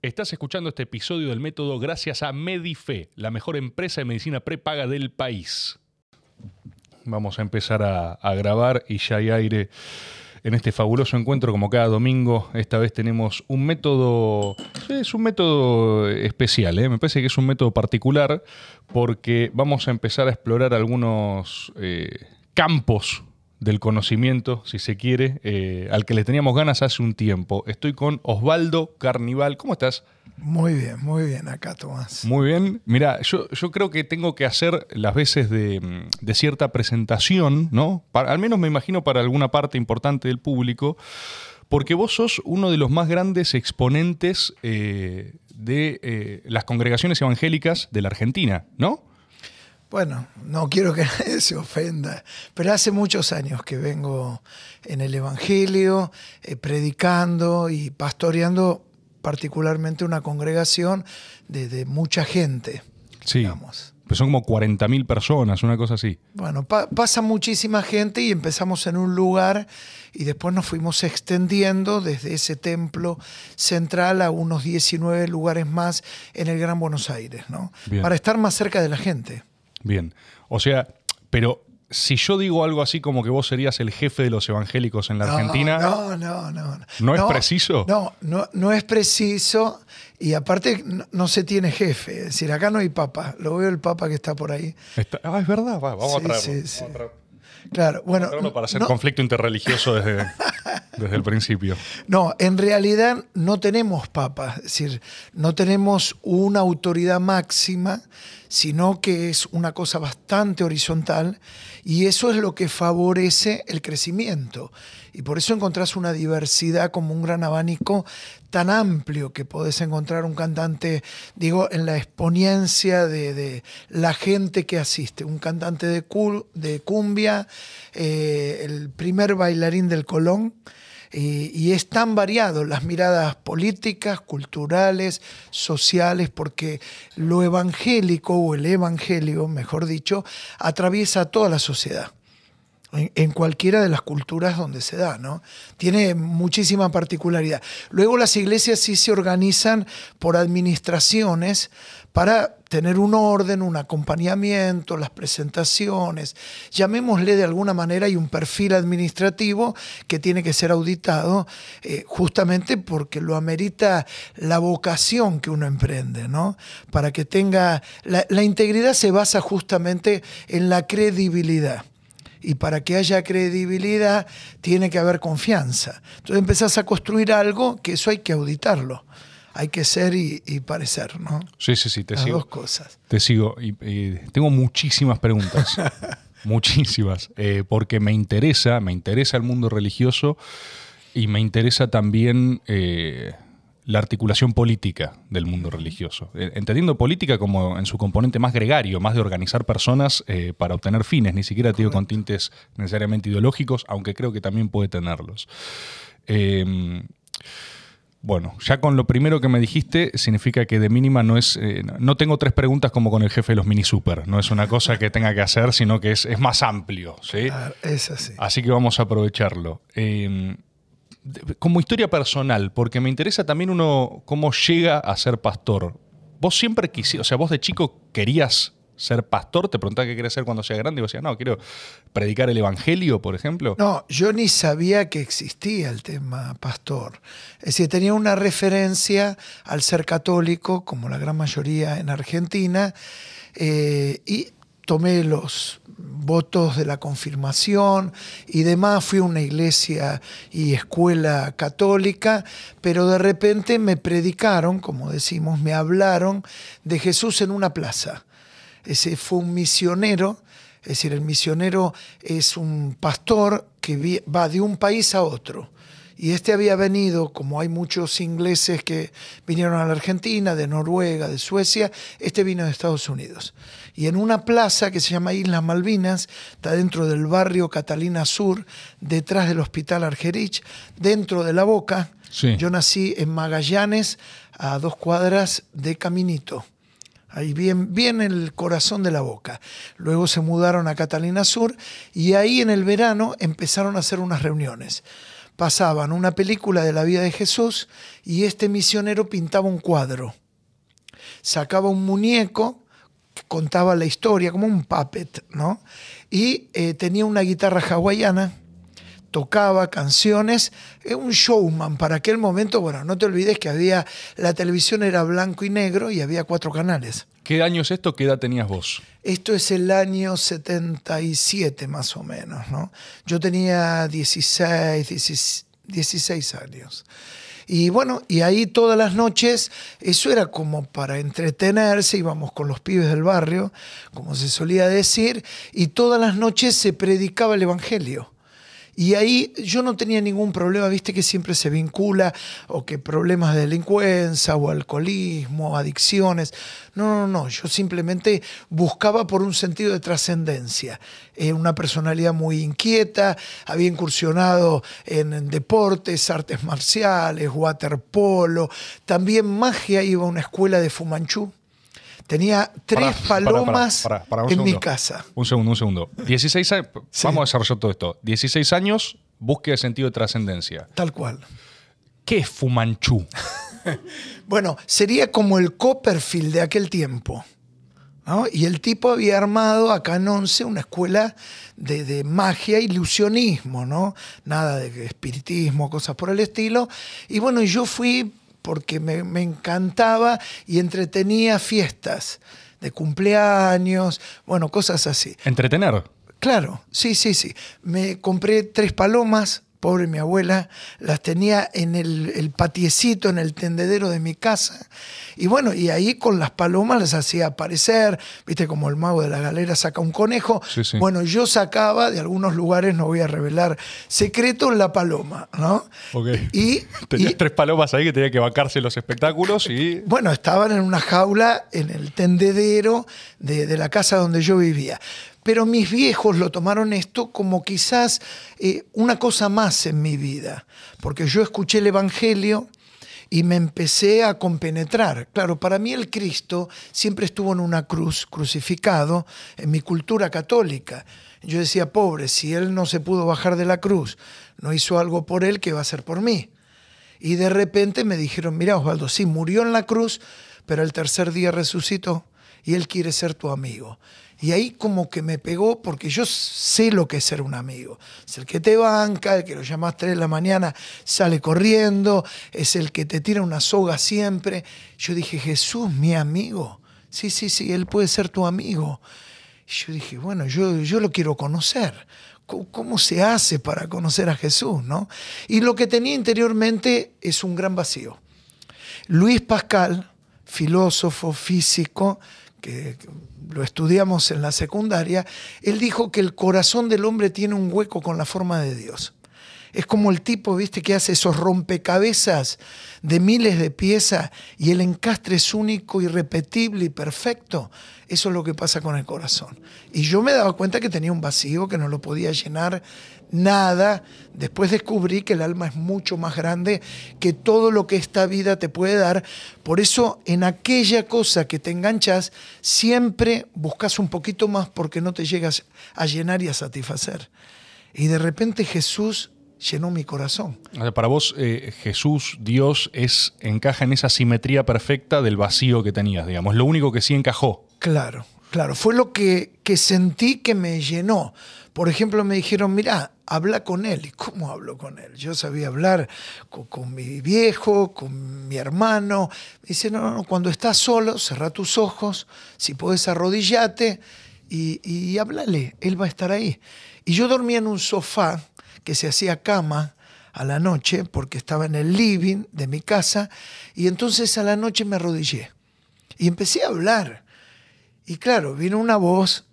Estás escuchando este episodio del método gracias a Medife, la mejor empresa de medicina prepaga del país. Vamos a empezar a, grabar y ya hay aire en este fabuloso encuentro como cada domingo. Esta vez tenemos un método, es un método especial, ¿eh? me parece que es un método particular porque vamos a empezar a explorar algunos eh, campos del conocimiento, si se quiere, eh, al que le teníamos ganas hace un tiempo. Estoy con Osvaldo Carnival. ¿Cómo estás? Muy bien, muy bien acá, Tomás. Muy bien. Mira, yo, yo creo que tengo que hacer las veces de, de cierta presentación, ¿no? Para, al menos me imagino para alguna parte importante del público, porque vos sos uno de los más grandes exponentes eh, de eh, las congregaciones evangélicas de la Argentina, ¿no? Bueno, no quiero que nadie se ofenda, pero hace muchos años que vengo en el Evangelio, eh, predicando y pastoreando particularmente una congregación de, de mucha gente. Sí. Digamos. Pues son como 40.000 personas, una cosa así. Bueno, pa pasa muchísima gente y empezamos en un lugar y después nos fuimos extendiendo desde ese templo central a unos 19 lugares más en el Gran Buenos Aires, ¿no? Bien. Para estar más cerca de la gente. Bien. O sea, pero si yo digo algo así como que vos serías el jefe de los evangélicos en la Argentina, No, no, no. ¿No es preciso? No, no, no es preciso y aparte no, no se tiene jefe. Es decir, acá no hay papa. Lo veo el papa que está por ahí. está- ah, es verdad, va, vamos Sí, a traerlo. sí, vamos a traerlo. Claro, bueno. Para hacer no- conflicto interreligioso desde, desde el principio. No, en realidad no tenemos papas, es decir, no tenemos una autoridad máxima, sino que es una cosa bastante horizontal y eso es lo que favorece el crecimiento. Y por eso encontrás una diversidad como un gran abanico tan amplio que podés encontrar un cantante, digo, en la exponencia de, la gente que asiste, un cantante de, de cumbia, eh, el primer bailarín del Colón, y, y es tan variado las miradas políticas, culturales, sociales, porque lo evangélico o el evangelio, mejor dicho, atraviesa toda la sociedad. En, cualquiera de las culturas donde se da, ¿no? Tiene muchísima particularidad. Luego las iglesias sí se organizan por administraciones para tener un orden, un acompañamiento, las presentaciones, llamémosle de alguna manera, y un perfil administrativo que tiene que ser auditado eh, justamente porque lo amerita la vocación que uno emprende, ¿no? Para que tenga, la integridad se basa justamente en la credibilidad. Y para que haya credibilidad tiene que haber confianza. Entonces empezás a construir algo que eso hay que auditarlo. Hay que ser y, y parecer, ¿no? Sí, sí, sí, te Las sigo. dos cosas. Te sigo. Y, y tengo muchísimas preguntas. muchísimas. eh, porque me interesa, me interesa el mundo religioso y me interesa también eh, la articulación política del mundo religioso. Eh, Entendiendo política como en su componente más gregario, más de organizar personas eh, para obtener fines, ni siquiera digo con tintes necesariamente ideológicos, aunque creo que también puede tenerlos. Eh, bueno, ya con lo primero que me dijiste, significa que de mínima no es. eh, no tengo tres preguntas como con el jefe de los mini super. No es una cosa que tenga que hacer, sino que es, es más amplio. ¿sí? Ah, Es así. Así que vamos a aprovecharlo. Eh, de- como historia personal, porque me interesa también uno cómo llega a ser pastor. Vos siempre quisiste, o sea, vos de chico querías ser pastor, te preguntaba qué querías ser cuando sea grande y vos decías, no, quiero predicar el evangelio, por ejemplo. No, yo ni sabía que existía el tema pastor. Es decir, tenía una referencia al ser católico, como la gran mayoría en Argentina, eh, y tomé los votos de la confirmación y demás, fui a una iglesia y escuela católica, pero de repente me predicaron, como decimos, me hablaron de Jesús en una plaza. Ese fue un misionero, es decir, el misionero es un pastor que va de un país a otro. Y este había venido, como hay muchos ingleses que vinieron a la Argentina, de Noruega, de Suecia, este vino de Estados Unidos. Y en una plaza que se llama Islas Malvinas, está dentro del barrio Catalina Sur, detrás del Hospital Argerich, dentro de la Boca. Sí. Yo nací en Magallanes, a dos cuadras de Caminito. Ahí bien, bien en el corazón de la boca. Luego se mudaron a Catalina Sur y ahí en el verano empezaron a hacer unas reuniones pasaban una película de la vida de Jesús y este misionero pintaba un cuadro. Sacaba un muñeco que contaba la historia, como un puppet, ¿no? Y eh, tenía una guitarra hawaiana tocaba canciones, un showman para aquel momento, bueno, no te olvides que había, la televisión era blanco y negro y había cuatro canales. ¿Qué año es esto? ¿Qué edad tenías vos? Esto es el año 77 más o menos, ¿no? Yo tenía 16, 16, años. Y bueno, y ahí todas las noches, eso era como para entretenerse, íbamos con los pibes del barrio, como se solía decir, y todas las noches se predicaba el Evangelio. Y ahí yo no tenía ningún problema, viste que siempre se vincula o que problemas de delincuencia o alcoholismo, adicciones. No, no, no, yo simplemente buscaba por un sentido de trascendencia. Eh, una personalidad muy inquieta, había incursionado en, deportes, artes marciales, waterpolo, también magia, iba a una escuela de Fumanchu Tenía tres palomas en mi casa. Un segundo, un segundo. 16 años, vamos a desarrollar todo esto. 16 años, búsqueda de sentido de trascendencia. Tal cual. ¿Qué es Fumanchu? bueno, sería como el Copperfield de aquel tiempo. Y el tipo había armado acá en Once una escuela de, de, magia ilusionismo, ¿no? Nada de espiritismo, cosas por el estilo. Y bueno, yo fui porque me, encantaba y entretenía fiestas de cumpleaños, bueno, cosas así. ¿Entretener? Claro, sí, sí, sí. Me compré tres palomas pobre mi abuela, las tenía en el, patiecito, en el tendedero de mi casa. Y bueno, y ahí con las palomas las hacía aparecer, viste como el mago de la galera saca un conejo. Bueno, yo sacaba de algunos lugares, no voy a revelar secreto, la paloma, ¿no? Ok. Y, Tenías tres palomas ahí que tenía que bancarse los espectáculos y... Bueno, estaban en una jaula en el tendedero de, de la casa donde yo vivía. Pero mis viejos lo tomaron esto como quizás eh, una cosa más en mi vida, porque yo escuché el Evangelio y me empecé a compenetrar. Claro, para mí el Cristo siempre estuvo en una cruz, crucificado, en mi cultura católica. Yo decía, pobre, si Él no se pudo bajar de la cruz, no hizo algo por Él, ¿qué va a hacer por mí? Y de repente me dijeron, mira Osvaldo, sí, murió en la cruz, pero el tercer día resucitó y Él quiere ser tu amigo. Y ahí como que me pegó porque yo sé lo que es ser un amigo. Es el que te banca, el que lo llamas 3 de la mañana, sale corriendo, es el que te tira una soga siempre. Yo dije, Jesús, mi amigo. Sí, sí, sí, él puede ser tu amigo. Y yo dije, bueno, yo, yo lo quiero conocer. ¿Cómo, se hace para conocer a Jesús? ¿no? Y lo que tenía interiormente es un gran vacío. Luis Pascal, filósofo, físico, que lo estudiamos en la secundaria, él dijo que el corazón del hombre tiene un hueco con la forma de Dios. Es como el tipo, viste, que hace esos rompecabezas de miles de piezas y el encastre es único, irrepetible y perfecto. Eso es lo que pasa con el corazón. Y yo me daba cuenta que tenía un vacío, que no lo podía llenar nada. Después descubrí que el alma es mucho más grande que todo lo que esta vida te puede dar. Por eso en aquella cosa que te enganchas, siempre buscas un poquito más porque no te llegas a llenar y a satisfacer. Y de repente Jesús llenó mi corazón. Para vos, eh, Jesús, Dios, es, encaja en esa simetría perfecta del vacío que tenías, digamos. Lo único que sí encajó. Claro, claro. Fue lo que, que sentí que me llenó. Por ejemplo, me dijeron, mira, habla con él. ¿Y cómo hablo con él? Yo sabía hablar con, mi viejo, con mi hermano. Me dice, no, no, cuando estás solo, cerra tus ojos, si puedes arrodillate y, y háblale, él va a estar ahí. Y yo dormía en un sofá que se hacía cama a la noche, porque estaba en el living de mi casa, y entonces a la noche me arrodillé. Y empecé a hablar. Y claro, vino una voz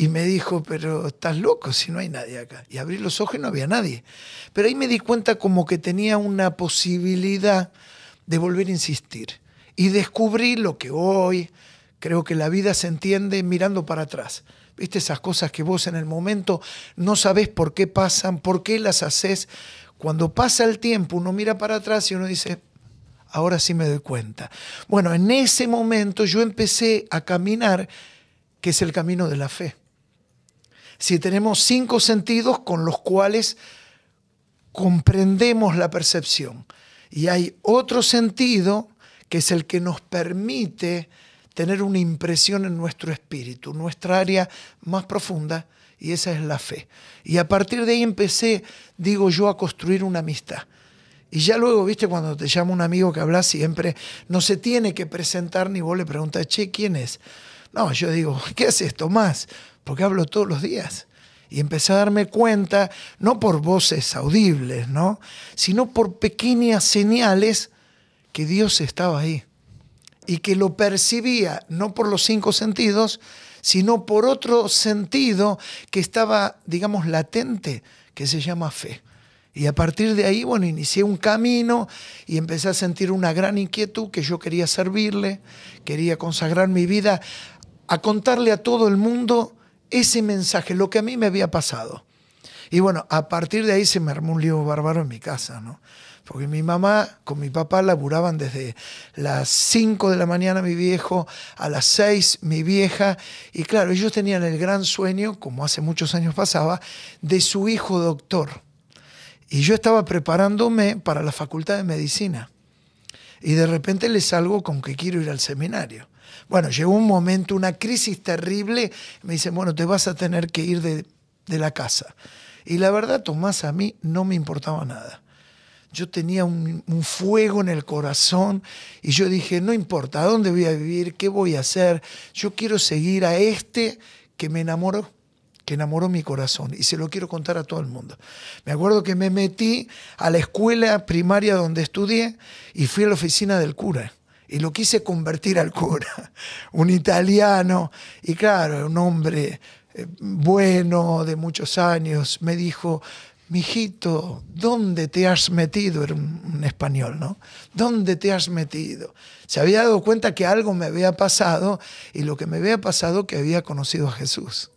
y me dijo, pero estás loco si no hay nadie acá. Y abrí los ojos y no había nadie. Pero ahí me di cuenta como que tenía una posibilidad de volver a insistir. Y descubrí lo que hoy creo que la vida se entiende mirando para atrás. ¿Viste esas cosas que vos en el momento no sabés por qué pasan, por qué las haces? Cuando pasa el tiempo, uno mira para atrás y uno dice, ahora sí me doy cuenta. Bueno, en ese momento yo empecé a caminar, que es el camino de la fe si tenemos cinco sentidos con los cuales comprendemos la percepción. Y hay otro sentido que es el que nos permite tener una impresión en nuestro espíritu, nuestra área más profunda, y esa es la fe. Y a partir de ahí empecé, digo yo, a construir una amistad. Y ya luego, viste, cuando te llama un amigo que habla siempre, no se tiene que presentar ni vos le preguntas, che, ¿quién es? No, yo digo, ¿qué haces, Tomás? Porque hablo todos los días. Y empecé a darme cuenta, no por voces audibles, ¿no? Sino por pequeñas señales que Dios estaba ahí. Y que lo percibía, no por los cinco sentidos, sino por otro sentido que estaba, digamos, latente, que se llama fe. Y a partir de ahí, bueno, inicié un camino y empecé a sentir una gran inquietud que yo quería servirle, quería consagrar mi vida a contarle a todo el mundo ese mensaje, lo que a mí me había pasado. Y bueno, a partir de ahí se me armó un lío bárbaro en mi casa, ¿no? Porque mi mamá con mi papá laburaban desde las 5 de la mañana mi viejo, a las 6 mi vieja, y claro, ellos tenían el gran sueño, como hace muchos años pasaba, de su hijo doctor. Y yo estaba preparándome para la facultad de medicina. Y de repente les salgo con que quiero ir al seminario. Bueno, llegó un momento, una crisis terrible, me dicen, bueno, te vas a tener que ir de, de la casa. Y la verdad, Tomás, a mí no me importaba nada yo tenía un, fuego en el corazón y yo dije, no importa, ¿a dónde voy a vivir? ¿Qué voy a hacer? Yo quiero seguir a este que me enamoró, que enamoró mi corazón y se lo quiero contar a todo el mundo. Me acuerdo que me metí a la escuela primaria donde estudié y fui a la oficina del cura. Y lo quise convertir al cura, un italiano, y claro, un hombre eh, bueno, de muchos años, me dijo, mijito, ¿dónde te has metido? Era un, español, ¿no? ¿Dónde te has metido? Se había dado cuenta que algo me había pasado y lo que me había pasado que había conocido a Jesús.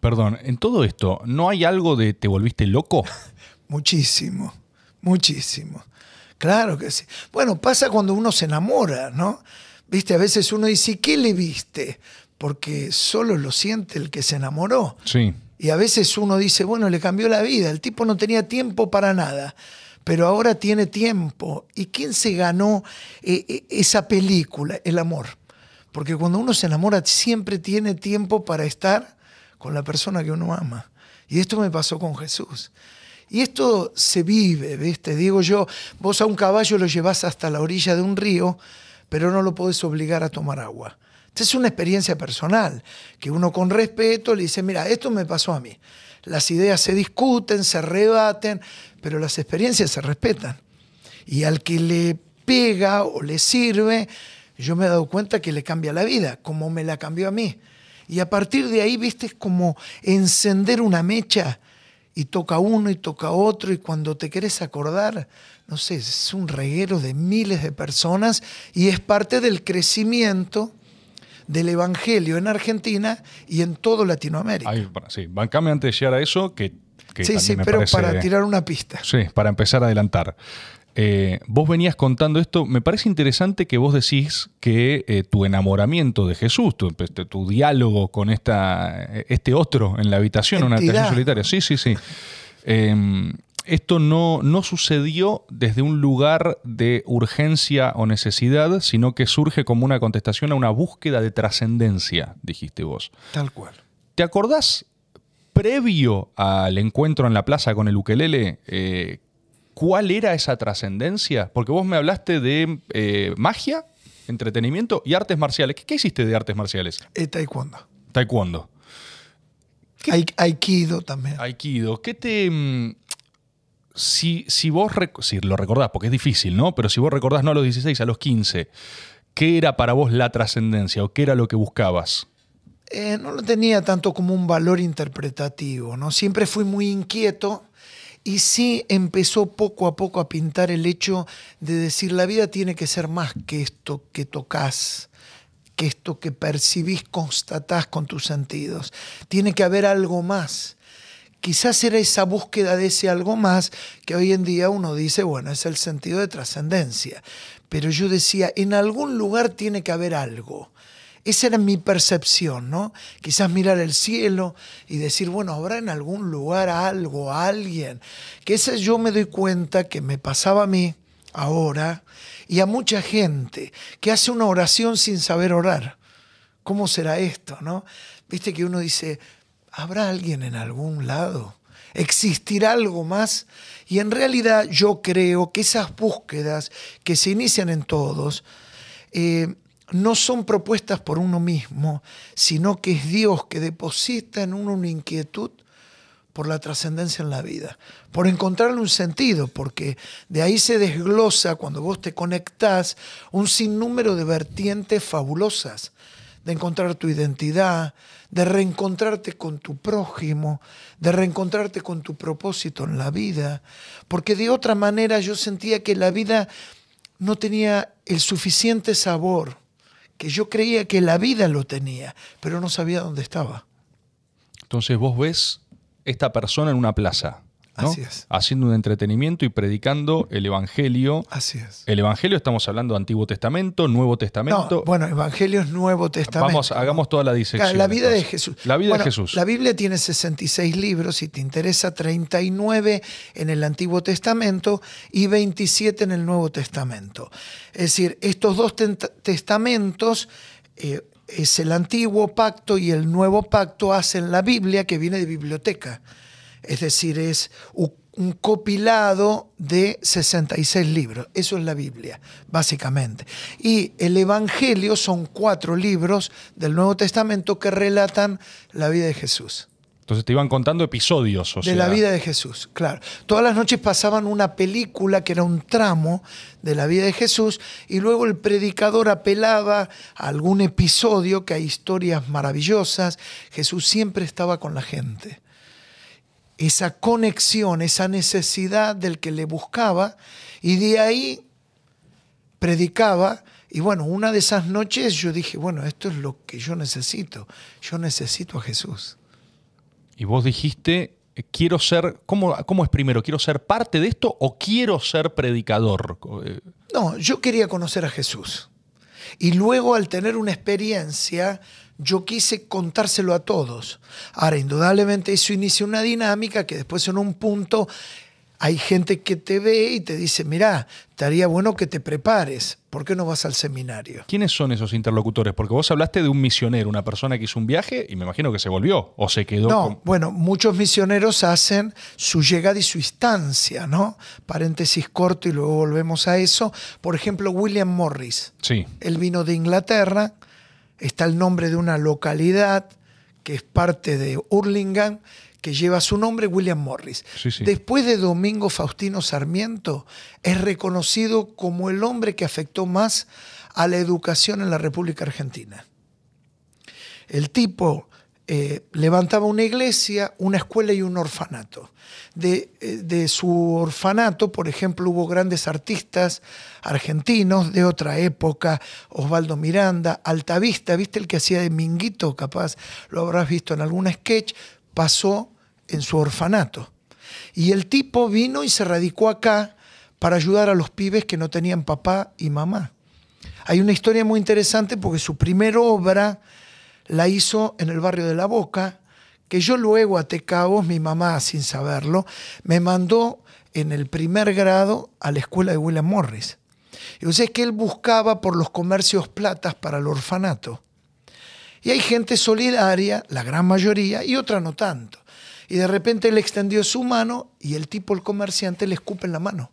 Perdón, en todo esto, ¿no hay algo de te volviste loco? muchísimo, muchísimo. Claro que sí. Bueno, pasa cuando uno se enamora, ¿no? Viste, a veces uno dice, ¿qué le viste? Porque solo lo siente el que se enamoró. Sí. Y a veces uno dice, bueno, le cambió la vida, el tipo no tenía tiempo para nada, pero ahora tiene tiempo. ¿Y quién se ganó eh, eh, esa película? El amor. Porque cuando uno se enamora siempre tiene tiempo para estar con la persona que uno ama. Y esto me pasó con Jesús. Y esto se vive, ¿viste? Digo yo, vos a un caballo lo llevas hasta la orilla de un río, pero no lo podés obligar a tomar agua. Esta es una experiencia personal, que uno con respeto le dice, mira, esto me pasó a mí. Las ideas se discuten, se rebaten, pero las experiencias se respetan. Y al que le pega o le sirve, yo me he dado cuenta que le cambia la vida, como me la cambió a mí. Y a partir de ahí, viste, es como encender una mecha y toca uno y toca otro y cuando te querés acordar, no sé, es un reguero de miles de personas y es parte del crecimiento del Evangelio en Argentina y en todo Latinoamérica. sí, bancame antes de llegar a eso, que, Sí, sí, pero para tirar una pista. Sí, para empezar a adelantar. Eh, vos venías contando esto, me parece interesante que vos decís que eh, tu enamoramiento de Jesús, tu, tu, diálogo con esta, este otro en la habitación, una habitación solitaria, sí, sí, sí. Em, esto no, no sucedió desde un lugar de urgencia o necesidad, sino que surge como una contestación a una búsqueda de trascendencia, dijiste vos. Tal cual. ¿Te acordás, previo al encuentro en la plaza con el ukelele, eh, cuál era esa trascendencia? Porque vos me hablaste de eh, magia, entretenimiento y artes marciales. ¿Qué, hiciste de artes marciales? Eh, taekwondo. Taekwondo. Aikido también. Aikido. ¿Qué te, mm, si, si vos si lo recordás, porque es difícil, ¿no? Pero si vos recordás no a los 16, a los 15, ¿qué era para vos la trascendencia o qué era lo que buscabas? Eh, no lo tenía tanto como un valor interpretativo, ¿no? Siempre fui muy inquieto y sí empezó poco a poco a pintar el hecho de decir la vida tiene que ser más que esto que tocas, que esto que percibís, constatás con tus sentidos. Tiene que haber algo más quizás era esa búsqueda de ese algo más que hoy en día uno dice, bueno, es el sentido de trascendencia. Pero yo decía, en algún lugar tiene que haber algo. Esa era mi percepción, ¿no? Quizás mirar el cielo y decir, bueno, habrá en algún lugar algo, alguien. Que ese yo me doy cuenta que me pasaba a mí ahora y a mucha gente que hace una oración sin saber orar. ¿Cómo será esto, no? Viste que uno dice, ¿habrá alguien en algún lado? ¿Existirá algo más? Y en realidad yo creo que esas búsquedas que se inician en todos, eh, no son propuestas por uno mismo, sino que es Dios que deposita en uno una inquietud por la trascendencia en la vida, por encontrarle un sentido, porque de ahí se desglosa cuando vos te conectás un sinnúmero de vertientes fabulosas, de encontrar tu identidad, de reencontrarte con tu prójimo, de reencontrarte con tu propósito en la vida, porque de otra manera yo sentía que la vida no tenía el suficiente sabor que yo creía que la vida lo tenía, pero no sabía dónde estaba. Entonces vos ves esta persona en una plaza Así es. Haciendo un entretenimiento y predicando el Evangelio. Así es. El Evangelio, estamos hablando de Antiguo Testamento, Nuevo Testamento. bueno, Evangelio es Nuevo Testamento. Vamos, hagamos toda la disección. La vida de Jesús. La vida de Jesús. La Biblia tiene 66 libros, si te interesa, 39 en el Antiguo Testamento y 27 en el Nuevo Testamento. Es decir, estos dos testamentos... Eh, es el antiguo pacto y el nuevo pacto hacen la Biblia que viene de biblioteca. Es decir, es un copilado de 66 libros. Eso es la Biblia, básicamente. Y el Evangelio son cuatro libros del Nuevo Testamento que relatan la vida de Jesús. Entonces te iban contando episodios. de la vida de Jesús, claro. Todas las noches pasaban una película que era un tramo de la vida de Jesús y luego el predicador apelaba a algún episodio, que hay historias maravillosas. Jesús siempre estaba con la gente esa conexión, esa necesidad del que le buscaba, y de ahí predicaba. Y bueno, una de esas noches yo dije, bueno, esto es lo que yo necesito. Yo necesito a Jesús. Y vos dijiste, quiero ser, ¿cómo, cómo es primero? ¿Quiero ser parte de esto o quiero ser predicador? No, yo quería conocer a Jesús. Y luego al tener una experiencia, yo quise contárselo a todos. Ahora, indudablemente eso inicia una dinámica que después en un punto hay gente que te ve y te dice, mira, estaría bueno que te prepares, ¿por qué no vas al seminario? ¿Quiénes son esos interlocutores? Porque vos hablaste de un misionero, una persona que hizo un viaje y me imagino que se volvió o se quedó. No, bueno, muchos misioneros hacen su llegada y su instancia, ¿no? Paréntesis corto y luego volvemos a eso. Por ejemplo, William Morris. Sí. Él vino de Inglaterra, está el nombre de una localidad que es parte de Hurlingham, que lleva su nombre, William Morris. Después de Domingo Faustino Sarmiento, es reconocido como el hombre que afectó más a la educación en la República Argentina. El tipo eh, levantaba una iglesia, una escuela y un orfanato. De, eh, de, su orfanato, por ejemplo, hubo grandes artistas argentinos de otra época, Osvaldo Miranda, Altavista, ¿viste el que hacía de Minguito? Capaz lo habrás visto en algún sketch, pasó en su orfanato. Y el tipo vino y se radicó acá para ayudar a los pibes que no tenían papá y mamá. Hay una historia muy interesante porque su primera obra la hizo en el barrio de La Boca, que yo luego a Tecabos, mi mamá sin saberlo, me mandó en el primer grado a la escuela de William Morris. Y o que él buscaba por los comercios platas para el orfanato. Y hay gente solidaria, la gran mayoría, y otra no tanto. Y de repente él extendió su mano y el tipo, el comerciante, le escupe en la mano.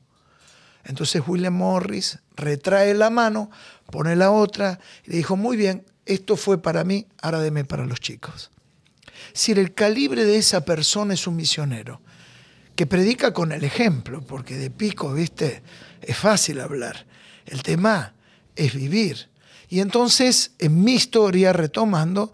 Entonces William Morris retrae la mano, pone la otra y le dijo, muy bien, esto fue para mí, ahora deme para los chicos. Si el calibre de esa persona es un misionero, que predica con el ejemplo, porque de pico, viste, es fácil hablar. El tema es vivir. Y entonces, en mi historia, retomando,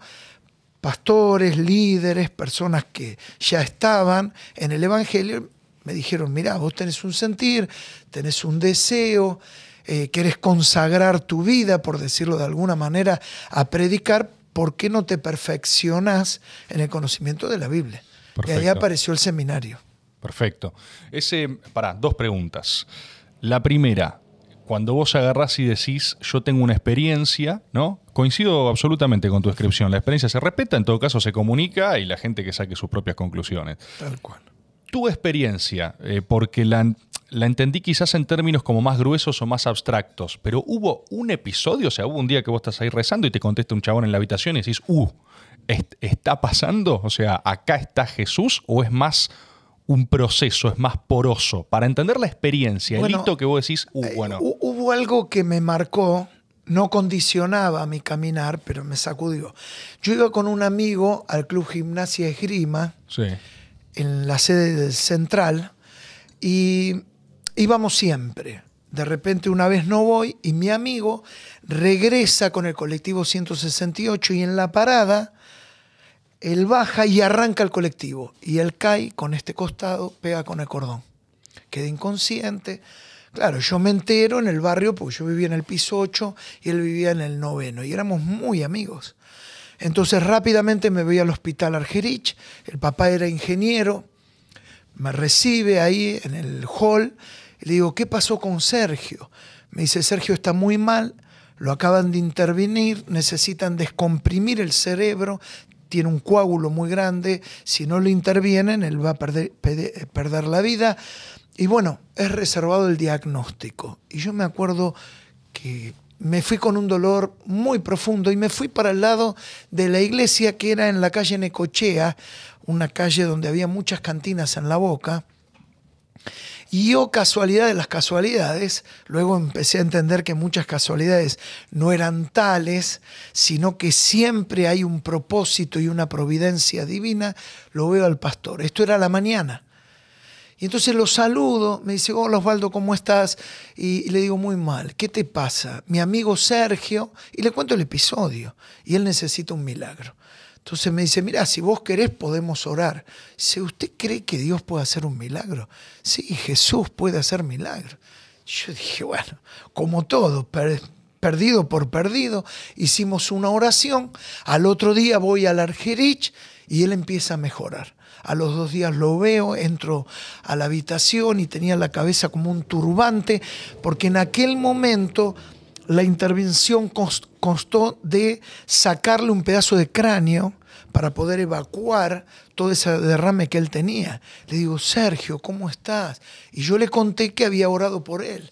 pastores, líderes, personas que ya estaban en el Evangelio, me dijeron, mira, vos tenés un sentir, tenés un deseo, eh, querés consagrar tu vida, por decirlo de alguna manera, a predicar, ¿por qué no te perfeccionas en el conocimiento de la Biblia? Y ahí apareció el seminario. Perfecto. Ese, para, dos preguntas. La primera, cuando vos agarrás y decís, yo tengo una experiencia, ¿no? Coincido absolutamente con tu descripción. La experiencia se respeta, en todo caso se comunica y la gente que saque sus propias conclusiones. Tal cual. Tu experiencia, eh, porque la, la entendí quizás en términos como más gruesos o más abstractos, pero hubo un episodio, o sea, hubo un día que vos estás ahí rezando y te contesta un chabón en la habitación y decís, uh, ¿está pasando? O sea, ¿acá está Jesús o es más un proceso, es más poroso? Para entender la experiencia, el hito que vos decís, uh, eh, bueno. Hubo algo que me marcó, no condicionaba mi caminar, pero me sacudió. Yo iba con un amigo al Club Gimnasia Esgrima, en la sede del Central, y íbamos siempre. De repente una vez no voy y mi amigo regresa con el colectivo 168 y en la parada él baja y arranca el colectivo y él cae con este costado, pega con el cordón. Queda inconsciente. Claro, yo me entero en el barrio porque yo vivía en el piso 8 y él vivía en el noveno y éramos muy amigos. Entonces rápidamente me voy al hospital Argerich, el papá era ingeniero, me recibe ahí en el hall le digo, ¿qué pasó con Sergio? Me dice, Sergio está muy mal, lo acaban de intervenir, necesitan descomprimir el cerebro, tiene un coágulo muy grande, si no lo intervienen, él va a perder, perder la vida. Y bueno, es reservado el diagnóstico. Y yo me acuerdo que me fui con un dolor muy profundo y me fui para el lado de la iglesia que era en la calle Necochea, una calle donde había muchas cantinas en la boca. Y yo, casualidad de las casualidades, luego empecé a entender que muchas casualidades no eran tales, sino que siempre hay un propósito y una providencia divina, lo veo al pastor. Esto era la mañana. Y entonces lo saludo, me dice, hola Osvaldo, ¿cómo estás? Y, le digo, muy mal, ¿qué te pasa? Mi amigo Sergio, y le cuento el episodio, y él necesita un milagro. Entonces me dice, mira, si vos querés podemos orar. Si ¿usted cree que Dios puede hacer un milagro? Sí, Jesús puede hacer milagro. Yo dije, bueno, como todo, perdido por perdido, hicimos una oración. Al otro día voy al Argerich y él empieza a mejorar. A los dos días lo veo, entro a la habitación y tenía la cabeza como un turbante, porque en aquel momento la intervención constó de sacarle un pedazo de cráneo para poder evacuar todo ese derrame que él tenía. Le digo, Sergio, ¿cómo estás? Y yo le conté que había orado por él.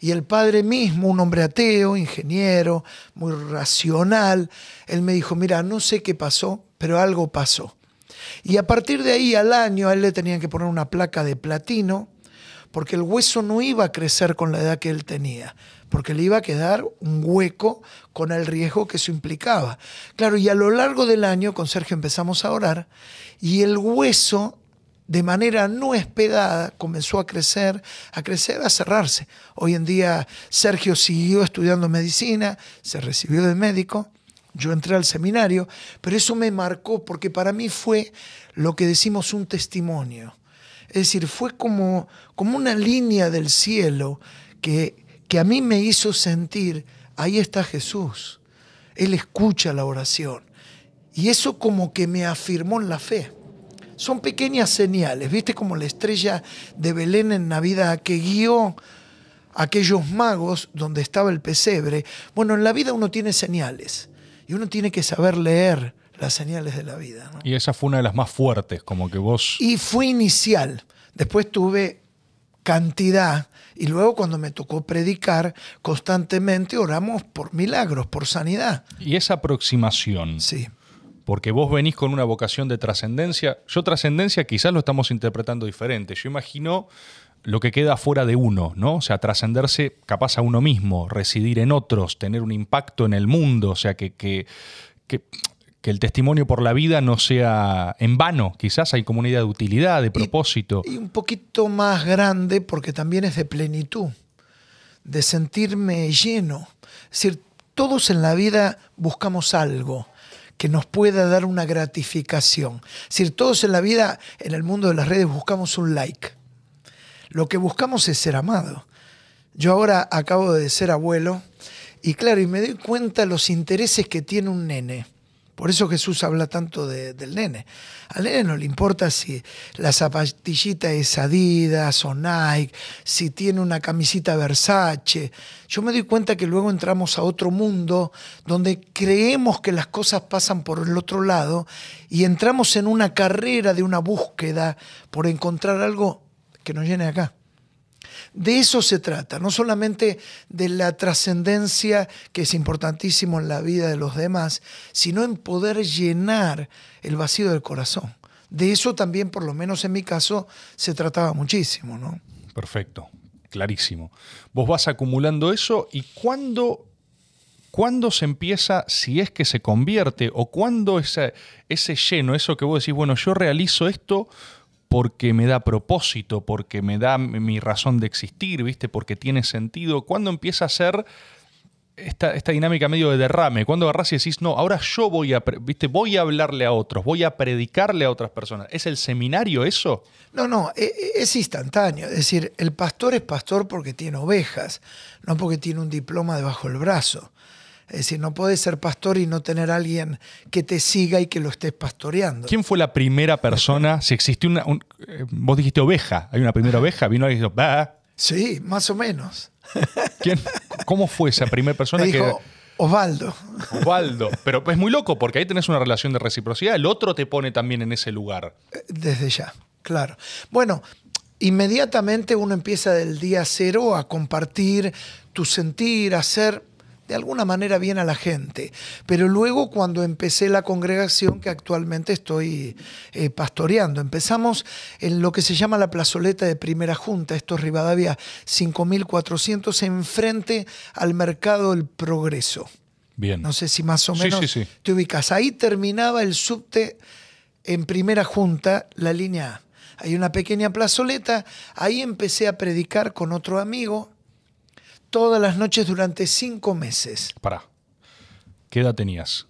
Y el padre mismo, un hombre ateo, ingeniero, muy racional, él me dijo, mira, no sé qué pasó, pero algo pasó. Y a partir de ahí al año a él le tenían que poner una placa de platino, porque el hueso no iba a crecer con la edad que él tenía porque le iba a quedar un hueco con el riesgo que eso implicaba. Claro, y a lo largo del año con Sergio empezamos a orar y el hueso de manera no esperada comenzó a crecer, a crecer, a cerrarse. Hoy en día Sergio siguió estudiando medicina, se recibió de médico, yo entré al seminario, pero eso me marcó porque para mí fue lo que decimos un testimonio. Es decir, fue como, como una línea del cielo que que a mí me hizo sentir, ahí está Jesús. Él escucha la oración. Y eso como que me afirmó en la fe. Son pequeñas señales, ¿viste? Como la estrella de Belén en Navidad que guió a aquellos magos donde estaba el pesebre. Bueno, en la vida uno tiene señales y uno tiene que saber leer las señales de la vida. Y esa fue una de las más fuertes, como que vos... Y fue inicial. Después tuve cantidad y luego cuando me tocó predicar, constantemente oramos por milagros, por sanidad. Y esa aproximación. Sí. Porque vos venís con una vocación de trascendencia. Yo trascendencia quizás lo estamos interpretando diferente. Yo imagino lo que queda fuera de uno, ¿no? O sea, trascenderse capaz a uno mismo, residir en otros, tener un impacto en el mundo, o sea, que, que, que que el testimonio por la vida no sea en vano, quizás hay como una idea de utilidad, de propósito. Y, un poquito más grande porque también es de plenitud, de sentirme lleno. Es decir, todos en la vida buscamos algo que nos pueda dar una gratificación. Es decir, todos en la vida, en el mundo de las redes, buscamos un like. Lo que buscamos es ser amado. Yo ahora acabo de ser abuelo y claro, y me doy cuenta los intereses que tiene un nene Por eso Jesús habla tanto de- del nene. Al nene no le importa si la zapatillita es Adidas o Nike, si tiene una camisita Versace. Yo me doy cuenta que luego entramos a otro mundo donde creemos que las cosas pasan por el otro lado y entramos en una carrera de una búsqueda por encontrar algo que nos llene acá. De eso se trata, no solamente de la trascendencia que es importantísimo en la vida de los demás, sino en poder llenar el vacío del corazón. De eso también, por lo menos en mi caso, se trataba muchísimo, ¿no? Perfecto, clarísimo. Vos vas acumulando eso y cuándo, cuándo se empieza, si es que se convierte, o cuándo ese, ese lleno, eso que vos decís, bueno, yo realizo esto porque me da propósito, porque me da mi razón de existir, ¿viste? Porque tiene sentido. ¿Cuándo empieza a ser esta, esta dinámica medio de derrame? ¿Cuándo agarrás y decís, no, ahora yo voy a, ¿viste? voy a hablarle a otros, voy a predicarle a otras personas? ¿Es el seminario eso? No, no, e- e- es instantáneo. Es decir, el pastor es pastor porque tiene ovejas, no porque tiene un diploma debajo del brazo. Es decir, no puedes ser pastor y no tener a alguien que te siga y que lo estés pastoreando. ¿Quién fue la primera persona? Si existió una. un- eh, vos dijiste oveja. Hay una primera oveja. Vino alguien y dijo, "Bah". Sí, más o menos. ¿Quién? ¿Cómo fue esa primera persona Me que.? dijo, Osvaldo. Osvaldo. Pero es muy loco porque ahí tenés una relación de reciprocidad. El otro te pone también en ese lugar. Desde ya, claro. Bueno, inmediatamente uno empieza del día cero a compartir tu sentir, a hacer de alguna manera bien a la gente. Pero luego cuando empecé la congregación que actualmente estoy eh, pastoreando, empezamos en lo que se llama la plazoleta de primera junta, esto es Rivadavia 5400, enfrente al mercado del progreso. Bien. No sé si más o Sí, menos sí, sí. te ubicas. Ahí terminaba el subte en primera junta, la línea A. Hay una pequeña plazoleta. Ahí empecé a predicar con otro amigo todas las noches durante cinco meses. Pará. ¿Qué edad tenías?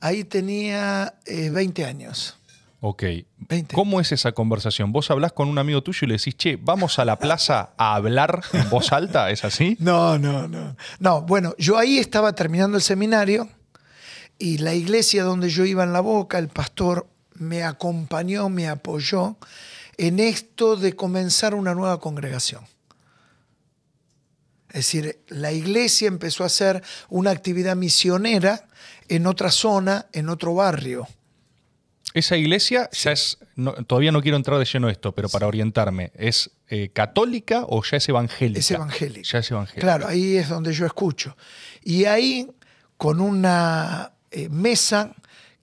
Ahí tenía eh, 20 años. Ok. 20. ¿Cómo es esa conversación? Vos hablás con un amigo tuyo y le decís, che, vamos a la plaza a hablar en voz alta, ¿es así? No, no, no. No, bueno, yo ahí estaba terminando el seminario y la iglesia donde yo iba en la boca, el pastor me acompañó, me apoyó en esto de comenzar una nueva congregación. Es decir, la iglesia empezó a hacer una actividad misionera en otra zona, en otro barrio. Esa iglesia ya es, no- todavía no quiero entrar de lleno a esto, pero para orientarme, ¿es eh, católica o ya es evangélica? Es evangélica. Ya es evangélica. Claro, ahí es donde yo escucho. Y ahí, con una eh, mesa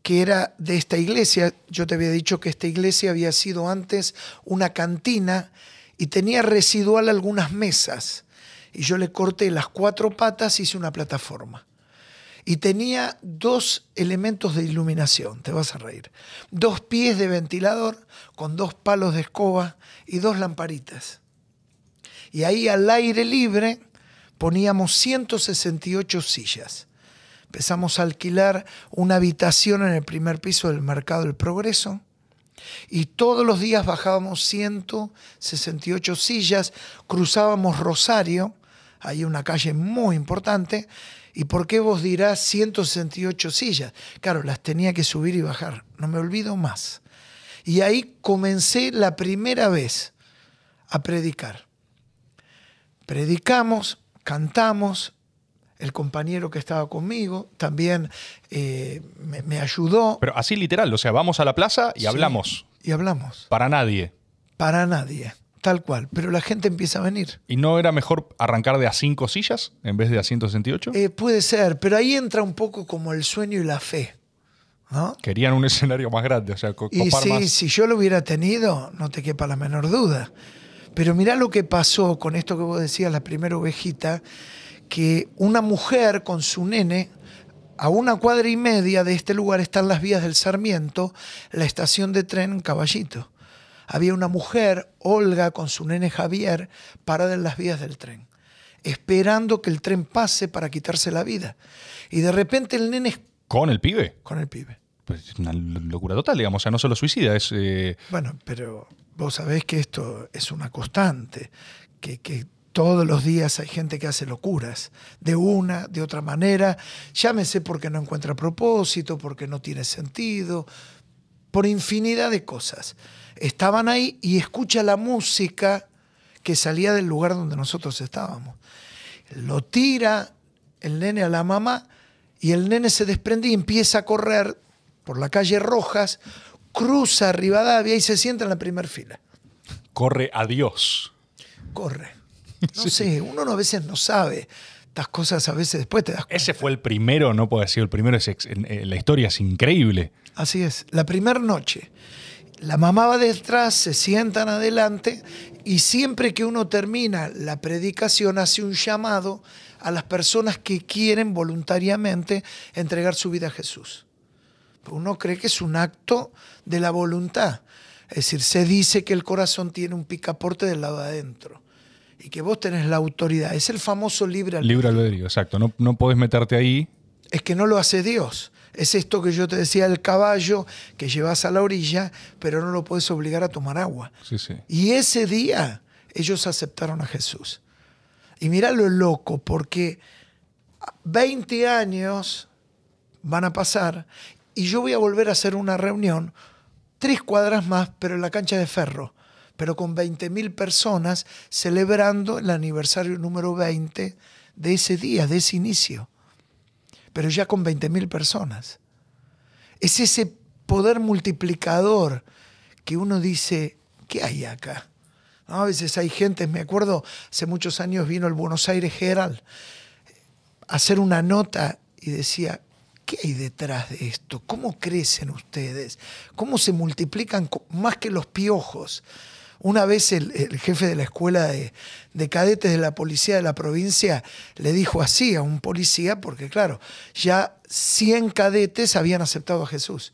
que era de esta iglesia, yo te había dicho que esta iglesia había sido antes una cantina y tenía residual algunas mesas. Y yo le corté las cuatro patas hice una plataforma. Y tenía dos elementos de iluminación, te vas a reír. Dos pies de ventilador con dos palos de escoba y dos lamparitas. Y ahí al aire libre poníamos 168 sillas. Empezamos a alquilar una habitación en el primer piso del Mercado del Progreso. Y todos los días bajábamos 168 sillas, cruzábamos Rosario, hay una calle muy importante. ¿Y por qué vos dirás 168 sillas? Claro, las tenía que subir y bajar, no me olvido más. Y ahí comencé la primera vez a predicar. Predicamos, cantamos, el compañero que estaba conmigo también eh, me, me ayudó. Pero así literal, o sea, vamos a la plaza y Sí, hablamos. Y hablamos. Para nadie. Para nadie, tal cual. Pero la gente empieza a venir. ¿Y no era mejor arrancar de a cinco sillas en vez de a 168? Eh, puede ser, pero ahí entra un poco como el sueño y la fe. ¿no? Querían un escenario más grande, o sea, co- Y copar sí, más. si yo lo hubiera tenido, no te quepa la menor duda. Pero mirá lo que pasó con esto que vos decías, la primera ovejita, que una mujer con su nene, a una cuadra y media de este lugar están las vías del Sarmiento, la estación de tren Caballito. Había una mujer, Olga, con su nene Javier, parada en las vías del tren, esperando que el tren pase para quitarse la vida. Y de repente el nene ¿Con el pibe? con el pibe. Pues es una locura total, digamos. O sea, no solo suicida, es. eh, Bueno, pero vos sabés que esto es una constante, que, que todos los días hay gente que hace locuras, de una, de otra manera, llámese porque no encuentra propósito, porque no tiene sentido, por infinidad de cosas. Estaban ahí y escucha la música que salía del lugar donde nosotros estábamos. Lo tira el nene a la mamá y el nene se desprende y empieza a correr por la calle Rojas, cruza Rivadavia y se sienta en la primera fila. Corre a Dios. Corre. No sé, uno a veces no sabe. Estas cosas a veces después te das cuenta. Ese fue el primero, no puedo decir el primero, es en la historia es increíble. Así es. La primera noche. La mamá va detrás, se sientan adelante y siempre que uno termina la predicación hace un llamado a las personas que quieren voluntariamente entregar su vida a Jesús. Uno cree que es un acto de la voluntad. Es decir, se dice que el corazón tiene un picaporte del lado de adentro y que vos tenés la autoridad. Es el famoso libre albedrío. Libre albedrío, exacto. No, no podés meterte ahí. es que no lo hace Dios. Es esto que yo te decía del caballo que llevas a la orilla, pero no lo puedes obligar a tomar agua. Sí, sí. Y ese día ellos aceptaron a Jesús. Y mira lo loco, porque 20 años van a pasar y yo voy a volver a hacer una reunión, tres cuadras más, pero en la cancha de ferro, pero con 20.000 personas celebrando el aniversario número 20 de ese día, de ese inicio pero ya con 20.000 personas. Es ese poder multiplicador que uno dice, ¿qué hay acá? ¿No? A veces hay gente, me acuerdo, hace muchos años vino el Buenos Aires Herald a hacer una nota y decía, ¿qué hay detrás de esto? ¿Cómo crecen ustedes? ¿Cómo se multiplican más que los piojos? Una vez el, el jefe de la escuela de, de cadetes de la policía de la provincia le dijo así a un policía, porque claro, ya 100 cadetes habían aceptado a Jesús.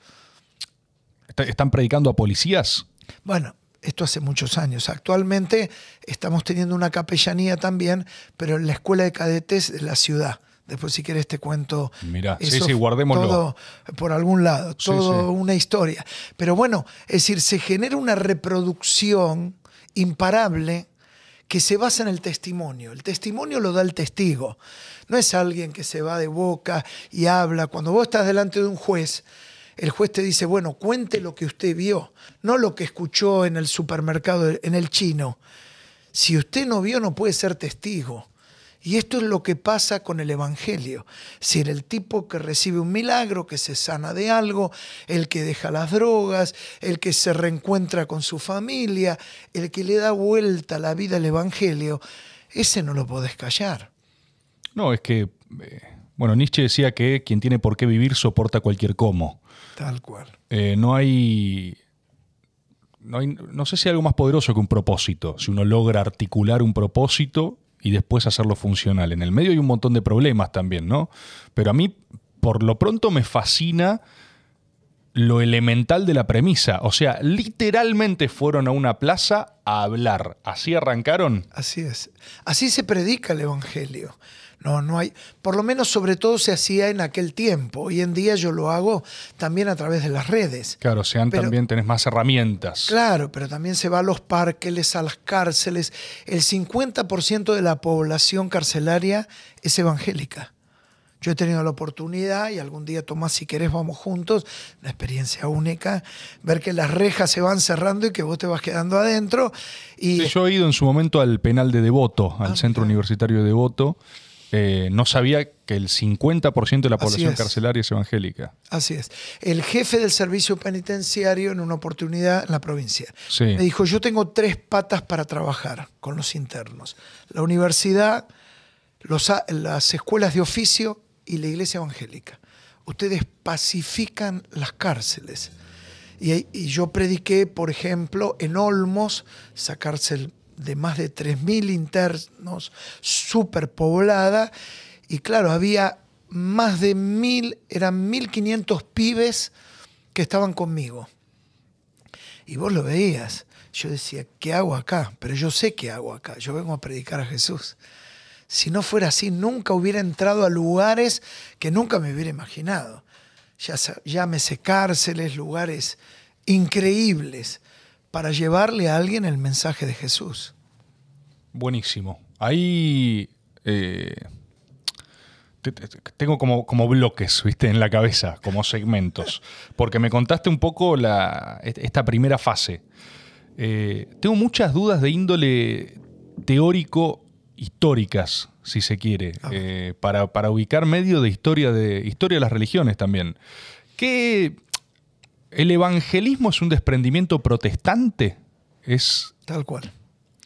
Está- ¿Están predicando a policías? Bueno, esto hace muchos años. Actualmente estamos teniendo una capellanía también, pero en la escuela de cadetes de la ciudad. Después, si quieres, te cuento. Sí, sí, guardémoslo. Todo por algún lado, Sí, todo sí. una historia. Pero bueno, es decir, se genera una reproducción imparable que se basa en el testimonio. El testimonio lo da el testigo. No es alguien que se va de boca y habla. Cuando vos estás delante de un juez, el juez te dice, bueno, cuente lo que usted vio, no lo que escuchó en el supermercado, en el chino. Si usted no vio, no puede ser testigo. Y esto es lo que pasa con el Evangelio. Decir, el tipo que recibe un milagro, que se sana de algo, el que deja las drogas, el que se reencuentra con su familia, el que le da vuelta la vida al Evangelio, ese no lo podés callar. No, es que, eh, bueno, Nietzsche decía que quien tiene por qué vivir soporta cualquier cómo. Tal cual. Eh, no hay. No, hay- no sé si hay algo más poderoso que un propósito. Si uno logra articular un propósito y después hacerlo funcional. En el medio hay un montón de problemas también, ¿no? Pero a mí, por lo pronto, me fascina lo elemental de la premisa. O sea, literalmente fueron a una plaza a hablar. Así arrancaron. Así es. Así se predica el Evangelio. No, no hay, por lo menos sobre todo se hacía en aquel tiempo. Hoy en día yo lo hago también a través de las redes. Claro, sean Pero- también, tenés más herramientas. Claro, pero también se va a los parques, a las cárceles. El 50% de la población carcelaria es evangélica. Yo he tenido la oportunidad, y algún día, Tomás, si querés, vamos juntos, una experiencia única, ver que las rejas se van cerrando y que vos te vas quedando adentro. Y Sí, yo he ido en su momento al penal de Devoto, al Ah, Centro. Universitario de Devoto. Eh, no sabía que el 50% de la población carcelaria es evangélica. Así es. El jefe del servicio penitenciario en una oportunidad en la provincia Sí. me dijo, yo tengo tres patas para trabajar con los internos. La universidad, los las escuelas de oficio y la iglesia evangélica. Ustedes pacifican las cárceles. Y, y yo prediqué, por ejemplo, en Olmos, esa cárcel de más de 3.000 internos, súper poblada, y claro, había más de mil, eran 1.500 pibes que estaban conmigo. Y vos lo veías. Yo decía, ¿qué hago acá? Pero yo sé qué hago acá. Yo vengo a predicar a Jesús. Si no fuera así, nunca hubiera entrado a lugares que nunca me hubiera imaginado. Ya, llámese cárceles, lugares increíbles para llevarle a alguien el mensaje de Jesús. Buenísimo. Ahí eh, te- te- tengo como, como bloques, ¿viste? En la cabeza, como segmentos. Porque me contaste un poco la, esta primera fase. Eh, tengo muchas dudas de índole teórico históricas, si se quiere, eh, para, para ubicar medio de historia de historia de las religiones también. ¿Qué el evangelismo es un desprendimiento protestante? Es Tal cual.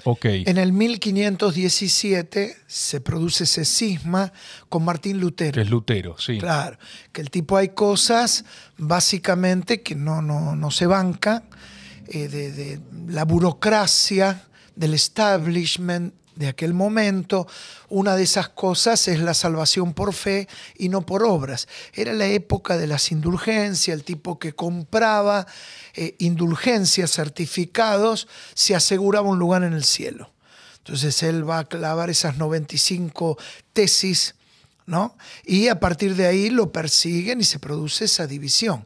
ok. En el 1517 se produce ese cisma con Martín Lutero. Que es Lutero, sí. Claro, que el tipo hay cosas básicamente que no, no, no se banca, eh, de, de la burocracia, del establishment de aquel momento. Una de esas cosas es la salvación por fe y no por obras. Era la época de las indulgencias, el tipo que compraba eh, indulgencias, certificados, se aseguraba un lugar en el cielo. Entonces él va a clavar esas 95 tesis ¿no? Y a partir de ahí lo persiguen y se produce esa división.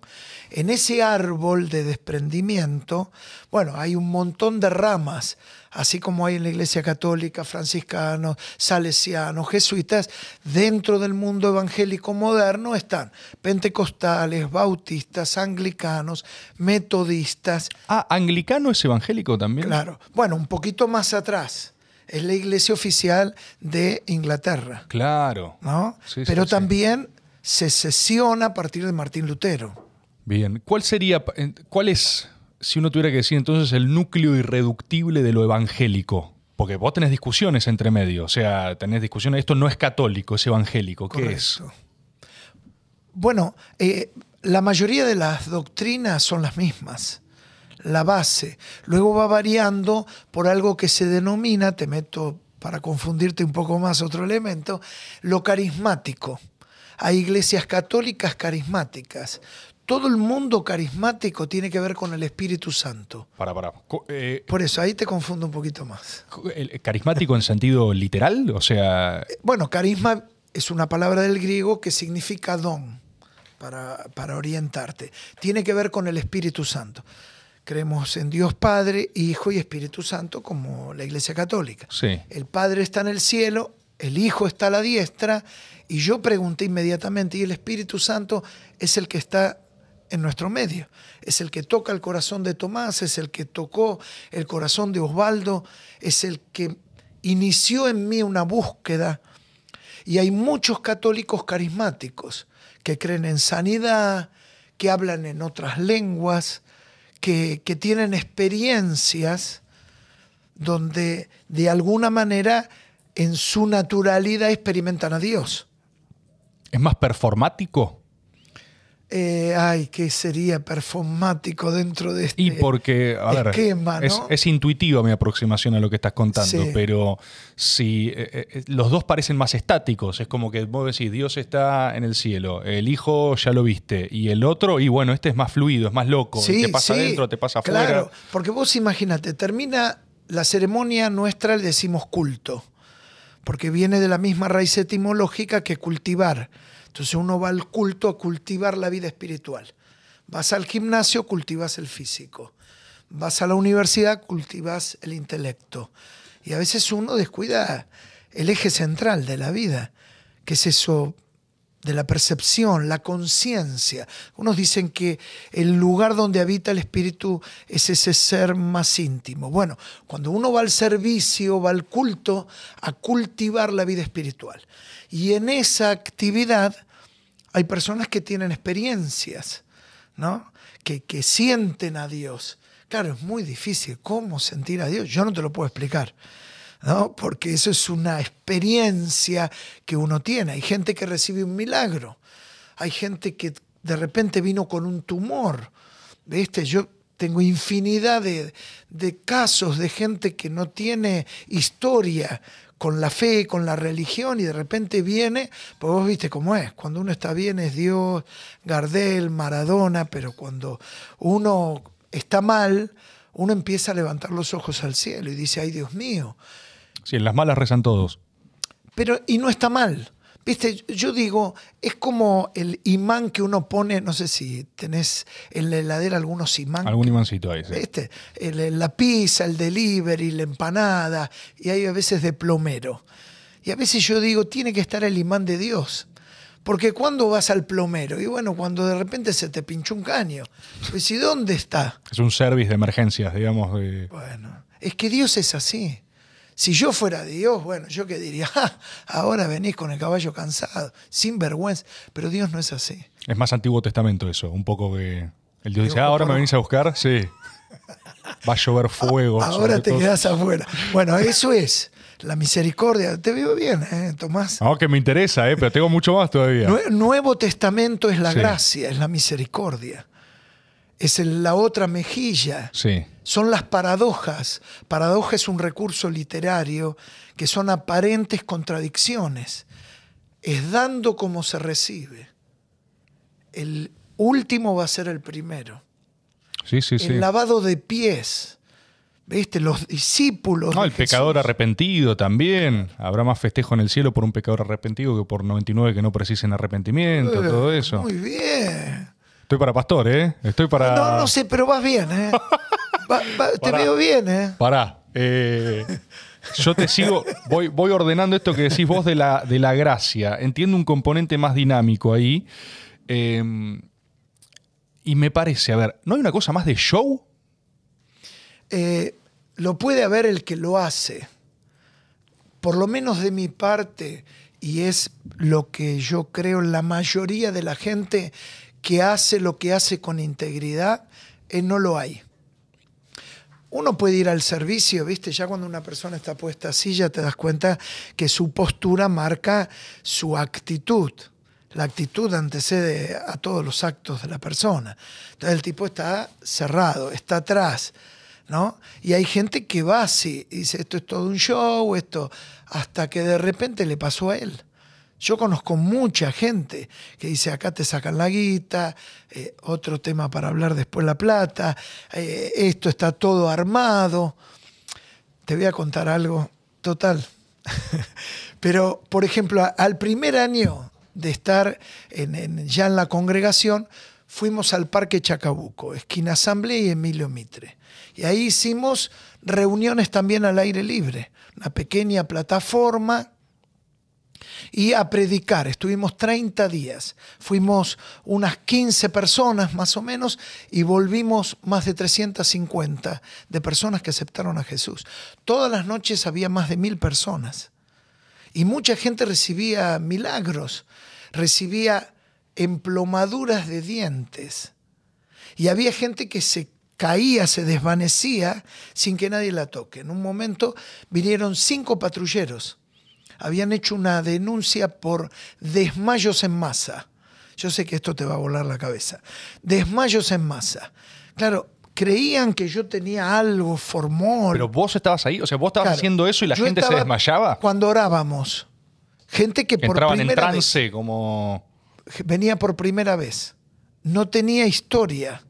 En ese árbol de desprendimiento, bueno, hay un montón de ramas, así como hay en la Iglesia Católica, franciscanos, salesianos, jesuitas, dentro del mundo evangélico moderno están pentecostales, bautistas, anglicanos, metodistas, Ah, anglicano es evangélico también. claro. Bueno, un poquito más atrás, es la iglesia oficial de Inglaterra. Claro. ¿no? Sí, Pero sí. también se sesiona a partir de Martín Lutero. Bien. ¿Cuál sería, cuál es, si uno tuviera que decir entonces, el núcleo irreductible de lo evangélico? Porque vos tenés discusiones entre medio, o sea, tenés discusiones, esto no es católico, es evangélico. ¿Qué es? Correcto. Bueno, eh, la mayoría de las doctrinas son las mismas, la base. Luego va variando por algo que se denomina, te meto para confundirte un poco más otro elemento, lo carismático. Hay iglesias católicas carismáticas. Todo el mundo carismático tiene que ver con el Espíritu Santo. Para, para. Eh, Por eso ahí te confundo un poquito más. el- ¿Carismático en sentido literal? O sea, Bueno, carisma es una palabra del griego que significa don, para, para orientarte. Tiene que ver con el Espíritu Santo. Creemos en Dios Padre, Hijo y Espíritu Santo como la Iglesia Católica. sí. El Padre está en el cielo, el Hijo está a la diestra, y yo pregunté inmediatamente, ¿y el Espíritu Santo es el que está en nuestro medio? Es el que toca el corazón de Tomás, es el que tocó el corazón de Osvaldo, es el que inició en mí una búsqueda. Y hay muchos católicos carismáticos que creen en sanidad, que hablan en otras lenguas, que, que tienen experiencias donde de alguna manera en su naturalidad experimentan a Dios. ¿Es más performático? Eh, ay, ¿qué sería performático dentro de este Y porque, a ver, esquema, ¿no? es, es intuitiva mi aproximación a lo que estás contando, Sí. pero si eh, eh, los dos parecen más estáticos, es como que vos decís, Dios está en el cielo, el hijo ya lo viste, y el otro, y bueno, este es más fluido, es más loco, te pasa sí, adentro, te pasa Claro, afuera. porque vos imagínate, termina la ceremonia nuestra, le decimos culto, porque viene de la misma raíz etimológica que cultivar. Entonces uno va al culto a cultivar la vida espiritual. Vas al gimnasio, cultivas el físico. Vas a la universidad, cultivas el intelecto. Y a veces uno descuida el eje central de la vida, que es eso de la percepción, la conciencia. Unos dicen que el lugar donde habita el espíritu es ese ser más íntimo. Bueno, cuando uno va al servicio, va al culto, a cultivar la vida espiritual. Y en esa actividad hay personas que tienen experiencias, ¿no? Que, que sienten a Dios. Claro, es muy difícil. ¿Cómo sentir a Dios? Yo no te lo puedo explicar. ¿no? Porque eso es una experiencia que uno tiene. Hay gente que recibe un milagro. Hay gente que de repente vino con un tumor. ¿Viste? Yo tengo infinidad de, de casos de gente que no tiene historia con la fe, con la religión, y de repente viene, pues vos viste cómo es. Cuando uno está bien es Dios, Gardel, Maradona, pero cuando uno está mal, uno empieza a levantar los ojos al cielo y dice, ay Dios mío, Sí, en las malas rezan todos. pero, y no está mal. Viste, yo digo, es como el imán que uno pone, no sé si tenés en la heladera algunos imán. Algún imancito ahí, sí. ¿Viste? El- la pizza, el delivery, la empanada, y hay a veces de plomero. Y a veces yo digo, tiene que estar el imán de Dios. Porque cuando vas al plomero? Y bueno, cuando de repente se te pinchó un caño. Pues ¿y dónde está? Es un service de emergencias, digamos. De... Bueno, es que Dios es así. Si yo fuera Dios, bueno, yo qué diría, "Ja, ahora venís con el caballo cansado, sin vergüenza. Pero Dios no es así. Es más Antiguo Testamento eso, un poco que el Dios dice, ah, ahora me venís a buscar, sí. Va a llover fuego. Ahora te todo". quedás afuera. Bueno, eso es la misericordia. Te veo bien, ¿eh, Tomás? No, que me interesa, eh, pero tengo mucho más todavía. Nue- Nuevo Testamento es la Sí. gracia, es la misericordia. Es la otra mejilla. Sí. Son las paradojas. Paradoja es un recurso literario que son aparentes contradicciones. Es dando como se recibe. El último va a ser el primero. Sí, sí, sí. El lavado de pies. ¿Viste? Los discípulos. No, el pecador arrepentido también. Habrá más festejo en el cielo por un pecador arrepentido que por 99 que no precisen arrepentimiento, Eh, todo eso. Muy bien. Estoy para pastor, ¿eh? Estoy para... No, no sé, pero vas bien, ¿eh? Va- va- te veo bien, ¿eh? Pará. eh, yo te sigo, voy, voy ordenando esto que decís vos de la, de la gracia. Entiendo un componente más dinámico ahí. eh, y me parece, a ver, ¿no hay una cosa más de show? Eh, lo puede haber el que lo hace. Por lo menos de mi parte, y es lo que yo creo la mayoría de la gente que hace lo que hace con integridad, eh, no lo hay. Uno puede ir al servicio, ¿viste? Ya cuando una persona está puesta así, ya te das cuenta que su postura marca su actitud. La actitud antecede a todos los actos de la persona. Entonces el tipo está cerrado, está atrás, ¿no? Y hay gente que va así, y dice, esto es todo un show, esto, hasta que de repente le pasó a él. Yo conozco mucha gente que dice, acá te sacan la guita, eh, otro tema para hablar después la plata, eh, esto está todo armado. Te voy a contar algo total. Pero, por ejemplo, al primer año de estar ya en la congregación, fuimos al Parque Chacabuco, esquina Asamblea y Emilio Mitre. Y ahí hicimos reuniones también al aire libre, una pequeña plataforma y a predicar. Estuvimos 30 días. Fuimos unas 15 personas más o menos y volvimos más de 350 de personas que aceptaron a Jesús. Todas las noches había más de mil personas. Y mucha gente recibía milagros, recibía emplomaduras de dientes. Y había gente que se caía, se desvanecía sin que nadie la toque. En un momento vinieron cinco patrulleros habían hecho una denuncia por desmayos en masa. Yo sé que esto te va a volar la cabeza. Desmayos en masa. Claro, creían que yo tenía algo formol. Pero vos estabas ahí, o sea, vos estabas Claro, haciendo eso y la gente se desmayaba. Cuando orábamos. Gente que por Entraban en primera trance, como... vez venía por primera vez. No tenía historia.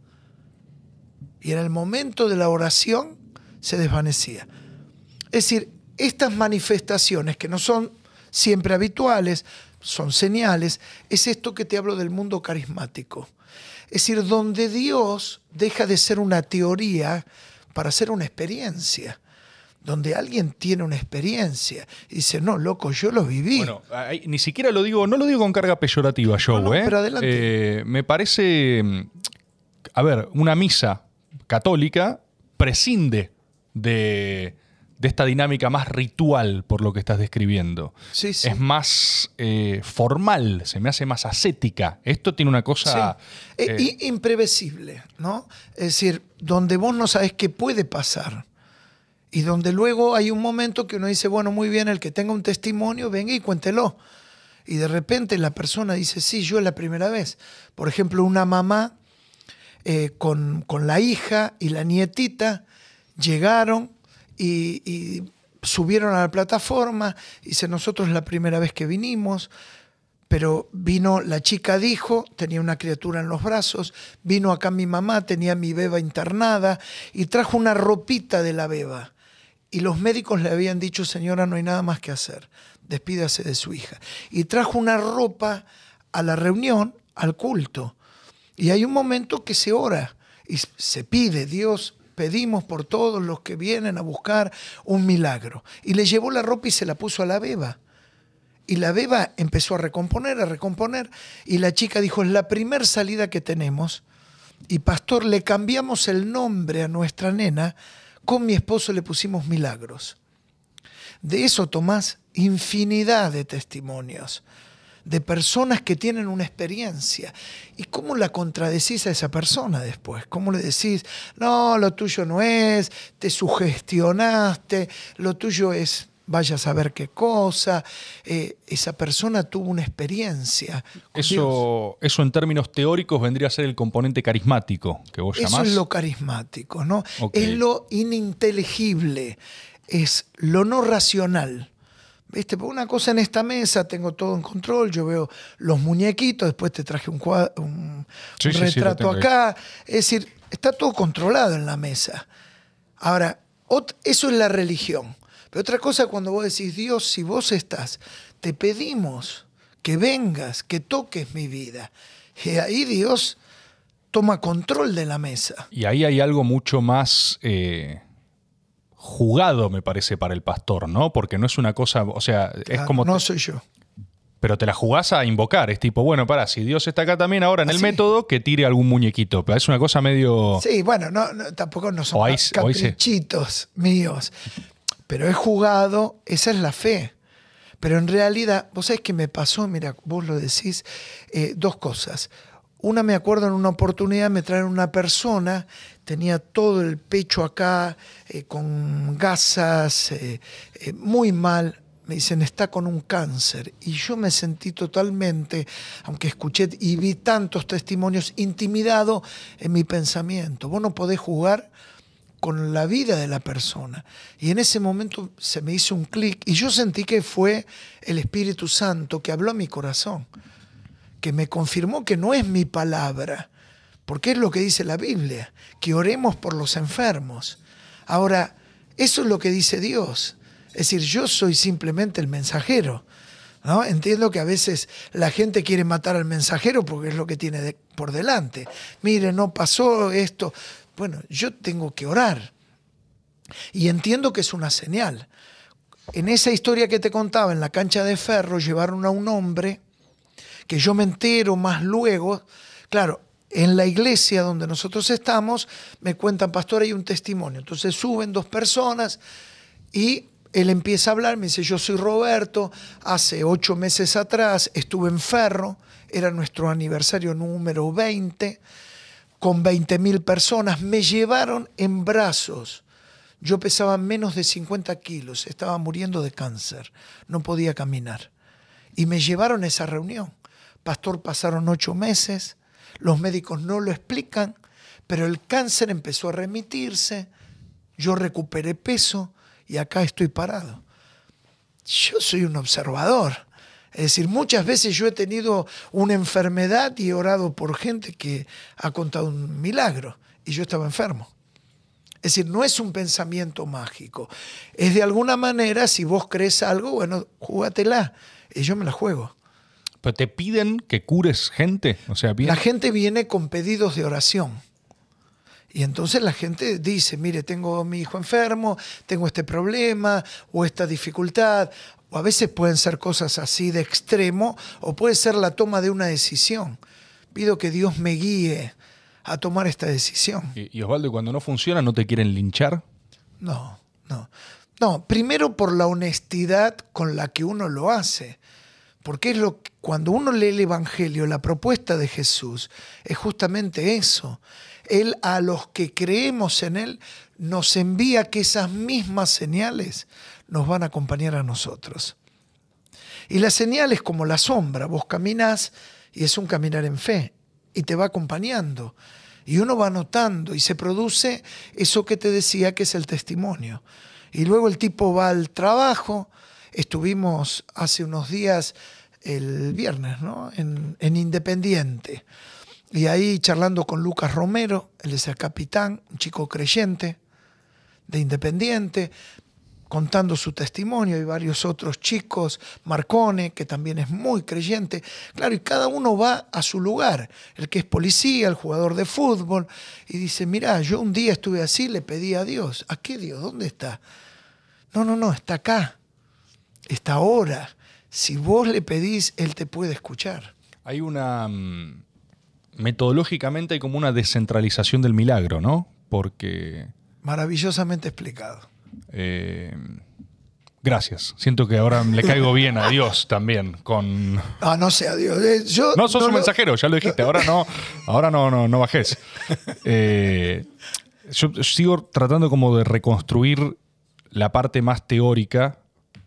Y en el momento de la oración se desvanecía. Es decir, estas manifestaciones que no son siempre habituales, son señales, es esto que te hablo del mundo carismático. Es decir, donde Dios deja de ser una teoría para ser una experiencia. Donde alguien tiene una experiencia y dice, no, loco, yo lo viví. Bueno, ahí ni siquiera lo digo, no lo digo con carga peyorativa yo, No, no, ¿eh? pero adelante. Eh, me parece, mm, a ver, una misa católica prescinde de, de esta dinámica más ritual por lo que estás describiendo. Sí, sí. Es más eh, formal, se me hace más ascética. Esto tiene una cosa... Sí. Eh, eh, imprevisible, ¿no? Es decir, donde vos no sabes qué puede pasar. Y donde luego hay un momento que uno dice, bueno, muy bien, el que tenga un testimonio, venga y cuéntelo. Y de repente la persona dice, sí, yo es la primera vez. Por ejemplo, una mamá eh, con, con la hija y la nietita llegaron y, subieron a la plataforma. Dice, nosotros la primera vez que vinimos pero vino, la chica dijo, tenía una criatura en los brazos, vino acá mi mamá, tenía mi beba internada y trajo una ropita de la beba. Y los médicos le habían dicho, señora, no hay nada más que hacer. despídase de su hija. Y trajo una ropa a la reunión, al culto. Y hay un momento que se ora y se pide, Dios, pedimos por todos los que vienen a buscar un milagro. Y le llevó la ropa y se la puso a la beba. Y la beba empezó a recomponer, a recomponer. Y la chica dijo, es la primera salida que tenemos. Y pastor, le cambiamos el nombre a nuestra nena. Con mi esposo le pusimos milagros. De eso tomás infinidad de testimonios de personas que tienen una experiencia. ¿Y cómo la contradecís a esa persona después? ¿Cómo le decís, no, lo tuyo no es, te sugestionaste, lo tuyo es vaya a saber qué cosa, eh, esa persona tuvo una experiencia. Eso, eso en términos teóricos vendría a ser el componente carismático que vos llamás. Eso es lo carismático, ¿no? Es lo ininteligible, es lo no racional. ¿Viste? una cosa en esta mesa, tengo todo en control, yo veo los muñequitos, después te traje un, un, retrato acá. Es decir, está todo controlado en la mesa. Ahora, eso es la religión. Pero otra cosa cuando vos decís, Dios, si vos estás, te pedimos que vengas, que toques mi vida. Y ahí Dios toma control de la mesa. Y ahí hay algo mucho más... Eh, jugado, me parece, para el pastor, ¿no? Porque no es una cosa, o sea, es como... No soy yo. Pero te la jugás a invocar, es tipo, bueno, para, si Dios está acá también ahora en el método, que tire algún muñequito. Pero es una cosa medio... Sí, bueno, no, tampoco no son caprichitos míos. Pero he jugado, esa es la fe. Pero en realidad, vos sabés que me pasó, mira, vos lo decís, eh, dos cosas. Una me acuerdo en una oportunidad me traen una persona, tenía todo el pecho acá eh, con gasas, eh, eh, muy mal. Me dicen, está con un cáncer. Y yo me sentí totalmente, aunque escuché y vi tantos testimonios, intimidado en mi pensamiento. Vos no podés jugar con la vida de la persona. Y en ese momento se me hizo un clic y yo sentí que fue el Espíritu Santo que habló a mi corazón que me confirmó que no es mi palabra, porque es lo que dice la Biblia, que oremos por los enfermos. Ahora, eso es lo que dice Dios. Es decir, yo soy simplemente el mensajero. ¿no? Entiendo que a veces la gente quiere matar al mensajero porque es lo que tiene por delante. Mire, no pasó esto. Bueno, yo tengo que orar. Y entiendo que es una señal. En esa historia que te contaba, en la cancha de ferro, llevaron a un hombre que yo me entero más luego, claro, en la iglesia donde nosotros estamos, me cuentan, pastor, hay un testimonio. Entonces suben dos personas y él empieza a hablar, me dice, yo soy Roberto, hace ocho meses atrás estuve en Ferro, era nuestro aniversario número 20, con 20 mil personas, me llevaron en brazos. Yo pesaba menos de 50 kilos, estaba muriendo de cáncer, no podía caminar. Y me llevaron a esa reunión. Pastor, pasaron ocho meses, los médicos no lo explican, pero el cáncer empezó a remitirse, yo recuperé peso y acá estoy parado. Yo soy un observador. Es decir, muchas veces yo he tenido una enfermedad y he orado por gente que ha contado un milagro y yo estaba enfermo. Es decir, no es un pensamiento mágico. Es de alguna manera, si vos crees algo, bueno, júgatela. Y yo me la juego. ¿Pero te piden que cures gente? O sea, La gente viene con pedidos de oración. Y entonces la gente dice, mire, tengo a mi hijo enfermo, tengo este problema o esta dificultad. O a veces pueden ser cosas así de extremo o puede ser la toma de una decisión. Pido que Dios me guíe a tomar esta decisión. ¿Y, y Osvaldo, cuando no funciona, no te quieren linchar? No, no. No, primero por la honestidad con la que uno lo hace. Porque es lo cuando uno lee el Evangelio, la propuesta de Jesús es justamente eso. Él a los que creemos en Él nos envía que esas mismas señales nos van a acompañar a nosotros. Y las señales como la sombra, vos caminas y es un caminar en fe y te va acompañando. Y uno va notando y se produce eso que te decía que es el testimonio. Y luego el tipo va al trabajo. Estuvimos hace unos días el viernes, ¿no? En, Independiente. Y ahí charlando con Lucas Romero, él es el capitán, un chico creyente de Independiente, contando su testimonio y varios otros chicos, Marcone, que también es muy creyente. Claro, y cada uno va a su lugar. El que es policía, el jugador de fútbol, y dice, mira, yo un día estuve así, le pedí a Dios. ¿A qué Dios? ¿Dónde está? No, no, no, está acá. Está ahora. Si vos le pedís, Él te puede escuchar. Hay una... Mm, metodológicamente hay como una descentralización del milagro, ¿no? Porque... Maravillosamente explicado. Eh, gracias. Siento que ahora le caigo bien a Dios también con. Ah, no sé, a Dios. Eh, yo no sos un mensajero, ya lo dijiste. Ahora no, ahora no, no, no bajes. Eh, yo sigo tratando como de reconstruir la parte más teórica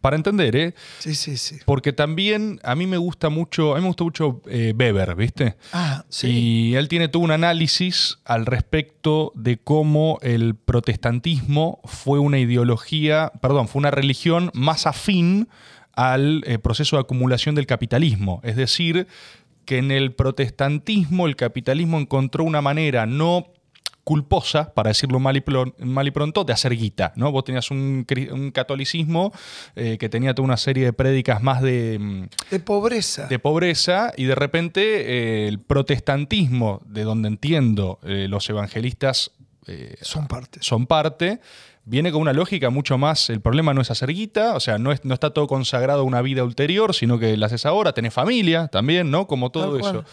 para entender, ¿eh? Sí, sí, sí. Porque también a mí me gusta mucho, a mí me gusta mucho eh, Weber, ¿viste? Ah, sí. Y él tiene todo un análisis al respecto de cómo el protestantismo fue una ideología, perdón, fue una religión más afín al eh, proceso de acumulación del capitalismo. Es decir, que en el protestantismo el capitalismo encontró una manera no culposa, para decirlo mal y, pronto, de hacer guita. ¿no? Vos tenías un, catolicismo eh, que tenía toda una serie de prédicas más de... Mm, de pobreza. De pobreza, y de repente eh, el protestantismo, de donde entiendo eh, los evangelistas... son parte. Son parte viene con una lógica mucho más, el problema no es hacer guita, o sea, no, es, no está todo consagrado a una vida ulterior, sino que la haces ahora, tenés familia también, ¿no? Como todo eso.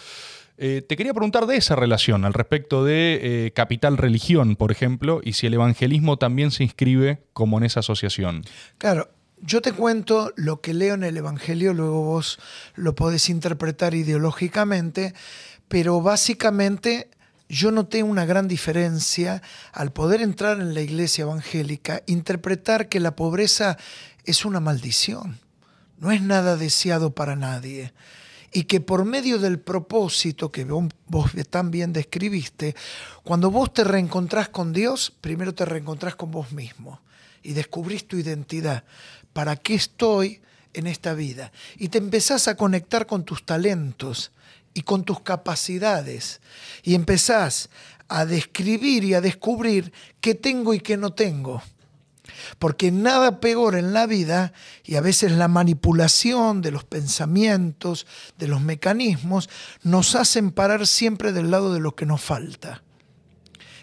Eh, te quería preguntar de esa relación al respecto de eh, capital-religión, por ejemplo, y si el evangelismo también se inscribe como en esa asociación. Claro, yo te cuento lo que leo en el Evangelio, luego vos lo podés interpretar ideológicamente, pero básicamente yo noté una gran diferencia al poder entrar en la iglesia evangélica, interpretar que la pobreza es una maldición, no es nada deseado para nadie y que por medio del propósito que vos tan bien describiste, cuando vos te reencontrás con Dios, primero te reencontrás con vos mismo y descubrís tu identidad. ¿Para qué estoy en esta vida? Y te empezás a conectar con tus talentos y con tus capacidades y empezás a describir y a descubrir qué tengo y qué no tengo porque nada peor en la vida, y a veces la manipulación de los pensamientos, de los mecanismos, nos hacen parar siempre del lado de lo que nos falta.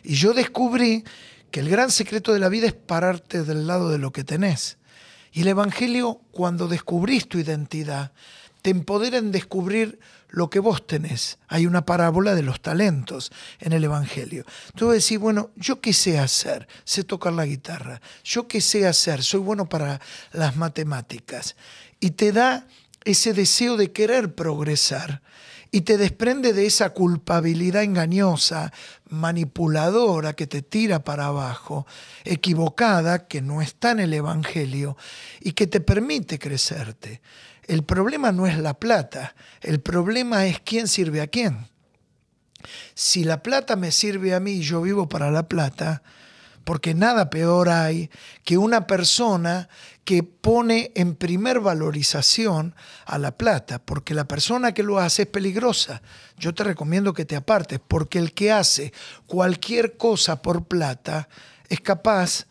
Y yo descubrí que el gran secreto de la vida es pararte del lado de lo que tenés. Y el Evangelio, cuando descubrís tu identidad, te empodera en descubrir lo que vos tenés. Hay una parábola de los talentos en el Evangelio. Tú decís, bueno, ¿yo qué sé hacer? Sé tocar la guitarra. ¿Yo qué sé hacer? Soy bueno para las matemáticas. Y te da ese deseo de querer progresar y te desprende de esa culpabilidad engañosa, manipuladora que te tira para abajo, equivocada, que no está en el Evangelio y que te permite crecerte. El problema no es la plata, el problema es quién sirve a quién. Si la plata me sirve a mí y yo vivo para la plata, porque nada peor hay que una persona que pone en primer valorización a la plata, porque la persona que lo hace es peligrosa. Yo te recomiendo que te apartes, porque el que hace cualquier cosa por plata es capaz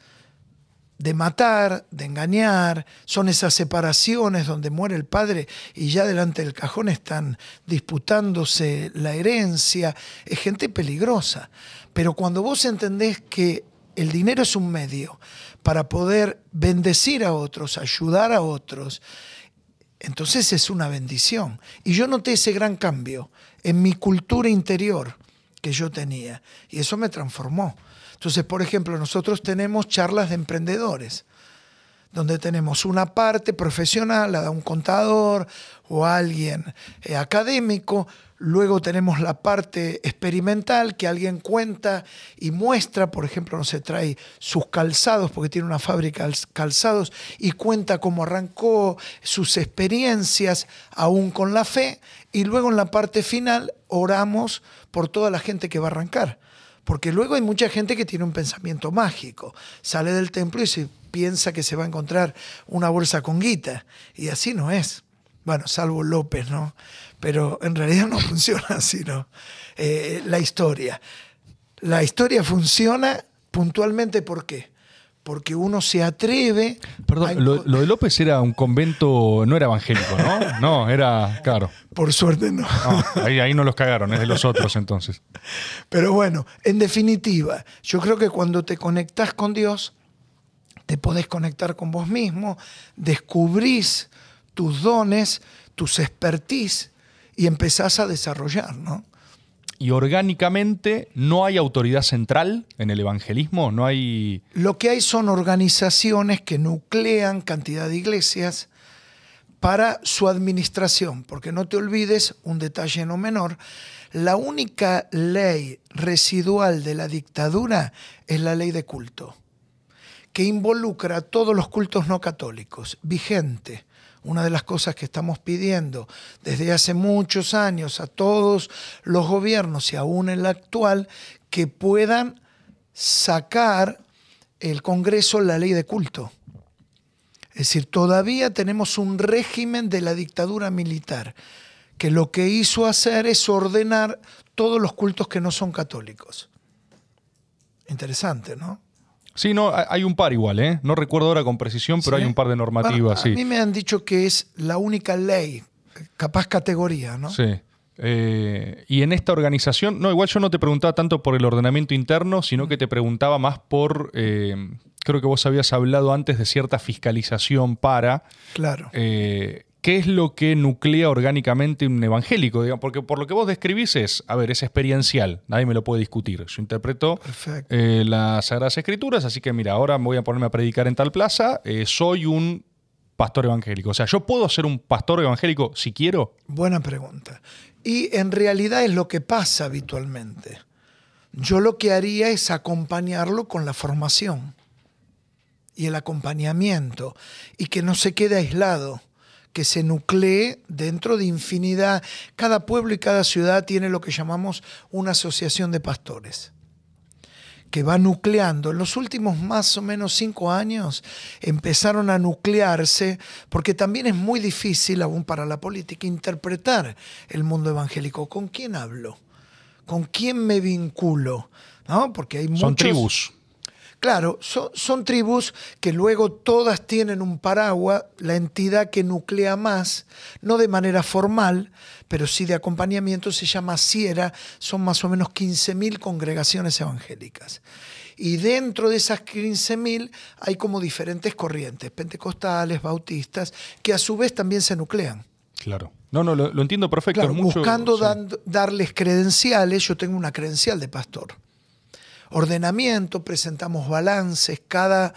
de matar, de engañar, son esas separaciones donde muere el padre y ya delante del cajón están disputándose la herencia, es gente peligrosa. Pero cuando vos entendés que el dinero es un medio para poder bendecir a otros, ayudar a otros, entonces es una bendición. Y yo noté ese gran cambio en mi cultura interior que yo tenía y eso me transformó. Entonces, por ejemplo, nosotros tenemos charlas de emprendedores, donde tenemos una parte profesional, la da un contador o alguien eh, académico, luego tenemos la parte experimental que alguien cuenta y muestra, por ejemplo, no se trae sus calzados porque tiene una fábrica de calzados y cuenta cómo arrancó sus experiencias aún con la fe y luego en la parte final oramos por toda la gente que va a arrancar. Porque luego hay mucha gente que tiene un pensamiento mágico. Sale del templo y se piensa que se va a encontrar una bolsa con guita. Y así no es. Bueno, salvo López, ¿no? Pero en realidad no funciona así, ¿no? Eh, la historia. La historia funciona puntualmente ¿por qué? Porque uno se atreve. Perdón, lo, de López era un convento, no era evangélico, ¿no? No, era, claro. Por suerte no. ahí, ahí no los cagaron, es de los otros entonces. Pero bueno, en definitiva, yo creo que cuando te conectas con Dios, te podés conectar con vos mismo, descubrís tus dones, tus expertise y empezás a desarrollar, ¿no? Y orgánicamente no hay autoridad central en el evangelismo, no hay... Lo que hay son organizaciones que nuclean cantidad de iglesias para su administración, porque no te olvides un detalle no menor, la única ley residual de la dictadura es la ley de culto, que involucra a todos los cultos no católicos, vigente una de las cosas que estamos pidiendo desde hace muchos años a todos los gobiernos y aún el actual, que puedan sacar el Congreso la ley de culto. Es decir, todavía tenemos un régimen de la dictadura militar que lo que hizo hacer es ordenar todos los cultos que no son católicos. Interesante, ¿no? Sí, no, hay un par igual, ¿eh? No recuerdo ahora con precisión, pero hay un par de normativas. A mí me han dicho que es la única ley, capaz categoría, ¿no? Sí. Eh, y en esta organización, no, igual yo no te preguntaba tanto por el ordenamiento interno, sino que te preguntaba más por, eh, creo que vos habías hablado antes de cierta fiscalización para... Claro. Eh, ¿Qué es lo que nuclea orgánicamente un evangélico? Porque por lo que vos describís es, a ver, es experiencial, nadie me lo puede discutir. Yo interpreto eh, las Sagradas Escrituras, así que mira, ahora me voy a ponerme a predicar en tal plaza, eh, soy un pastor evangélico. O sea, ¿yo puedo ser un pastor evangélico si quiero? Buena pregunta. Y en realidad es lo que pasa habitualmente. Yo lo que haría es acompañarlo con la formación y el acompañamiento y que no se quede aislado que se nuclee dentro de infinidad. Cada pueblo y cada ciudad tiene lo que llamamos una asociación de pastores que va nucleando. En los últimos más o menos cinco años empezaron a nuclearse, porque también es muy difícil, aún para la política, interpretar el mundo evangélico. ¿Con quién hablo? ¿Con quién me vinculo? ¿No? Porque hay Son tribus. Claro, son, tribus que luego todas tienen un paraguas, la entidad que nuclea más, no de manera formal, pero sí de acompañamiento, se llama Sierra, son más o menos 15.000 congregaciones evangélicas. Y dentro de esas 15.000 hay como diferentes corrientes, pentecostales, bautistas, que a su vez también se nuclean. Claro. No, no, lo, entiendo perfecto. buscando darles credenciales, yo tengo una credencial de pastor ordenamiento, presentamos balances, cada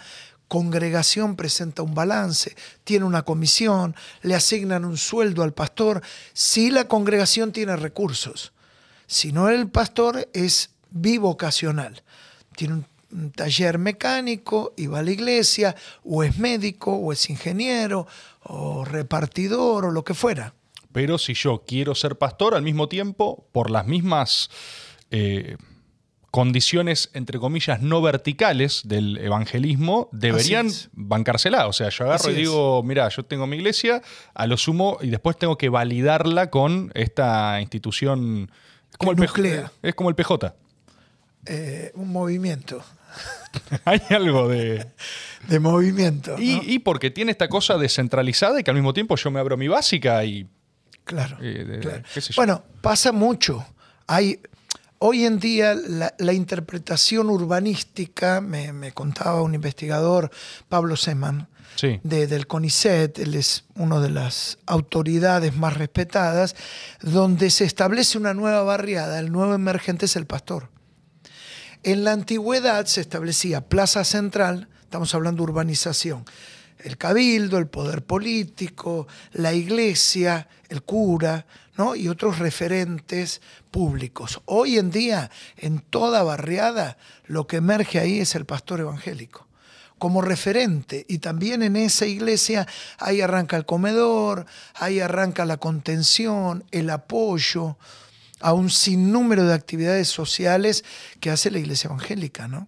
congregación presenta un balance, tiene una comisión, le asignan un sueldo al pastor, si la congregación tiene recursos. Si no, el pastor es bivocacional, tiene un, taller mecánico y va a la iglesia, o es médico, o es ingeniero, o repartidor, o lo que fuera. Pero si yo quiero ser pastor al mismo tiempo, por las mismas... Eh, condiciones, entre comillas, no verticales del evangelismo deberían bancársela. O sea, yo agarro y digo, mira, yo tengo mi iglesia, a lo sumo, y después tengo que validarla con esta institución. Es como, el, PJ, es como el PJ. Eh, un movimiento. Hay algo de... de movimiento. Y, porque tiene esta cosa descentralizada y que al mismo tiempo yo me abro mi básica y... Claro. claro. Bueno, pasa mucho. Hay Hoy en día la, interpretación urbanística, me, contaba un investigador, Pablo Seman, del CONICET, él es una de las autoridades más respetadas, donde se establece una nueva barriada, el nuevo emergente es el pastor. En la antigüedad se establecía Plaza Central, estamos hablando de urbanización, el cabildo, el poder político, la iglesia, el cura, y otros referentes públicos. Hoy en día, en toda barriada, lo que emerge ahí es el pastor evangélico como referente. Y también en esa iglesia ahí arranca el comedor, ahí arranca la contención, el apoyo a un sinnúmero de actividades sociales que hace la iglesia evangélica, ¿no?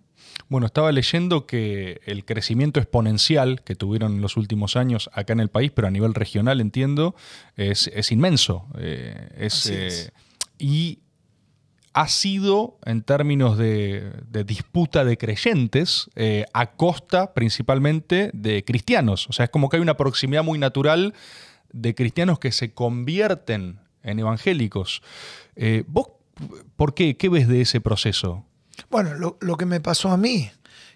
Bueno, estaba leyendo que el crecimiento exponencial que tuvieron en los últimos años acá en el país, pero a nivel regional, entiendo, es, inmenso. Eh, es, eh, y ha sido, en términos de, disputa de creyentes, eh, a costa principalmente de cristianos. O sea, es como que hay una proximidad muy natural de cristianos que se convierten en evangélicos. ¿Vos por qué? ¿Qué ves de ese proceso? Bueno, lo, lo que me pasó a mí,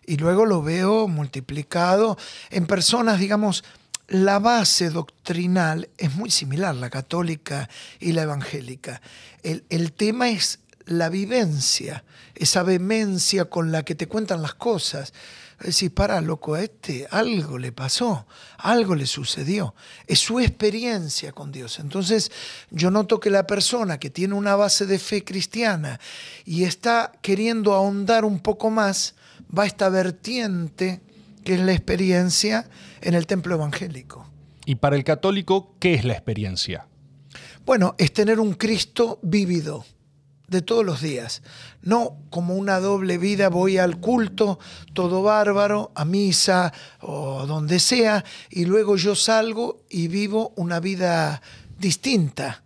y luego lo veo multiplicado en personas, digamos, la base doctrinal es muy similar, la católica y la evangélica. El, tema es la vivencia, esa vehemencia con la que te cuentan las cosas. Decir, para, loco, a este algo le pasó, algo le sucedió. Es su experiencia con Dios. Entonces, yo noto que la persona que tiene una base de fe cristiana y está queriendo ahondar un poco más, va a esta vertiente que es la experiencia en el templo evangélico. Y para el católico, ¿qué es la experiencia? Bueno, es tener un Cristo vívido de todos los días. No como una doble vida, voy al culto, todo bárbaro, a misa o donde sea, y luego yo salgo y vivo una vida distinta.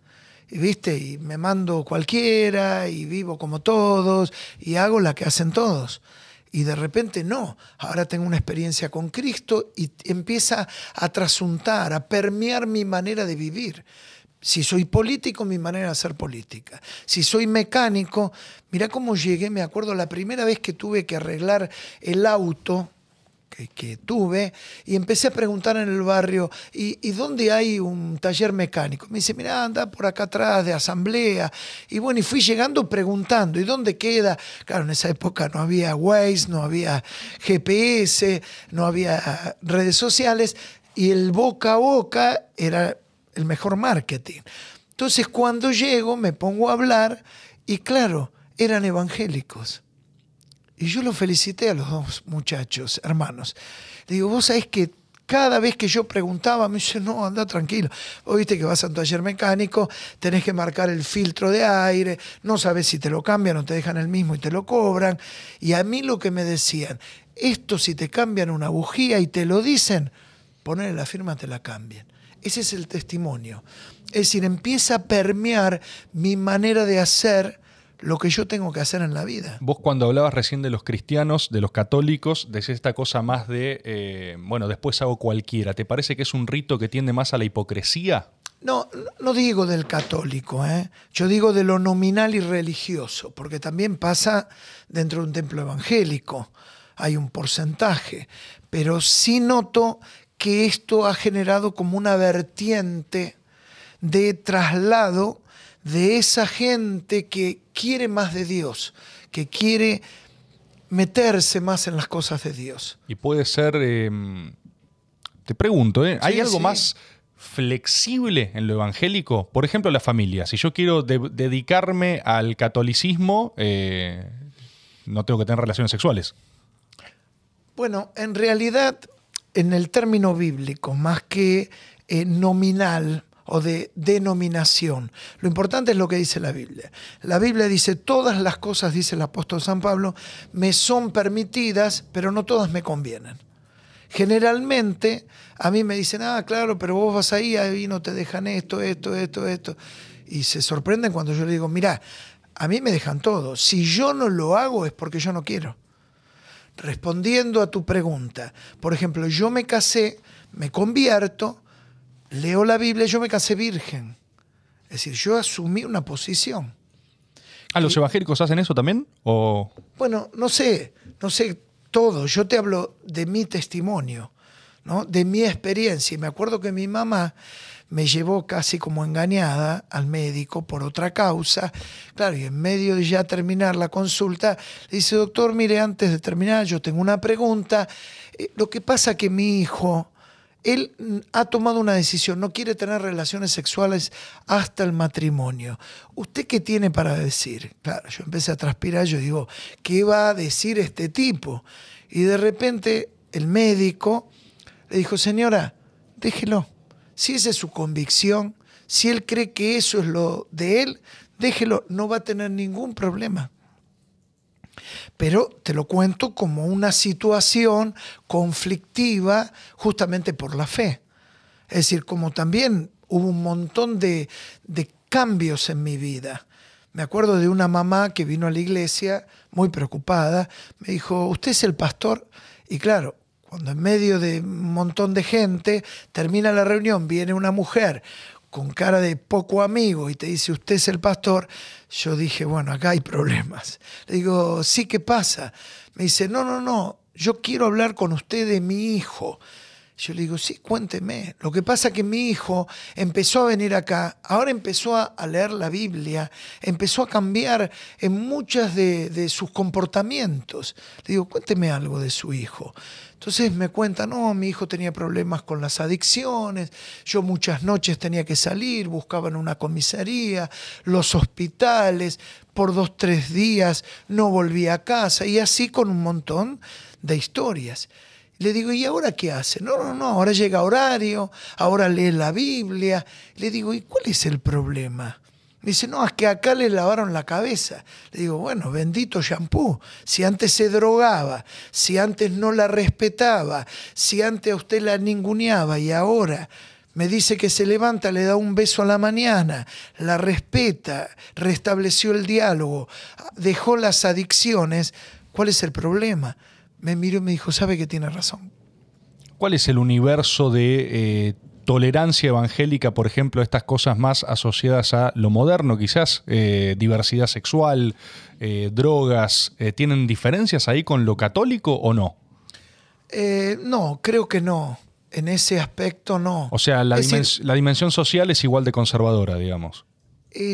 Y viste, y me mando cualquiera, y vivo como todos, y hago la que hacen todos y de repente no, ahora tengo una experiencia con Cristo y empieza a trasuntar, a permear mi manera de vivir. Si soy político, mi manera de hacer política. Si soy mecánico, mira cómo llegué, me acuerdo la primera vez que tuve que arreglar el auto que, tuve y empecé a preguntar en el barrio, ¿y, dónde hay un taller mecánico? Me dice, mira, anda por acá atrás de asamblea. Y bueno, y fui llegando preguntando, ¿y dónde queda? Claro, en esa época no había Waze, no había GPS, no había redes sociales y el boca a boca era el mejor marketing. Entonces cuando llego me pongo a hablar y claro, eran evangélicos. Y yo lo felicité a los dos muchachos, hermanos. Le digo, vos sabés que cada vez que yo preguntaba, me dice, no, anda tranquilo. Vos viste que vas a un taller mecánico, tenés que marcar el filtro de aire, no sabes si te lo cambian o te dejan el mismo y te lo cobran. Y a mí lo que me decían, esto si te cambian una bujía y te lo dicen, ponele la firma, te la cambian. Ese es el testimonio. Es decir, empieza a permear mi manera de hacer lo que yo tengo que hacer en la vida. Vos cuando hablabas recién de los cristianos, de los católicos, decís esta cosa más de, eh, bueno, después hago cualquiera. ¿Te parece que es un rito que tiende más a la hipocresía? No, no digo del católico, ¿eh? yo digo de lo nominal y religioso, porque también pasa dentro de un templo evangélico, hay un porcentaje, pero sí noto que esto ha generado como una vertiente de traslado de esa gente que quiere más de Dios, que quiere meterse más en las cosas de Dios. Y puede ser, em, te pregunto, ¿eh? ¿hay algo más flexible en lo evangélico? Por ejemplo, la familia. Si yo quiero dedicarme al catolicismo, eh, no tengo que tener relaciones sexuales. Bueno, en realidad, en el término bíblico, más que eh, nominal, o de denominación. Lo importante es lo que dice la Biblia. La Biblia dice, todas las cosas, dice el apóstol San Pablo, me son permitidas, pero no todas me convienen. Generalmente a mí me dicen, ah, claro, pero vos vas ahí, ahí no te dejan esto, esto, esto, esto. Y se sorprenden cuando yo le digo, mira, a mí me dejan todo. Si yo no lo hago es porque yo no quiero. Respondiendo a tu pregunta, por ejemplo, yo me casé, me convierto, leo la Biblia, yo me casé virgen. Es decir, yo asumí una posición. ¿A los evangélicos hacen eso también? O... Bueno, no sé, no sé todo. Yo te hablo de mi testimonio, ¿no? de mi experiencia. Y me acuerdo que mi mamá me llevó casi como engañada al médico por otra causa. Claro, y en medio de ya terminar la consulta, le dice, doctor, mire, antes de terminar, yo tengo una pregunta. Eh, lo que pasa que mi hijo él ha tomado una decisión, no quiere tener relaciones sexuales hasta el matrimonio. ¿Usted qué tiene para decir? Claro, yo empecé a transpirar, yo digo, ¿qué va a decir este tipo? Y de repente el médico le dijo, señora, déjelo. Si esa es su convicción, si él cree que eso es lo de él, déjelo, no va a tener ningún problema pero te lo cuento como una situación conflictiva justamente por la fe. Es decir, como también hubo un montón de, cambios en mi vida. Me acuerdo de una mamá que vino a la iglesia muy preocupada. Me dijo, ¿usted es el pastor? Y claro, cuando en medio de un montón de gente termina la reunión, viene una mujer con cara de poco amigo y te dice, usted es el pastor, yo dije, bueno, acá hay problemas. Le digo, sí, ¿qué pasa? Me dice, no, no, no, yo quiero hablar con usted de mi hijo. Yo le digo, sí, cuénteme. Lo que pasa es que mi hijo empezó a venir acá, ahora empezó a, leer la Biblia, empezó a cambiar en muchos de, de, sus comportamientos. Le digo, cuénteme algo de su hijo. Entonces me cuenta, no, mi hijo tenía problemas con las adicciones, yo muchas noches tenía que salir, buscaba en una comisaría, los hospitales, por dos, tres días no volvía a casa y así con un montón de historias. Le digo, ¿y ahora qué hace? No, no, no, ahora llega horario, ahora lee la Biblia. Le digo, ¿y cuál es el problema? Me dice, no, es que acá le lavaron la cabeza. Le digo, bueno, bendito shampoo. Si antes se drogaba, si antes no la respetaba, si antes a usted la ninguneaba y ahora me dice que se levanta, le da un beso a la mañana, la respeta, restableció el diálogo, dejó las adicciones, ¿cuál es el problema? me miró y me dijo, sabe que tiene razón. ¿Cuál es el universo de eh, tolerancia evangélica, por ejemplo, estas cosas más asociadas a lo moderno, quizás eh, diversidad sexual, eh, drogas, ¿tienen diferencias ahí con lo católico o no? no, creo que no. En ese aspecto no. O sea, la, la dimensión social es igual de conservadora, digamos.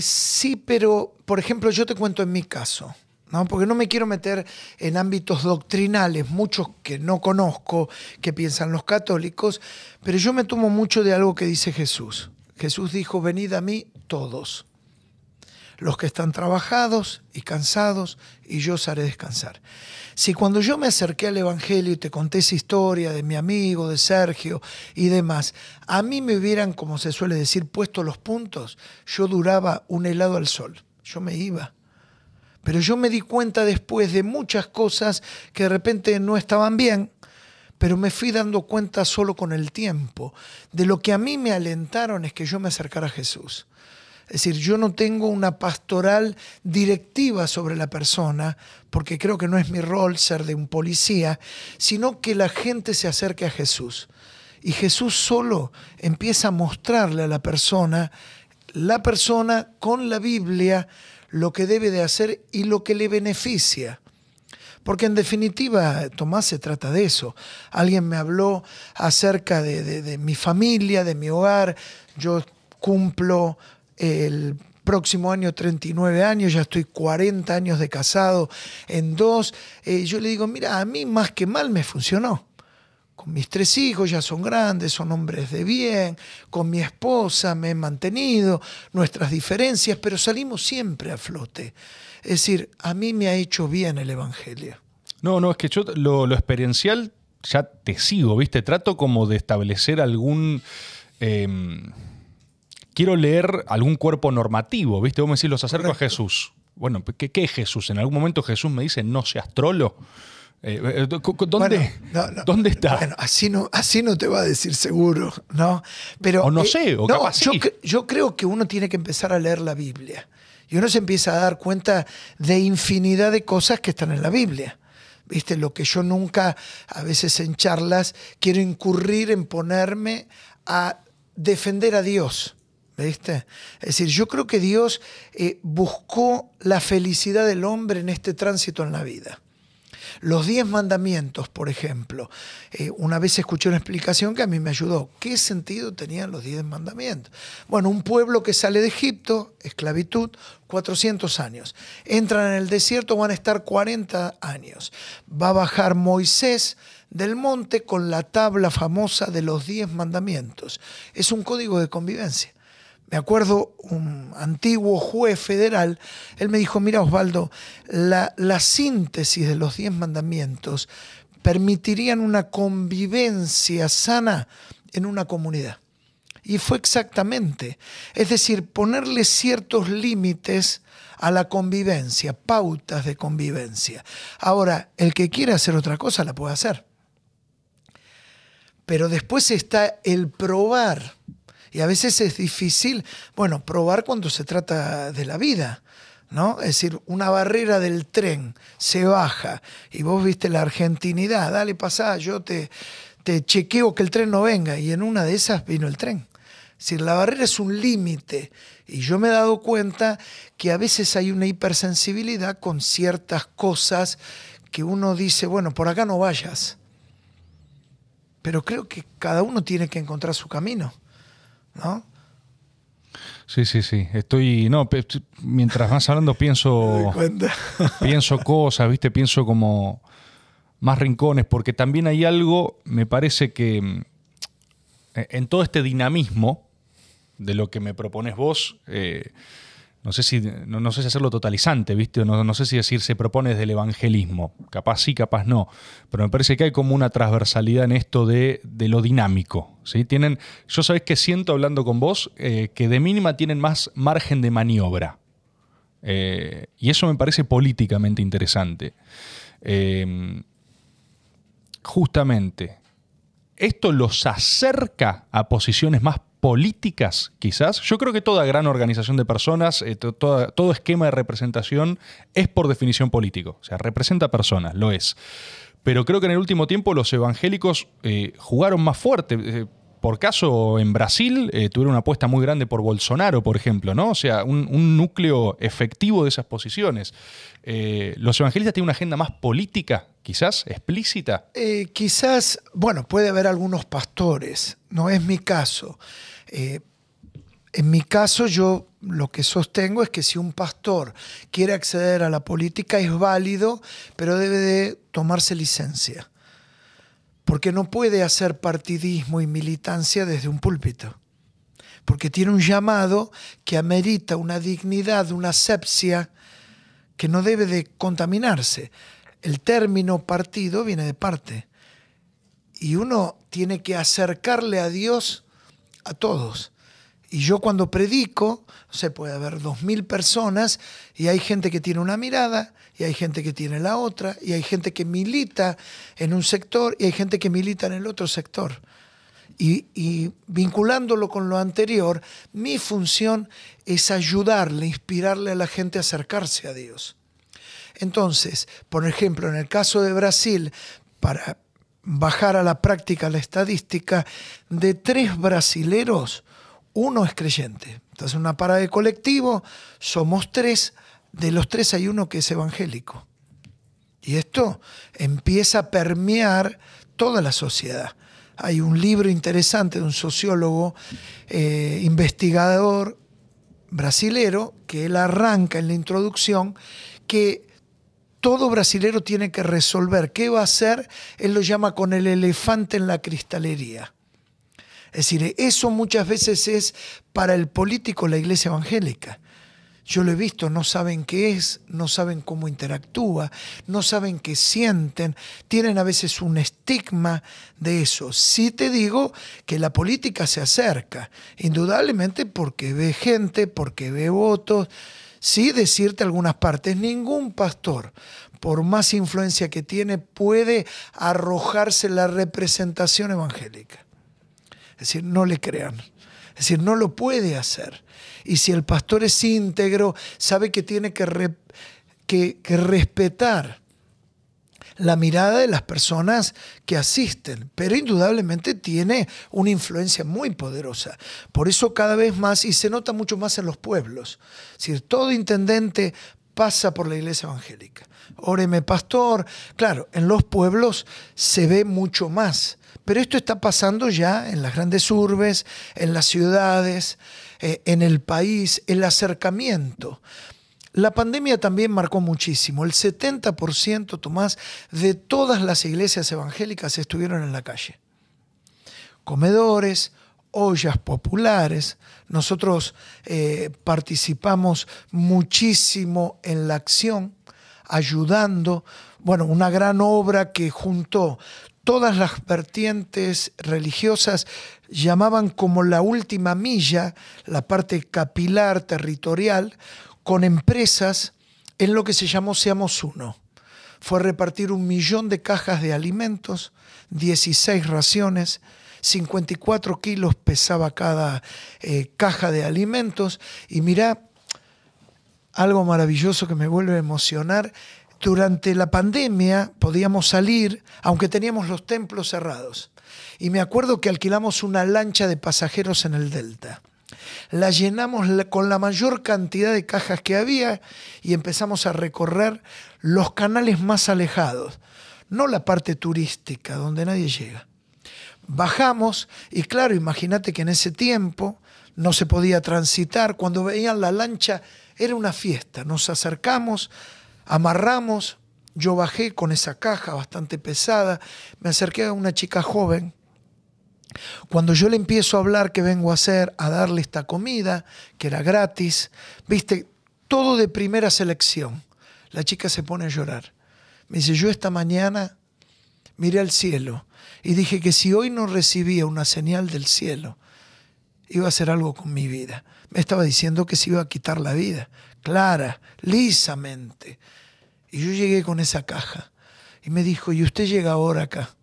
sí, pero, por ejemplo, yo te cuento en mi caso. ¿No? porque no me quiero meter en ámbitos doctrinales, muchos que no conozco, que piensan los católicos, pero yo me tomo mucho de algo que dice Jesús. Jesús dijo, venid a mí todos, los que están trabajados y cansados, y yo os haré descansar. Si cuando yo me acerqué al Evangelio y te conté esa historia de mi amigo, de Sergio y demás, a mí me hubieran, como se suele decir, puesto los puntos, yo duraba un helado al sol, yo me iba pero yo me di cuenta después de muchas cosas que de repente no estaban bien, pero me fui dando cuenta solo con el tiempo. De lo que a mí me alentaron es que yo me acercara a Jesús. Es decir, yo no tengo una pastoral directiva sobre la persona, porque creo que no es mi rol ser de un policía, sino que la gente se acerque a Jesús. Y Jesús solo empieza a mostrarle a la persona, la persona con la Biblia, lo que debe de hacer y lo que le beneficia. Porque en definitiva, Tomás, se trata de eso. Alguien me habló acerca de, mi familia, de mi hogar. Yo cumplo el próximo año 39 años, ya estoy 40 años de casado en dos. Eh, yo le digo, mira, a mí más que mal me funcionó con mis tres hijos, ya son grandes, son hombres de bien, con mi esposa me he mantenido, nuestras diferencias, pero salimos siempre a flote. Es decir, a mí me ha hecho bien el Evangelio. No, no, es que yo lo, experiencial ya te sigo, ¿viste? Trato como de establecer algún... Em, quiero leer algún cuerpo normativo, ¿viste? Vos me decís, los acerco a Jesús. Bueno, ¿qué, ¿qué, es Jesús? En algún momento Jesús me dice, no seas trolo. Eh, eh, ¿dónde, ¿Dónde está? Bueno, así no, así no te va a decir seguro, ¿no? Pero, o no eh, sé, o capaz yo, yo creo que uno tiene que empezar a leer la Biblia. Y uno se empieza a dar cuenta de infinidad de cosas que están en la Biblia. ¿Viste? Lo que yo nunca, a veces en charlas, quiero incurrir en ponerme a defender a Dios. ¿Viste? Es decir, yo creo que Dios buscó la felicidad del hombre en este tránsito en la vida. Los diez mandamientos, por ejemplo. Eh, una vez escuché una explicación que a mí me ayudó. ¿Qué sentido tenían los diez mandamientos? Bueno, un pueblo que sale de Egipto, esclavitud, 400 años. Entran en el desierto, van a estar 40 años. Va a bajar Moisés del monte con la tabla famosa de los diez mandamientos. Es un código de convivencia. Me acuerdo un antiguo juez federal, él me dijo, mira Osvaldo, la, la síntesis de los diez mandamientos permitirían una convivencia sana en una comunidad. Y fue exactamente, es decir, ponerle ciertos límites a la convivencia, pautas de convivencia. Ahora, el que quiera hacer otra cosa la puede hacer. Pero después está el probar y a veces es difícil, bueno, probar cuando se trata de la vida. ¿no? Es decir, una barrera del tren se baja y vos viste la argentinidad, dale pasá, yo te, te chequeo que el tren no venga y en una de esas vino el tren. Es decir, la barrera es un límite y yo me he dado cuenta que a veces hay una hipersensibilidad con ciertas cosas que uno dice, bueno, por acá no vayas. Pero creo que cada uno tiene que encontrar su camino, ¿no? Sí, sí, sí. Estoy. No, mientras vas hablando pienso. pienso cosas, ¿viste? Pienso como más rincones, porque también hay algo, me parece que mm, en todo este dinamismo de lo que me propones vos, eh, no sé si, no, sé si hacerlo totalizante, ¿viste? No, no sé si decir se propone desde el evangelismo. Capaz sí, capaz no. Pero me parece que hay como una transversalidad en esto de, lo dinámico. ¿Sí? Tienen, yo sabés que siento hablando con vos eh, que de mínima tienen más margen de maniobra. Eh, y eso me parece políticamente interesante. Eh, justamente, esto los acerca a posiciones más políticas, quizás. Yo creo que toda gran organización de personas, eh, todo esquema de representación es por definición político. O sea, representa personas, lo es. Pero creo que en el último tiempo los evangélicos eh, jugaron más fuerte. Eh, por caso, en Brasil tuvieron una apuesta muy grande por Bolsonaro, por ejemplo, ¿no? O sea, un, núcleo efectivo de esas posiciones. ¿Los evangelistas tienen una agenda más política, quizás, explícita? quizás, bueno, puede haber algunos pastores, no es mi caso. En mi caso, yo lo que sostengo es que si un pastor quiere acceder a la política es válido, pero debe de tomarse licencia. Porque no puede hacer partidismo y militancia desde un púlpito. Porque tiene un llamado que amerita una dignidad, una asepsia que no debe de contaminarse. El término partido viene de parte. Y uno tiene que acercarle a Dios a todos. Y yo cuando predico, se puede haber dos mil personas y hay gente que tiene una mirada y hay gente que tiene la otra y hay gente que milita en un sector y hay gente que milita en el otro sector. Y, y vinculándolo con lo anterior, mi función es ayudarle, inspirarle a la gente a acercarse a Dios. Entonces, por ejemplo, en el caso de Brasil, para bajar a la práctica la estadística, de tres brasileros, uno es creyente. Entonces, en una parada de colectivo, somos tres, de los tres hay uno que es evangélico. Y esto empieza a permear toda la sociedad. Hay un libro interesante de un sociólogo, eh, investigador brasilero, que él arranca en la introducción, que todo brasilero tiene que resolver. ¿Qué va a hacer? Él lo llama con el elefante en la cristalería. Es decir, eso muchas veces es para el político la iglesia evangélica. Yo lo he visto, no saben qué es, no saben cómo interactúa, no saben qué sienten, tienen a veces un estigma de eso. Sí te digo que la política se acerca, indudablemente porque ve gente, porque ve votos, Sí decirte algunas partes, ningún pastor, por más influencia que tiene, puede arrojarse la representación evangélica. Es decir, no le crean. Es decir, no lo puede hacer. Y si el pastor es íntegro, sabe que tiene que, que, respetar la mirada de las personas que asisten, pero indudablemente tiene una influencia muy poderosa. Por eso cada vez más, y se nota mucho más en los pueblos, es decir, todo intendente pasa por la iglesia evangélica. Óreme, pastor. Claro, en los pueblos se ve mucho más, pero esto está pasando ya en las grandes urbes, en las ciudades, eh, en el país, el acercamiento. La pandemia también marcó muchísimo. El 70%, Tomás, de todas las iglesias evangélicas estuvieron en la calle. Comedores, ollas populares. Nosotros eh, participamos muchísimo en la acción, ayudando. Bueno, una gran obra que juntó todas las vertientes religiosas llamaban como la última milla, la parte capilar, territorial, con empresas en lo que se llamó Seamos Uno. Fue repartir un millón de cajas de alimentos, 16 raciones, 54 kilos pesaba cada eh, caja de alimentos. Y mira, algo maravilloso que me vuelve a emocionar. Durante la pandemia podíamos salir, aunque teníamos los templos cerrados. Y me acuerdo que alquilamos una lancha de pasajeros en el Delta. La llenamos con la mayor cantidad de cajas que había y empezamos a recorrer los canales más alejados, no la parte turística donde nadie llega. Bajamos y claro, imagínate que en ese tiempo no se podía transitar, cuando veían la lancha era una fiesta, nos acercamos, amarramos, yo bajé con esa caja bastante pesada, me acerqué a una chica joven cuando yo le empiezo a hablar que vengo a hacer, a darle esta comida, que era gratis, viste, todo de primera selección. La chica se pone a llorar. Me dice, yo esta mañana miré al cielo y dije que si hoy no recibía una señal del cielo, iba a hacer algo con mi vida. Me estaba diciendo que se iba a quitar la vida, clara, lisamente. Y yo llegué con esa caja y me dijo, ¿y usted llega ahora acá?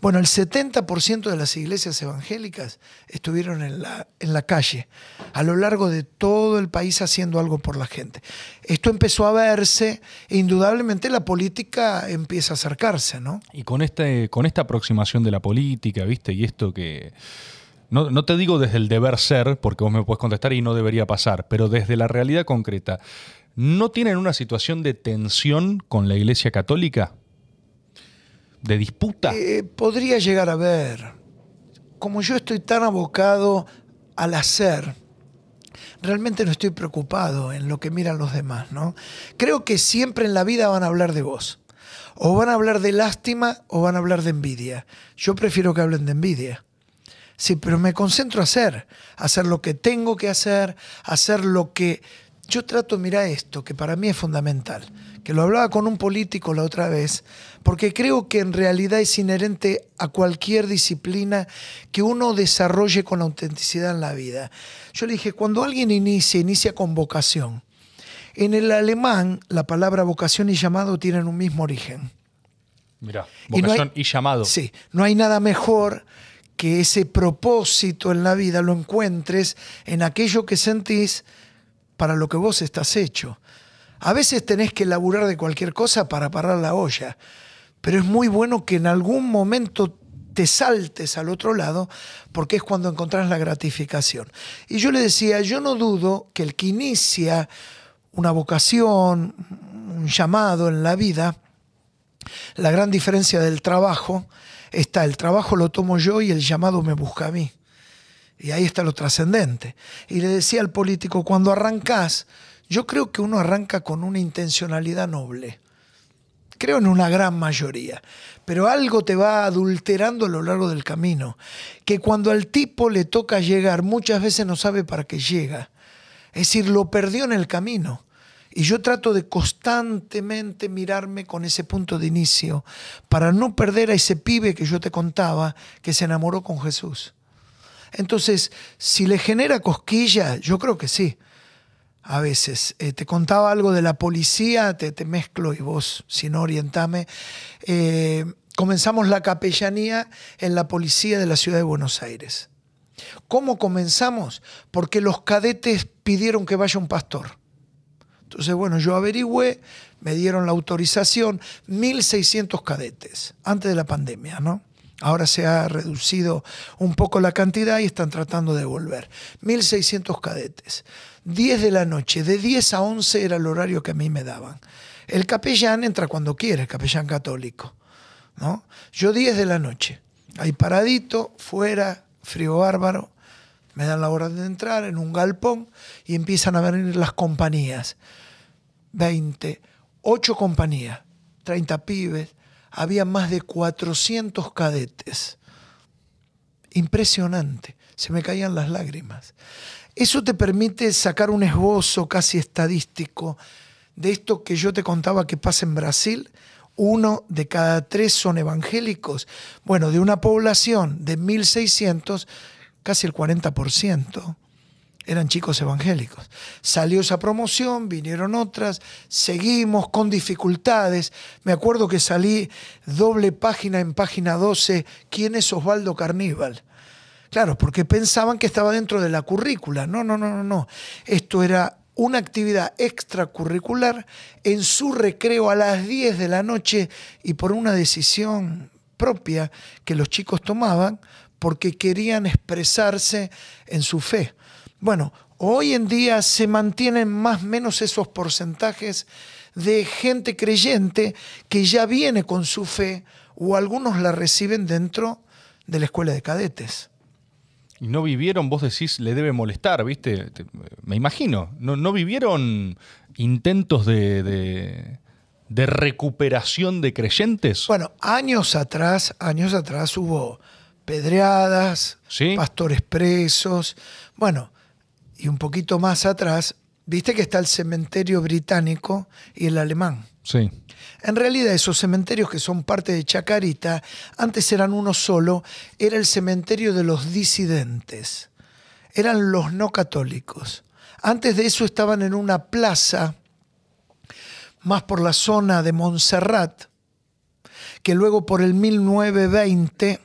Bueno, el 70% de las iglesias evangélicas estuvieron en la, en la calle, a lo largo de todo el país haciendo algo por la gente. Esto empezó a verse e indudablemente la política empieza a acercarse, ¿no? Y con, este, con esta aproximación de la política, ¿viste? Y esto que... No, te digo desde el deber ser, porque vos me puedes contestar y no debería pasar, pero desde la realidad concreta, ¿no tienen una situación de tensión con la Iglesia Católica? de disputa? Eh, podría llegar a ver. Como yo estoy tan abocado al hacer, realmente no estoy preocupado en lo que miran los demás, ¿no? Creo que siempre en la vida van a hablar de vos. O van a hablar de lástima o van a hablar de envidia. Yo prefiero que hablen de envidia. Sí, pero me concentro a hacer, hacer lo que tengo que hacer, hacer lo que... Yo trato, mira esto, que para mí es fundamental que lo hablaba con un político la otra vez, porque creo que en realidad es inherente a cualquier disciplina que uno desarrolle con autenticidad en la vida. Yo le dije, cuando alguien inicia, inicia con vocación. En el alemán, la palabra vocación y llamado tienen un mismo origen. Mira, vocación y, y llamado. Sí, no hay nada mejor que ese propósito en la vida lo encuentres en aquello que sentís para lo que vos estás hecho. A veces tenés que laburar de cualquier cosa para parar la olla, pero es muy bueno que en algún momento te saltes al otro lado porque es cuando encontrás la gratificación. Y yo le decía, yo no dudo que el que inicia una vocación, un llamado en la vida, la gran diferencia del trabajo está, el trabajo lo tomo yo y el llamado me busca a mí. Y ahí está lo trascendente. Y le decía al político, cuando arrancás, yo creo que uno arranca con una intencionalidad noble. Creo en una gran mayoría. Pero algo te va adulterando a lo largo del camino. Que cuando al tipo le toca llegar, muchas veces no sabe para qué llega. Es decir, lo perdió en el camino. Y yo trato de constantemente mirarme con ese punto de inicio para no perder a ese pibe que yo te contaba que se enamoró con Jesús. Entonces, si le genera cosquilla, yo creo que sí a veces. Eh, te contaba algo de la policía, te, mezclo y vos, si no, orientame. Eh, comenzamos la capellanía en la policía de la ciudad de Buenos Aires. ¿Cómo comenzamos? Porque los cadetes pidieron que vaya un pastor. Entonces, bueno, yo averigüé, me dieron la autorización, 1.600 cadetes, antes de la pandemia, ¿no? Ahora se ha reducido un poco la cantidad y están tratando de volver. 1.600 cadetes. 10 de la noche, de 10 a 11 era el horario que a mí me daban. El capellán entra cuando quiere, el capellán católico. ¿no? Yo 10 de la noche, ahí paradito, fuera, frío bárbaro, me dan la hora de entrar en un galpón y empiezan a venir las compañías. 20, 8 compañías, 30 pibes, había más de 400 cadetes. Impresionante, se me caían las lágrimas. Eso te permite sacar un esbozo casi estadístico de esto que yo te contaba que pasa en Brasil. Uno de cada tres son evangélicos. Bueno, de una población de 1.600, casi el 40% eran chicos evangélicos. Salió esa promoción, vinieron otras, seguimos con dificultades. Me acuerdo que salí doble página en página 12, ¿quién es Osvaldo Carníbal? Claro, porque pensaban que estaba dentro de la currícula. No, no, no, no, no. Esto era una actividad extracurricular en su recreo a las 10 de la noche y por una decisión propia que los chicos tomaban porque querían expresarse en su fe. Bueno, hoy en día se mantienen más o menos esos porcentajes de gente creyente que ya viene con su fe o algunos la reciben dentro de la escuela de cadetes. Y no vivieron, vos decís, le debe molestar, ¿viste? Me imagino. No, vivieron intentos de, de, recuperación de creyentes. Bueno, años atrás, años atrás hubo pedreadas, pastores presos. Bueno, y un poquito más atrás, viste que está el cementerio británico y el alemán. Sí. En realidad esos cementerios que son parte de Chacarita, antes eran uno solo, era el cementerio de los disidentes, eran los no católicos. Antes de eso estaban en una plaza, más por la zona de Montserrat, que luego por el 1920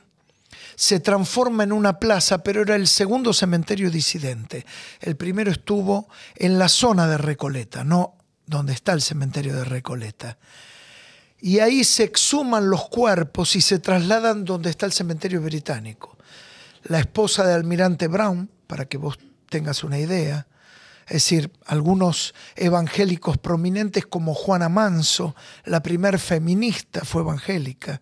se transforma en una plaza, pero era el segundo cementerio disidente. El primero estuvo en la zona de Recoleta, no donde está el cementerio de Recoleta y ahí se exhuman los cuerpos y se trasladan donde está el cementerio británico. La esposa de almirante Brown, para que vos tengas una idea, es decir, algunos evangélicos prominentes como Juana Manso, la primer feminista fue evangélica,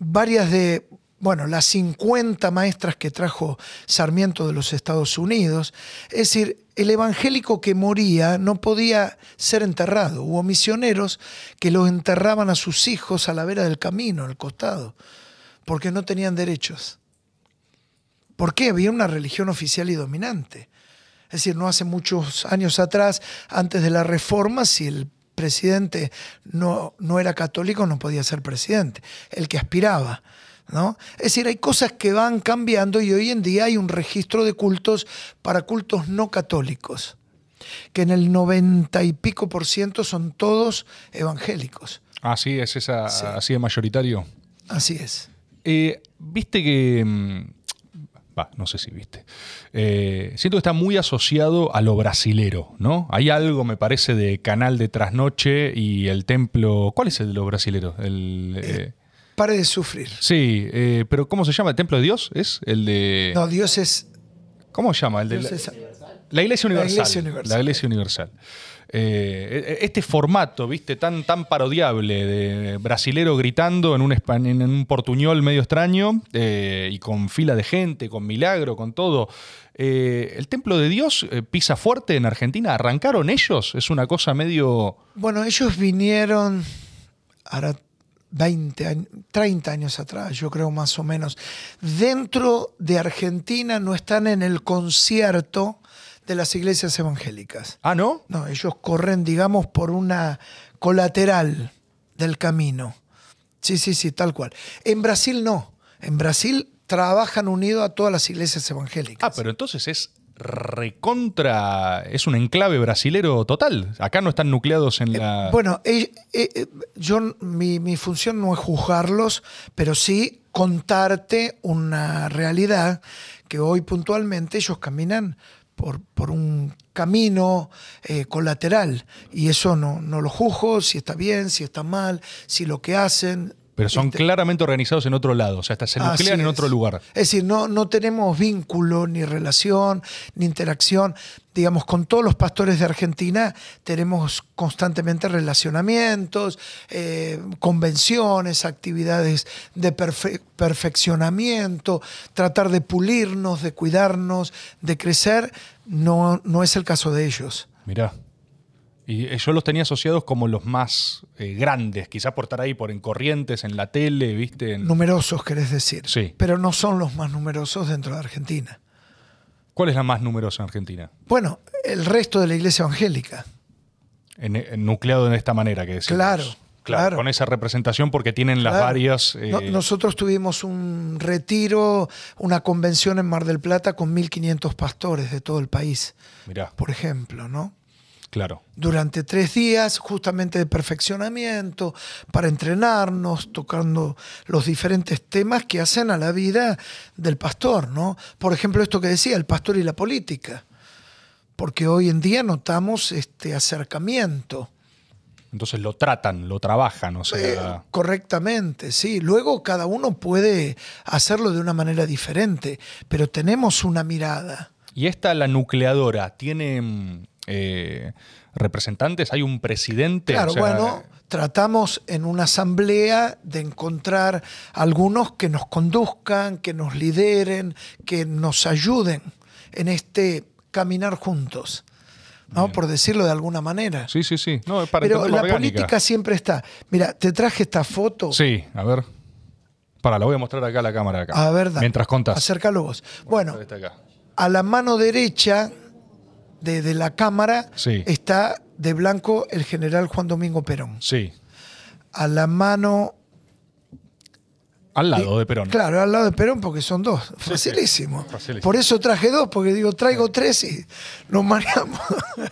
varias de, bueno, las 50 maestras que trajo Sarmiento de los Estados Unidos, es decir, el evangélico que moría no podía ser enterrado. Hubo misioneros que los enterraban a sus hijos a la vera del camino, al costado, porque no tenían derechos. ¿Por qué? Había una religión oficial y dominante. Es decir, no hace muchos años atrás, antes de la reforma, si el presidente no, no era católico, no podía ser presidente. El que aspiraba. Es decir, hay cosas que van cambiando y hoy en día hay un registro de cultos para cultos no católicos, que en el noventa y pico por ciento son todos evangélicos. Ah, sí, es esa, así de mayoritario. Así es. Eh, viste que. Mm, no sé si viste. Eh, siento que está muy asociado a lo brasilero, ¿no? Hay algo, me parece, de Canal de Trasnoche y el templo. ¿Cuál es el de los brasileros? El. Eh, Pare de sufrir. Sí, eh, pero ¿cómo se llama? ¿El templo de Dios? ¿Es el de.? No, Dios es. ¿Cómo se llama? El de la... la... Iglesia Universal. La Iglesia Universal. La Iglesia Universal. Eh, este formato, viste, tan, tan parodiable de brasilero gritando en un, en un portuñol medio extraño eh, y con fila de gente, con milagro, con todo. ¿El templo de Dios pisa fuerte en Argentina? ¿Arrancaron ellos? Es una cosa medio. Bueno, ellos vinieron. Ahora 20, 30 años atrás, yo creo más o menos, dentro de Argentina no están en el concierto de las iglesias evangélicas. Ah, ¿no? No, ellos corren, digamos, por una colateral del camino. Sí, sí, sí, tal cual. En Brasil no. En Brasil trabajan unidos a todas las iglesias evangélicas. Ah, pero entonces es recontra. Es un enclave brasilero total. Acá no están nucleados en la. Eh, bueno, eh, eh, yo mi, función no es juzgarlos, pero sí contarte una realidad que hoy puntualmente ellos caminan por, por un camino colateral. Y eso no, no lo juzgo, si está bien, si está mal, si lo que hacen pero son claramente organizados en otro lado, o sea, hasta se nuclean en otro lugar. Es decir, no, no tenemos vínculo, ni relación, ni interacción. Digamos, con todos los pastores de Argentina tenemos constantemente relacionamientos, eh, convenciones, actividades de perfeccionamiento, tratar de pulirnos, de cuidarnos, de crecer. No, no es el caso de ellos. Mirá. Y eh, yo los tenía asociados como los más eh, grandes, quizás por estar ahí por en corrientes, en la tele, ¿viste? Numerosos, querés decir. Sí. Pero no son los más numerosos dentro de Argentina. ¿Cuál es la más numerosa en Argentina? Bueno, el resto de la iglesia evangélica. En, nucleado de esta manera que decimos. Claro, claro. Con esa representación porque tienen las varias... Eh, nosotros tuvimos un retiro, una convención en Mar del Plata con 1.500 pastores de todo el país. Mirá. Por ejemplo, ¿no? Claro. Durante tres días, justamente de perfeccionamiento, para entrenarnos, tocando los diferentes temas que hacen a la vida del pastor, ¿no? Por ejemplo, esto que decía, el pastor y la política. porque hoy en día notamos este acercamiento. Entonces lo tratan, lo trabajan, o sea. Eh, correctamente, sí. Luego cada uno puede hacerlo de una manera diferente, pero tenemos una mirada. ¿Y esta, la nucleadora, tiene mm, eh, representantes? ¿Hay un presidente? Claro, O sea, bueno, tratamos en una asamblea de encontrar algunos que nos conduzcan, que nos lideren, que nos ayuden en este caminar juntos, ¿no? Bien. Por decirlo de alguna manera. Sí, sí, sí. No, es para Pero la orgánica. política siempre está. Mira, te traje esta foto. Sí, a ver. Para, la voy a mostrar acá a la cámara. Acá. A ver. Mientras contás. Acércalo vos. Bueno, acá. a la mano derecha de, de la cámara Sí. está de blanco el general Juan Domingo Perón. Sí. A la mano Al lado de Perón. Claro, al lado de Perón porque son dos. Facilísimo. Facilísimo. Por eso traje dos, porque digo, traigo tres y nos mareamos.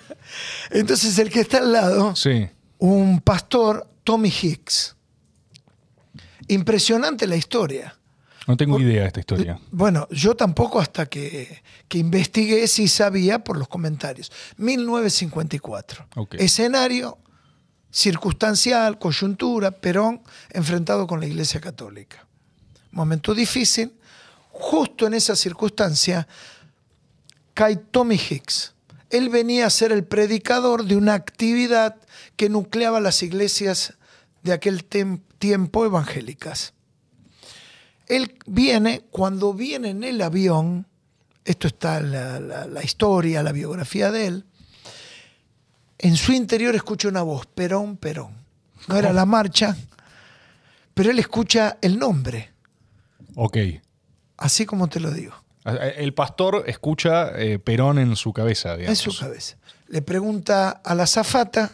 Entonces el que está al lado, Sí. un pastor, Tommy Hicks. Impresionante la historia. No tengo idea de esta historia. Bueno, yo tampoco hasta que, que investigué si sabía por los comentarios. 1954. Ok. Escenario circunstancial, coyuntura, Perón enfrentado con la Iglesia Católica. Momento difícil. Justo en esa circunstancia cae Tommy Hicks. Él venía a ser el predicador de una actividad que nucleaba las iglesias de aquel tiempo evangélicas. Él viene, cuando viene en el avión, esto está en la, la- la historia, la biografía de él, en su interior escucha una voz, Perón, Perón. No era la marcha, pero él escucha el nombre, Ok. así como te lo digo, El pastor escucha eh, Perón en su cabeza, en digamos. su cabeza. Le pregunta a la zafata,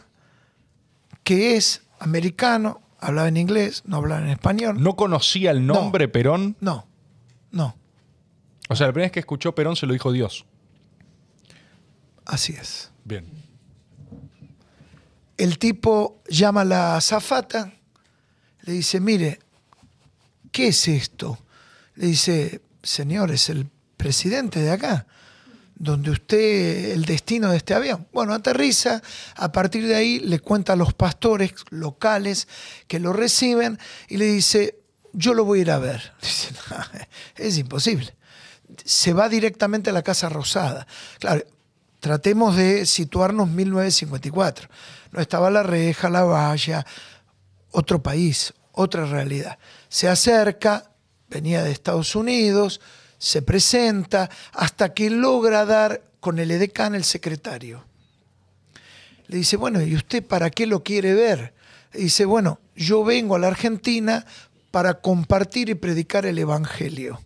que es americano, hablaba en inglés, no hablaba en español. ¿No conocía el nombre Perón? No, no, O sea, la primera vez que escuchó Perón se lo dijo Dios. así es. Bien. El tipo llama a la azafata, le dice, mire, ¿qué es esto? Le dice, señor, es el presidente de acá, donde usted, el destino de este avión. Bueno, aterriza, a partir de ahí le cuenta a los pastores locales que lo reciben y le dice, yo lo voy a ir a ver. Dice, "No, es imposible. Se va directamente a la Casa Rosada. Claro, tratemos de situarnos 1954. No estaba la reja, la valla, otro país, otra realidad. Se acerca, venía de Estados Unidos, se presenta, hasta que logra dar con el edecán, el secretario. Le dice, bueno, ¿y usted para qué lo quiere ver? Le dice, bueno, yo vengo a la Argentina para compartir y predicar el Evangelio.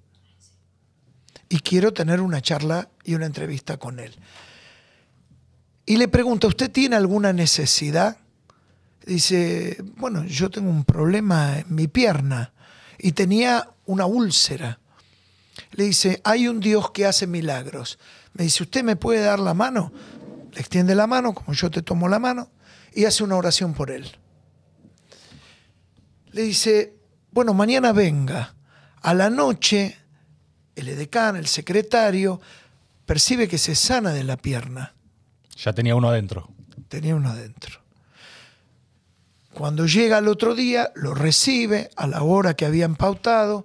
Y quiero tener una charla y una entrevista con él. Y le pregunta, ¿usted tiene alguna necesidad? Dice, bueno, yo tengo un problema en mi pierna y tenía una úlcera. Le dice, hay un Dios que hace milagros. Me dice, ¿usted me puede dar la mano? Le extiende la mano, como yo te tomo la mano, y hace una oración por él. Le dice, bueno, mañana venga. A la noche, el edecán, el secretario, percibe que se sana de la pierna. Ya tenía uno adentro. Tenía uno adentro. Cuando llega al otro día, lo recibe a la hora que habían pautado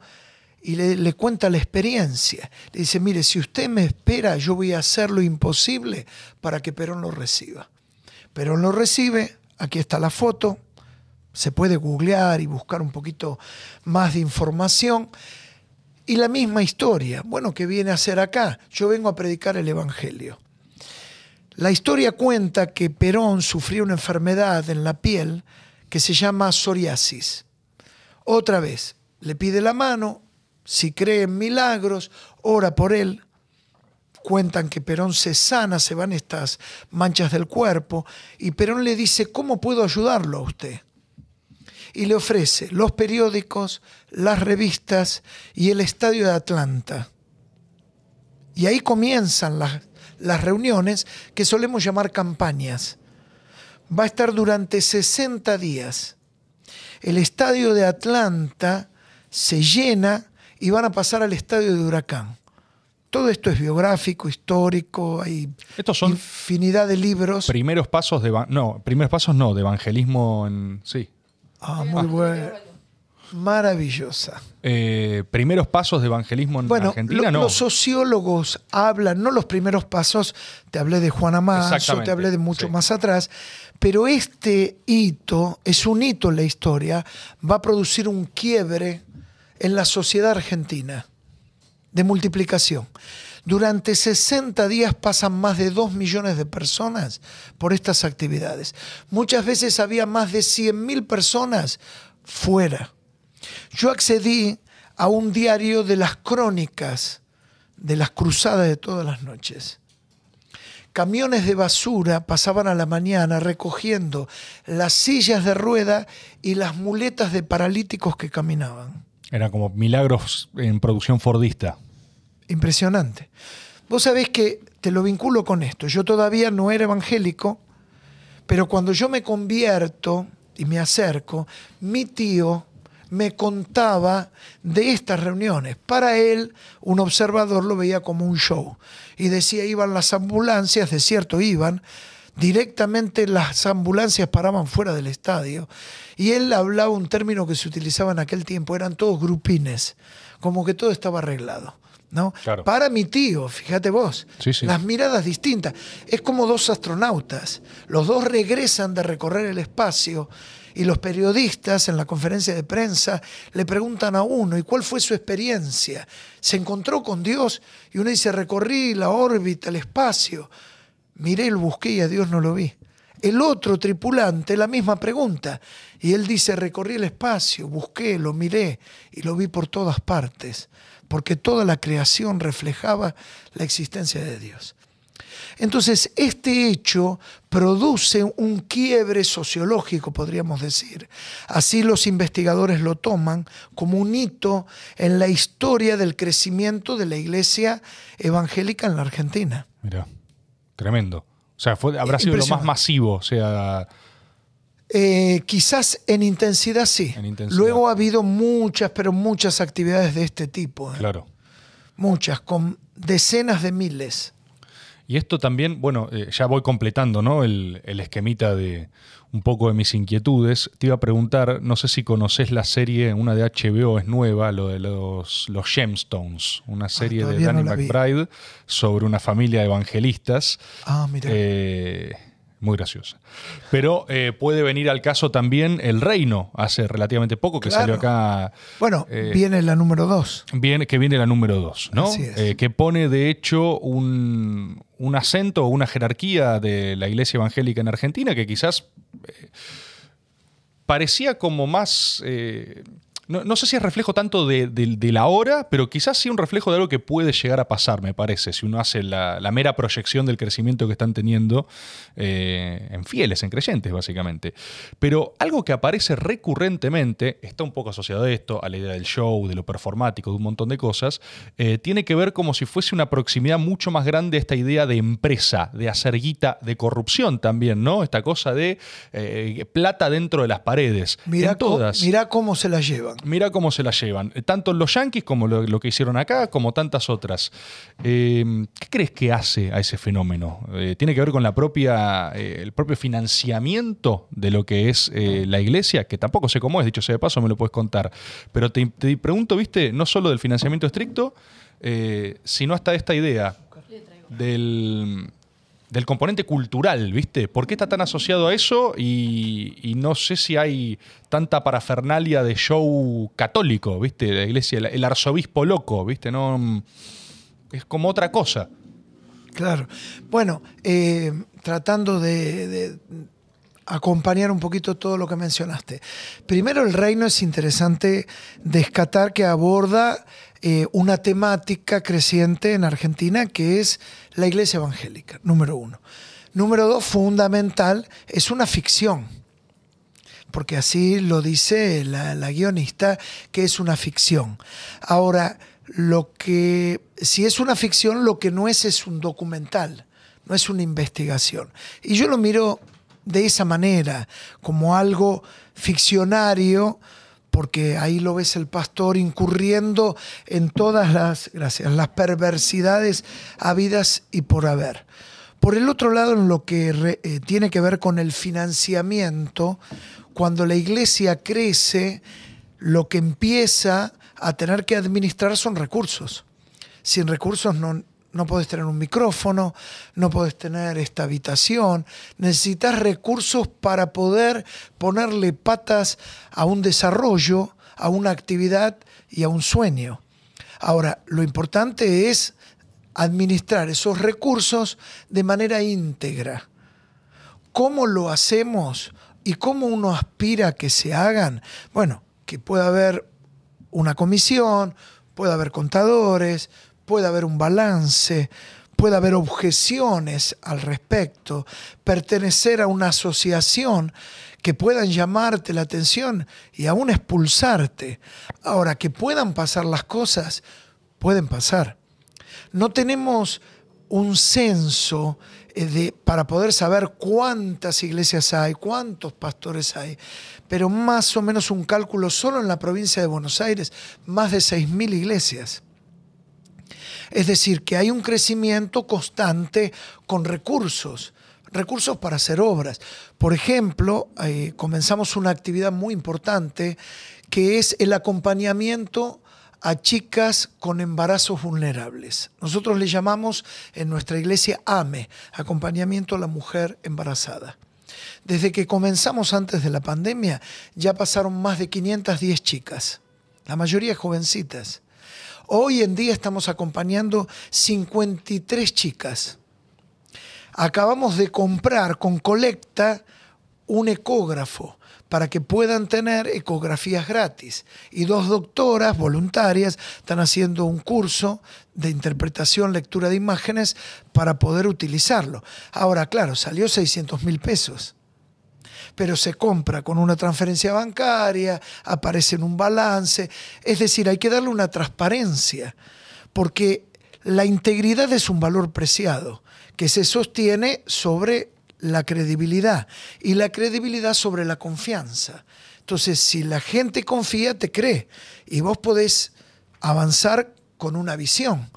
y le, cuenta la experiencia. Le dice, mire, si usted me espera, yo voy a hacer lo imposible para que Perón lo reciba. Perón lo recibe, aquí está la foto, se puede googlear y buscar un poquito más de información. Y la misma historia, bueno, ¿qué viene a hacer acá? Yo vengo a predicar el Evangelio. La historia cuenta que Perón sufrió una enfermedad en la piel que se llama psoriasis. Otra vez, le pide la mano, si cree en milagros, ora por él. Cuentan que Perón se sana, se van estas manchas del cuerpo, y Perón le dice, ¿cómo puedo ayudarlo a usted? Y le ofrece los periódicos, las revistas y el estadio de Atlanta. Y ahí comienzan las, las reuniones que solemos llamar campañas. Va a estar durante 60 días. El estadio de Atlanta se llena y van a pasar al estadio de Huracán. todo esto es biográfico, histórico, hay Estos son infinidad de libros. primeros pasos de... No, primeros pasos no, de evangelismo en... Sí. Ah, muy bueno. Maravillosa. Eh, primeros pasos de evangelismo en Bueno, Argentina, lo- no. los sociólogos hablan, no los primeros pasos, te hablé de Juana Mazo, Exactamente, te hablé de mucho sí. más atrás, pero este hito es un hito en la historia, va a producir un quiebre en la sociedad argentina de multiplicación. Durante 60 días pasan más de 2 millones de personas por estas actividades. Muchas veces había más de 100.000 personas fuera. Yo accedí a un diario de las crónicas de las cruzadas de todas las noches. Camiones de basura pasaban a la mañana recogiendo las sillas de rueda y las muletas de paralíticos que caminaban. Era como milagros en producción fordista. Impresionante. Vos sabés que te lo vinculo con esto. Yo todavía no era evangélico, pero cuando yo me convierto y me acerco, mi tío me contaba de estas reuniones. Para él, un observador lo veía como un show. Y decía, iban las ambulancias, de cierto iban, directamente las ambulancias paraban fuera del estadio. Y él hablaba un término que se utilizaba en aquel tiempo, eran todos grupines, como que todo estaba arreglado. ¿no? Claro. Para mi tío, fíjate vos, Sí, sí. las miradas distintas. Es como dos astronautas. Los dos regresan de recorrer el espacio y los periodistas en la conferencia de prensa le preguntan a uno, ¿y cuál fue su experiencia? ¿Se encontró con Dios? Y uno dice, recorrí la órbita, el espacio. Miré, lo busqué y a Dios no lo vi. El otro tripulante, la misma pregunta. Y él dice, recorrí el espacio, busqué, lo miré y lo vi por todas partes, porque toda la creación reflejaba la existencia de Dios. Entonces, este hecho produce un quiebre sociológico, podríamos decir. Así los investigadores lo toman como un hito en la historia del crecimiento de la iglesia evangélica en la Argentina. Mira, tremendo. O sea, fue, habrá sido lo más masivo. O sea, Eh, quizás en intensidad sí. En intensidad. Luego ha habido muchas, pero muchas actividades de este tipo. ¿eh? claro. Muchas, con decenas de miles. Y esto también, bueno, eh, ya voy completando ¿no? el, el esquemita de un poco de mis inquietudes. Te iba a preguntar, no sé si conoces la serie, una de HBO es nueva, lo de los, los Gemstones, una serie de Danny no la vi. McBride sobre una familia de evangelistas. Ah, mira. Eh, muy graciosa. Pero eh, puede venir al caso también El Reino, hace relativamente poco que Claro. salió acá. bueno, eh, viene la número dos. Viene, que viene la número 2, ¿no? Así es. Eh, que pone de hecho un, un acento o una jerarquía de la iglesia evangélica en Argentina que quizás parecía como más. No, no sé si es reflejo tanto de, de- de la hora, pero quizás sí un reflejo de algo que puede llegar a pasar, me parece, si uno hace la, la mera proyección del crecimiento que están teniendo eh, en fieles, en creyentes, básicamente. Pero algo que aparece recurrentemente, está un poco asociado a esto, a la idea del show, de lo performático, de un montón de cosas, eh, tiene que ver como si fuese una proximidad mucho más grande a esta idea de empresa, de hacer guita, de corrupción también, ¿no? Esta cosa de eh, plata dentro de las paredes. Mirá, en todas. mirá cómo se la llevan. Mira cómo se la llevan. Eh, Tanto los yankees como lo, que hicieron acá, como tantas otras. Eh, ¿Qué crees que hace a ese fenómeno? Eh, ¿Tiene que ver con la propia, el propio financiamiento de lo que es la iglesia? Que tampoco sé cómo es, dicho sea de paso, me lo puedes contar. Pero te, pregunto, viste, no solo del financiamiento estricto, sino hasta esta idea del, del componente cultural, ¿viste? ¿Por qué está tan asociado a eso? Y, no sé si hay tanta parafernalia de show católico, ¿viste? La iglesia, el, arzobispo loco, ¿viste? No, es como otra cosa. Claro. Bueno, eh, tratando de, de acompañar un poquito todo lo que mencionaste. Primero, el reino es interesante descatar que aborda eh, una temática creciente en Argentina que es la iglesia evangélica, número uno. Número dos, fundamental, es una ficción porque así lo dice la, la guionista, que es una ficción. Ahora, lo que, si es una ficción, lo que no es es un documental, no es una investigación. Y yo lo miro de esa manera, como algo ficcionario, porque ahí lo ves el pastor incurriendo en todas las, gracias, las perversidades habidas y por haber. Por el otro lado, en lo que eh, tiene que ver con el financiamiento, cuando la iglesia crece, lo que empieza a tener que administrar son recursos. Sin recursos no, no puedes tener un micrófono, no puedes tener esta habitación. Necesitas recursos para poder ponerle patas a un desarrollo, a una actividad y a un sueño. Ahora, lo importante es administrar esos recursos de manera íntegra. ¿Cómo lo hacemos y cómo uno aspira a que se hagan? Bueno, que pueda haber una comisión, pueda haber contadores, puede haber un balance, puede haber objeciones al respecto, pertenecer a una asociación que puedan llamarte la atención y aún expulsarte. Ahora, que puedan pasar las cosas, pueden pasar. No tenemos un censo eh, de, para poder saber cuántas iglesias hay, cuántos pastores hay, pero más o menos un cálculo solo en la provincia de Buenos Aires, más de 6.000 iglesias. Es decir, que hay un crecimiento constante con recursos, recursos para hacer obras. Por ejemplo, eh, comenzamos una actividad muy importante que es el acompañamiento a chicas con embarazos vulnerables. Nosotros le llamamos en nuestra iglesia AME, acompañamiento a la mujer embarazada. Desde que comenzamos antes de la pandemia ya pasaron más de 510 chicas, la mayoría jovencitas. Hoy en día estamos acompañando 53 chicas. Acabamos de comprar con colecta un ecógrafo para que puedan tener ecografías gratis. Y dos doctoras voluntarias están haciendo un curso de interpretación, lectura de imágenes para poder utilizarlo. Ahora, claro, salió 600 mil pesos pero se compra con una transferencia bancaria, aparece en un balance. Es decir, hay que darle una transparencia, porque la integridad es un valor preciado que se sostiene sobre la credibilidad y la credibilidad sobre la confianza. Entonces, si la gente confía, te cree y vos podés avanzar con una visión.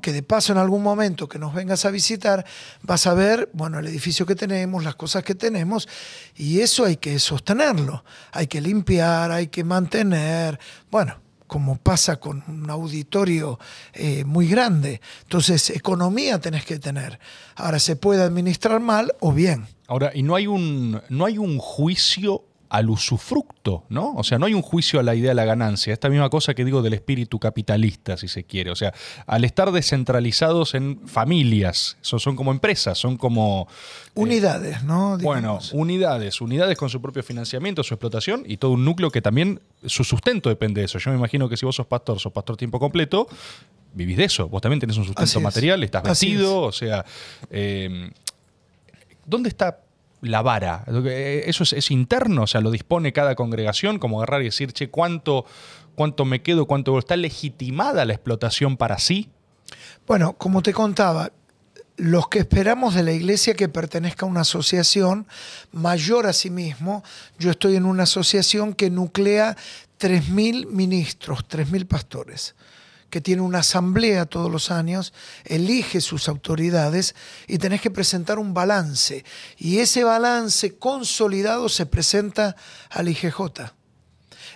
Que de paso en algún momento que nos vengas a visitar vas a ver, bueno, el edificio que tenemos, las cosas que tenemos, y eso hay que sostenerlo, hay que limpiar, hay que mantener, bueno, como pasa con un auditorio eh, muy grande. Entonces, economía tenés que tener. Ahora, se puede administrar mal o bien. Ahora, y no hay un, no hay un juicio al usufructo, ¿no? O sea, no hay un juicio a la idea de la ganancia. Esta misma cosa que digo del espíritu capitalista, si se quiere. O sea, al estar descentralizados en familias, eso son como empresas, son como... Eh, unidades, ¿no? Bueno, unidades, unidades con su propio financiamiento, su explotación y todo un núcleo que también su sustento depende de eso. Yo me imagino que si vos sos pastor, sos pastor tiempo completo, vivís de eso. Vos también tenés un sustento material, estás vestido, o sea... Eh, ¿Dónde está la vara. Eso es, interno, o sea, lo dispone cada congregación, como agarrar y decir, che, ¿cuánto, cuánto me quedo, cuánto está legitimada la explotación para sí? Bueno, como te contaba, los que esperamos de la iglesia que pertenezca a una asociación mayor a sí mismo, yo estoy en una asociación que nuclea 3.000 ministros, 3.000 pastores que tiene una asamblea todos los años, elige sus autoridades y tenés que presentar un balance. Y ese balance consolidado se presenta al IGJ.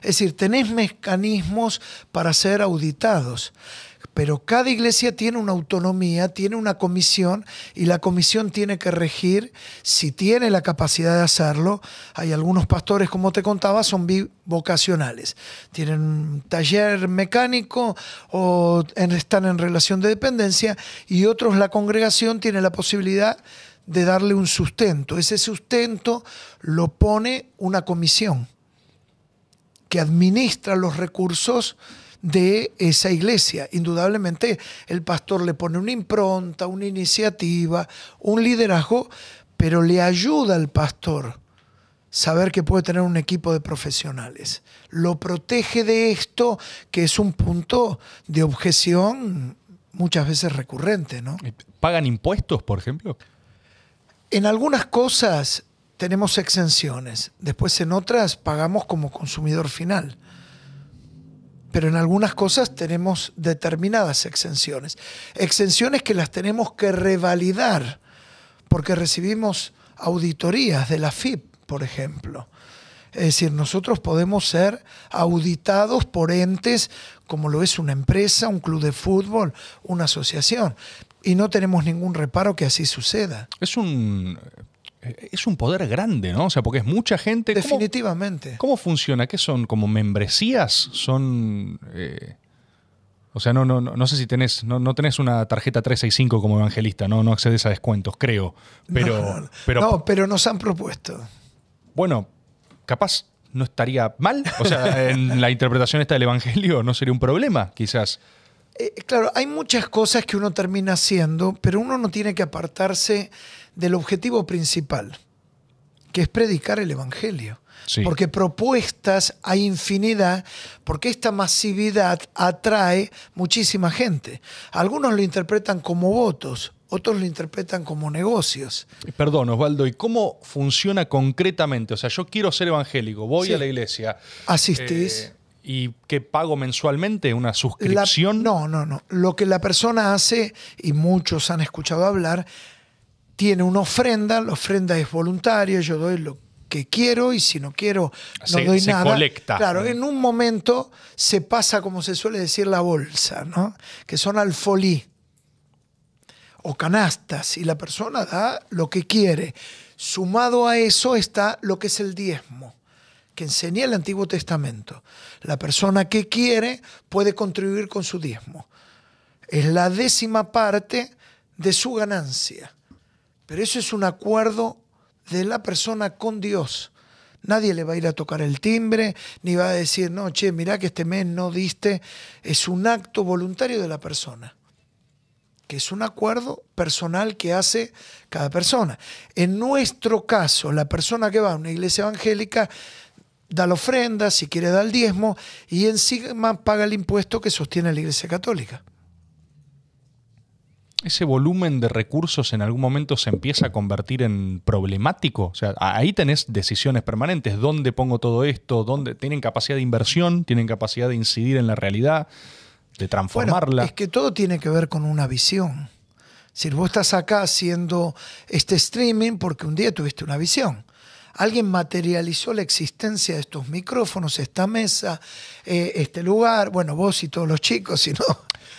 Es decir, tenés mecanismos para ser auditados pero cada iglesia tiene una autonomía, tiene una comisión y la comisión tiene que regir si tiene la capacidad de hacerlo. Hay algunos pastores, como te contaba, son vocacionales. Tienen un taller mecánico o están en relación de dependencia y otros la congregación tiene la posibilidad de darle un sustento. Ese sustento lo pone una comisión que administra los recursos de esa iglesia. Indudablemente el pastor le pone una impronta, una iniciativa, un liderazgo, pero le ayuda al pastor saber que puede tener un equipo de profesionales. Lo protege de esto, que es un punto de objeción muchas veces recurrente. ¿no? ¿Pagan impuestos, por ejemplo? En algunas cosas tenemos exenciones. Después en otras pagamos como consumidor final. Pero en algunas cosas tenemos determinadas exenciones. Exenciones que las tenemos que revalidar porque recibimos auditorías de la FIP, por ejemplo. Es decir, nosotros podemos ser auditados por entes como lo es una empresa, un club de fútbol, una asociación. Y no tenemos ningún reparo que así suceda. Es un, es un poder grande, ¿no? O sea, porque es mucha gente. Definitivamente. ¿Cómo, funciona? ¿Qué son? ¿Como membresías? ¿Son...? Eh, o sea, no, no, no sé si tenés, no, no, tenés una tarjeta 365 como evangelista, no, no accedes a descuentos, creo. Pero, pero, no, pero nos han propuesto. Bueno, capaz no estaría mal. O sea, en la interpretación esta del Evangelio no sería un problema, quizás. Eh, claro, hay muchas cosas que uno termina haciendo, pero uno no tiene que apartarse del objetivo principal, que es predicar el Evangelio. Porque propuestas hay infinidad, porque esta masividad atrae muchísima gente. Algunos lo interpretan como votos, otros lo interpretan como negocios. Perdón, Osvaldo, ¿y cómo funciona concretamente? O sea, yo quiero ser evangélico, voy a la iglesia. Asistís. Eh, ¿Y qué pago mensualmente? ¿Una suscripción? no, no, no. Lo que la persona hace, y muchos han escuchado hablar, tiene una ofrenda, la ofrenda es voluntaria, yo doy lo que quiero y si no quiero no doy se nada. Colecta. Claro, en un momento se pasa, como se suele decir, la bolsa, ¿no? Que son alfolí o canastas y la persona da lo que quiere. Sumado a eso está lo que es el diezmo, que enseña el Antiguo Testamento. La persona que quiere puede contribuir con su diezmo. Es la décima parte de su ganancia. Pero eso es un acuerdo de la persona con Dios. Nadie le va a ir a tocar el timbre, ni va a decir, no, che, mirá que este mes no diste. Es un acto voluntario de la persona, que es un acuerdo personal que hace cada persona. En nuestro caso, la persona que va a una iglesia evangélica da la ofrenda, si quiere da el diezmo, y encima paga el impuesto que sostiene la iglesia católica ese volumen de recursos en algún momento se empieza a convertir en problemático? O sea, ahí tenés decisiones permanentes. ¿Dónde pongo todo esto? ¿Dónde tienen capacidad de inversión? ¿Tienen capacidad de incidir en la realidad? ¿De transformarla? es que todo tiene que ver con una visión. Si vos estás acá haciendo este streaming porque un día tuviste una visión. Alguien materializó la existencia de estos micrófonos, esta mesa, eh, este lugar, bueno, vos y todos los chicos, si no,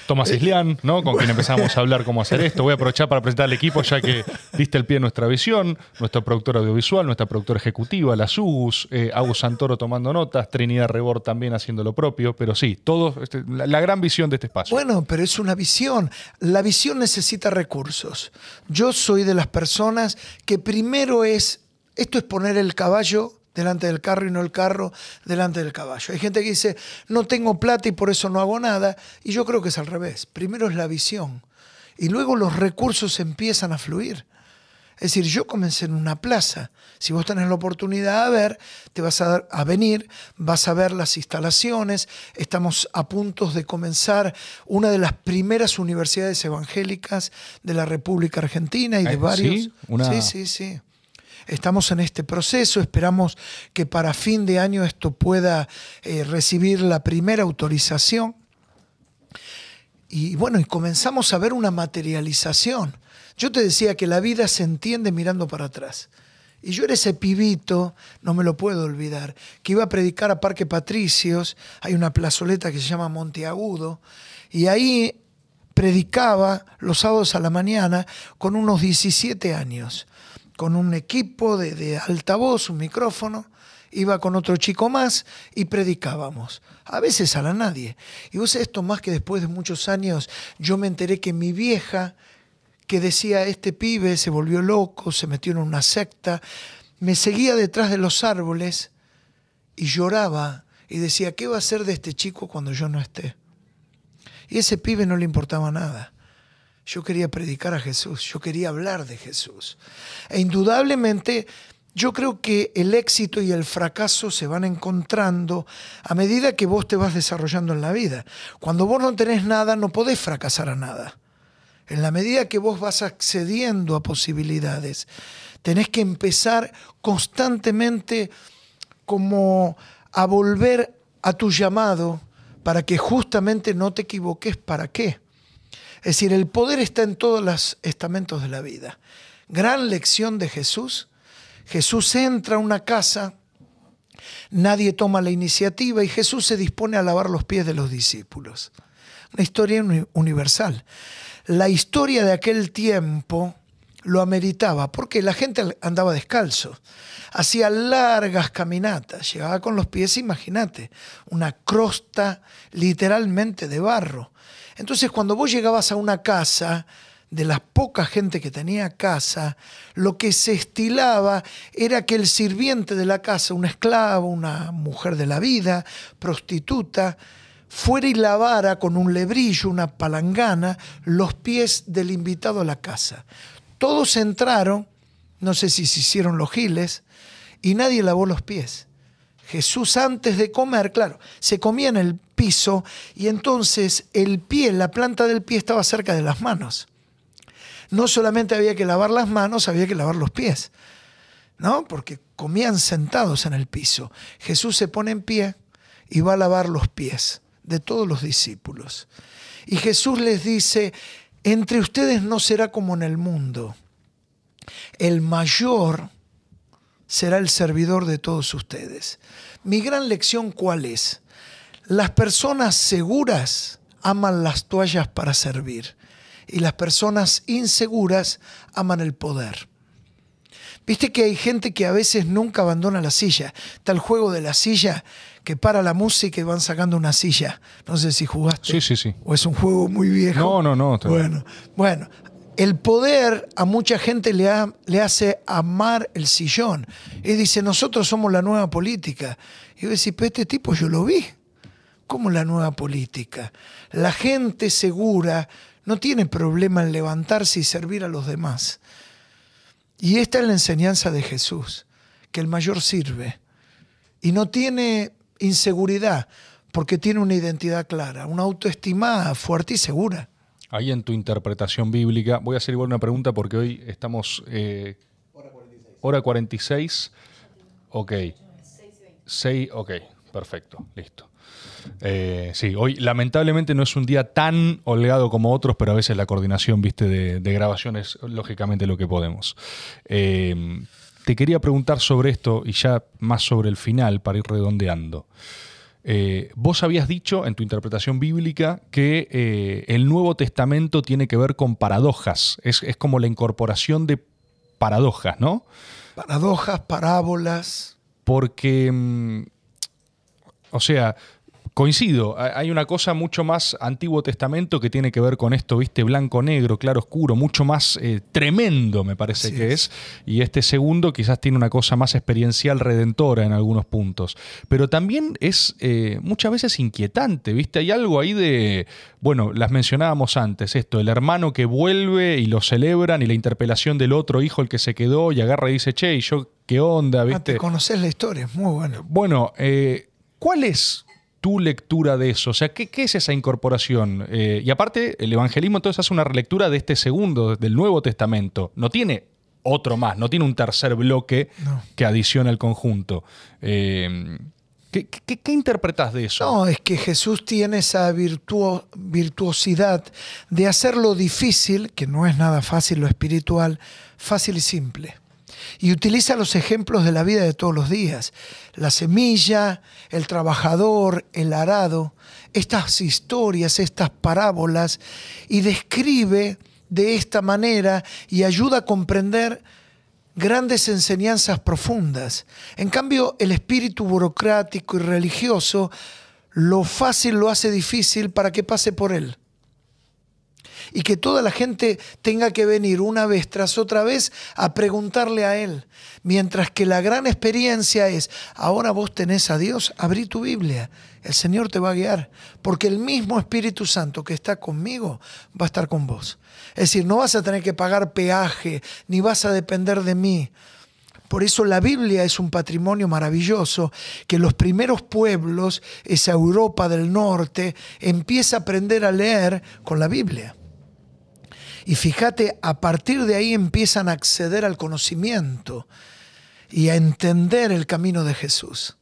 Tomás eh, Islián, ¿no? con quien empezamos a hablar cómo hacer esto. Voy a aprovechar para presentar al equipo, ya que diste el pie en nuestra visión, nuestro productor audiovisual, nuestra productora ejecutiva, la SUS, eh, Agus Santoro tomando notas, Trinidad Rebor también haciendo lo propio, pero sí, todo, este, la, gran visión de este espacio. Bueno, pero es una visión. La visión necesita recursos. Yo soy de las personas que primero es, esto es poner el caballo delante del carro y no el carro delante del caballo. Hay gente que dice, no tengo plata y por eso no hago nada. Y yo creo que es al revés. Primero es la visión y luego los recursos empiezan a fluir. Es decir, yo comencé en una plaza. Si vos tenés la oportunidad de ver, te vas a, a, venir, vas a ver las instalaciones. Estamos a punto de comenzar una de las primeras universidades evangélicas de la República Argentina y de varios. ¿Sí? Una... sí, sí, sí. Estamos en este proceso, esperamos que para fin de año esto pueda eh, recibir la primera autorización. Y bueno, y comenzamos a ver una materialización. Yo te decía que la vida se entiende mirando para atrás. Y yo era ese pibito, no me lo puedo olvidar, que iba a predicar a Parque Patricios, hay una plazoleta que se llama Monteagudo, y ahí predicaba los sábados a la mañana con unos 17 años con un equipo de, altavoz, un micrófono, iba con otro chico más y predicábamos. A veces a la nadie. Y vos esto más que después de muchos años, yo me enteré que mi vieja, que decía, este pibe se volvió loco, se metió en una secta, me seguía detrás de los árboles y lloraba y decía, ¿qué va a hacer de este chico cuando yo no esté? Y ese pibe no le importaba nada. Yo quería predicar a Jesús, yo quería hablar de Jesús. E indudablemente yo creo que el éxito y el fracaso se van encontrando a medida que vos te vas desarrollando en la vida. Cuando vos no tenés nada, no podés fracasar a nada. En la medida que vos vas accediendo a posibilidades, tenés que empezar constantemente como a volver a tu llamado para que justamente no te equivoques para qué. Es decir, el poder está en todos los estamentos de la vida. Gran lección de Jesús. Jesús entra a una casa, nadie toma la iniciativa y Jesús se dispone a lavar los pies de los discípulos. Una historia universal. La historia de aquel tiempo lo ameritaba, porque la gente andaba descalzo, hacía largas caminatas, llegaba con los pies, imagínate, una crosta literalmente de barro. Entonces cuando vos llegabas a una casa, de la poca gente que tenía casa, lo que se estilaba era que el sirviente de la casa, un esclavo, una mujer de la vida, prostituta, fuera y lavara con un lebrillo, una palangana, los pies del invitado a la casa. Todos entraron, no sé si se hicieron los giles, y nadie lavó los pies. Jesús antes de comer, claro, se comía en el piso y entonces el pie, la planta del pie estaba cerca de las manos. No solamente había que lavar las manos, había que lavar los pies, ¿no? Porque comían sentados en el piso. Jesús se pone en pie y va a lavar los pies de todos los discípulos. Y Jesús les dice, entre ustedes no será como en el mundo. El mayor será el servidor de todos ustedes. Mi gran lección cuál es? Las personas seguras aman las toallas para servir y las personas inseguras aman el poder. Viste que hay gente que a veces nunca abandona la silla. Está el juego de la silla que para la música y van sacando una silla. No sé si jugaste. Sí, sí, sí. O es un juego muy viejo. No, no, no. Bueno, bueno. El poder a mucha gente le, le hace amar el sillón. Y dice, nosotros somos la nueva política. Y yo decía, pero este tipo yo lo vi. ¿Cómo la nueva política? La gente segura no tiene problema en levantarse y servir a los demás. Y esta es la enseñanza de Jesús, que el mayor sirve. Y no tiene inseguridad, porque tiene una identidad clara, una autoestima fuerte y segura. Ahí en tu interpretación bíblica, voy a hacer igual una pregunta porque hoy estamos... Eh, hora 46. Ok. 6, ok, perfecto, listo. Eh, sí, hoy lamentablemente no es un día tan holgado como otros, pero a veces la coordinación, viste, de, de grabación es lógicamente lo que podemos. Eh, te quería preguntar sobre esto y ya más sobre el final para ir redondeando. Eh, vos habías dicho en tu interpretación bíblica que eh, el Nuevo Testamento tiene que ver con paradojas, es, es, como la incorporación de paradojas, ¿no? Paradojas, parábolas. Porque, mm, o sea, Coincido, hay una cosa mucho más Antiguo Testamento que tiene que ver con esto, viste, blanco-negro, claro-oscuro, mucho más eh, tremendo me parece que es. Y este segundo quizás tiene una cosa más experiencial, redentora en algunos puntos. Pero también es eh, muchas veces inquietante, viste, hay algo ahí de, bueno, las mencionábamos antes, esto, el hermano que vuelve y lo celebran y la interpelación del otro hijo, el que se quedó y agarra y dice, che, ¿y yo qué onda? Ah, ¿viste? Ah, te conoces la historia, es muy bueno. Bueno, eh, ¿cuál es tu lectura de eso? O sea, ¿qué, es esa incorporación? Eh, y aparte, el evangelismo entonces hace una relectura de este segundo, del Nuevo Testamento. No tiene otro más, no tiene un tercer bloque que adiciona el conjunto. Eh, ¿qué, qué, interpretas de eso? No, es que Jesús tiene esa virtuosidad de hacer lo difícil, que no es nada fácil lo espiritual, fácil y simple y utiliza los ejemplos de la vida de todos los días. La semilla, el trabajador, el arado, estas historias, estas parábolas, y describe de esta manera y ayuda a comprender grandes enseñanzas profundas. En cambio, el espíritu burocrático y religioso, lo fácil lo hace difícil para que pase por él y que toda la gente tenga que venir una vez tras otra vez a preguntarle a Él. Mientras que la gran experiencia es, ahora vos tenés a Dios, abrí tu Biblia, el Señor te va a guiar, porque el mismo Espíritu Santo que está conmigo va a estar con vos. Es decir, no vas a tener que pagar peaje, ni vas a depender de mí. Por eso la Biblia es un patrimonio maravilloso que los primeros pueblos, esa Europa del norte, empieza a aprender a leer con la Biblia. Y fíjate, a partir de ahí empiezan a acceder al conocimiento y a entender el camino de Jesús.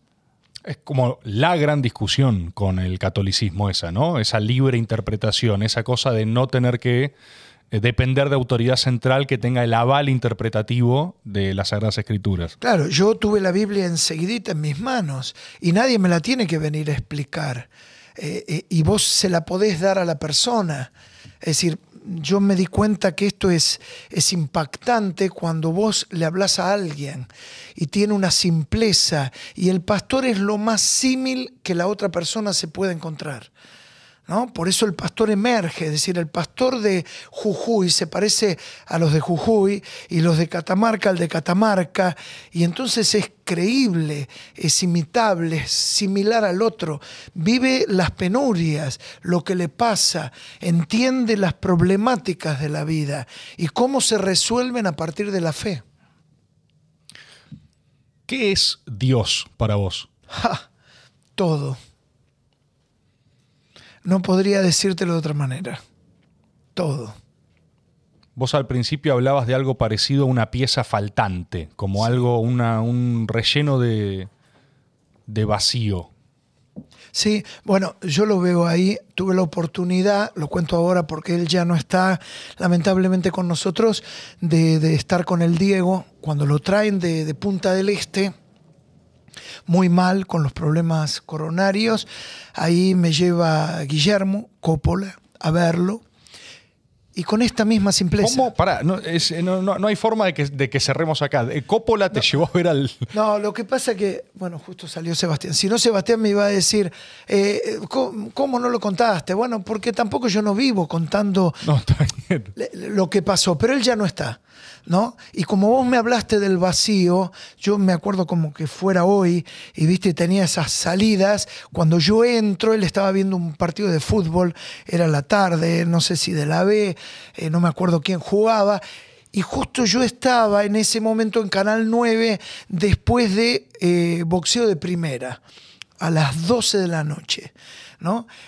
Es como la gran discusión con el catolicismo esa, ¿no? Esa libre interpretación, esa cosa de no tener que eh, depender de autoridad central que tenga el aval interpretativo de las Sagradas Escrituras. Claro, yo tuve la Biblia enseguidita en mis manos y nadie me la tiene que venir a explicar. Eh, eh, y vos se la podés dar a la persona. Es decir, yo me di cuenta que esto es, es impactante cuando vos le hablas a alguien y tiene una simpleza y el pastor es lo más símil que la otra persona se puede encontrar. Por eso el pastor emerge, es decir, el pastor de Jujuy se parece a los de Jujuy y los de Catamarca al de Catamarca, y entonces es creíble, es imitable, es similar al otro, vive las penurias, lo que le pasa, entiende las problemáticas de la vida y cómo se resuelven a partir de la fe. ¿Qué es Dios para vos? todo. No podría decírtelo de otra manera. Todo. Vos al principio hablabas de algo parecido a una pieza faltante, como algo, un relleno de, de vacío. Sí, bueno, yo lo veo ahí, tuve la oportunidad, lo cuento ahora porque él ya no está lamentablemente con nosotros, de, estar con el Diego cuando lo traen de, de Punta del Este muy mal con los problemas coronarios. Ahí me lleva Guillermo Coppola a verlo. Y con esta misma simpleza. ¿Cómo? Pará, no, no, hay forma de que, cerremos acá. Eh, Coppola te llevó a ver al. No, lo que pasa es que, bueno, justo salió Sebastián. Si no, Sebastián me iba a decir, eh, ¿cómo, no lo contaste? Bueno, porque tampoco yo no vivo contando lo que pasó, pero él ya no está. ¿No? Y como vos me hablaste del vacío, yo me acuerdo como que fuera hoy y viste, tenía esas salidas. Cuando yo entro, él estaba viendo un partido de fútbol, era la tarde, no sé si de la B, eh, no me acuerdo quién jugaba. Y justo yo estaba en ese momento en Canal 9 después de eh, boxeo de primera, a las 12 de la noche.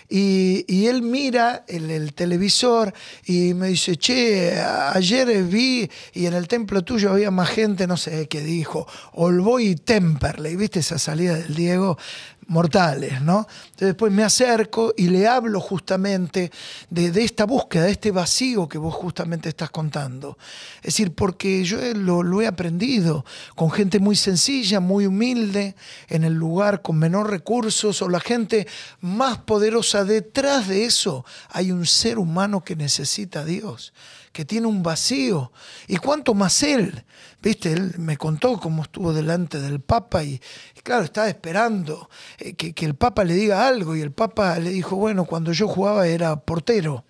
Y, él mira el, televisor y me dice, che, ayer vi y en el templo tuyo había más gente, no sé qué dijo, Olboy y Temperley, ¿viste esa salida del Diego? Mortales, ¿no? Entonces después me acerco y le hablo justamente de, esta búsqueda, de este vacío que vos justamente estás contando. Es decir, porque yo lo, lo, he aprendido con gente muy sencilla, muy humilde, en el lugar con menor recursos o la gente más poderosa. Detrás de eso hay un ser humano que necesita a Dios que tiene un vacío. ¿Y cuánto más él? Viste, él me contó cómo estuvo delante del Papa y, claro, estaba esperando eh, que, el Papa le diga algo y el Papa le dijo, bueno, cuando yo jugaba era portero.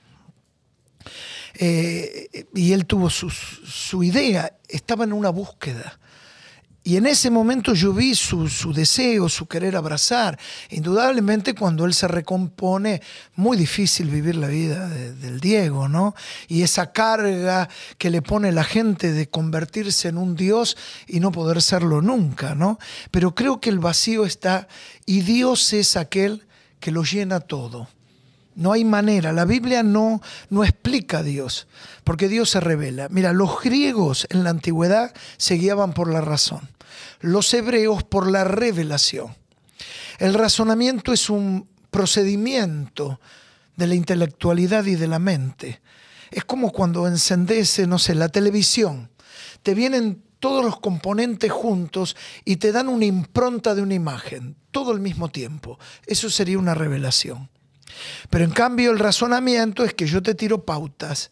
Eh, y él tuvo su, su idea, estaba en una búsqueda. Y en ese momento yo vi su, deseo, su querer abrazar. Indudablemente cuando él se recompone, muy difícil vivir la vida del Diego, ¿no? Y esa carga que le pone la gente de convertirse en un Dios y no poder serlo nunca, ¿no? Pero creo que el vacío está y Dios es aquel que lo llena todo. No hay manera. La Biblia no, no explica a Dios, porque Dios se revela. Mira, los griegos en la antigüedad se guiaban por la razón, los hebreos por la revelación. El razonamiento es un procedimiento de la intelectualidad y de la mente. Es como cuando encendece, no sé, la televisión. Te vienen todos los componentes juntos y te dan una impronta de una imagen, todo al mismo tiempo. Eso sería una revelación. Pero en cambio el razonamiento es que yo te tiro pautas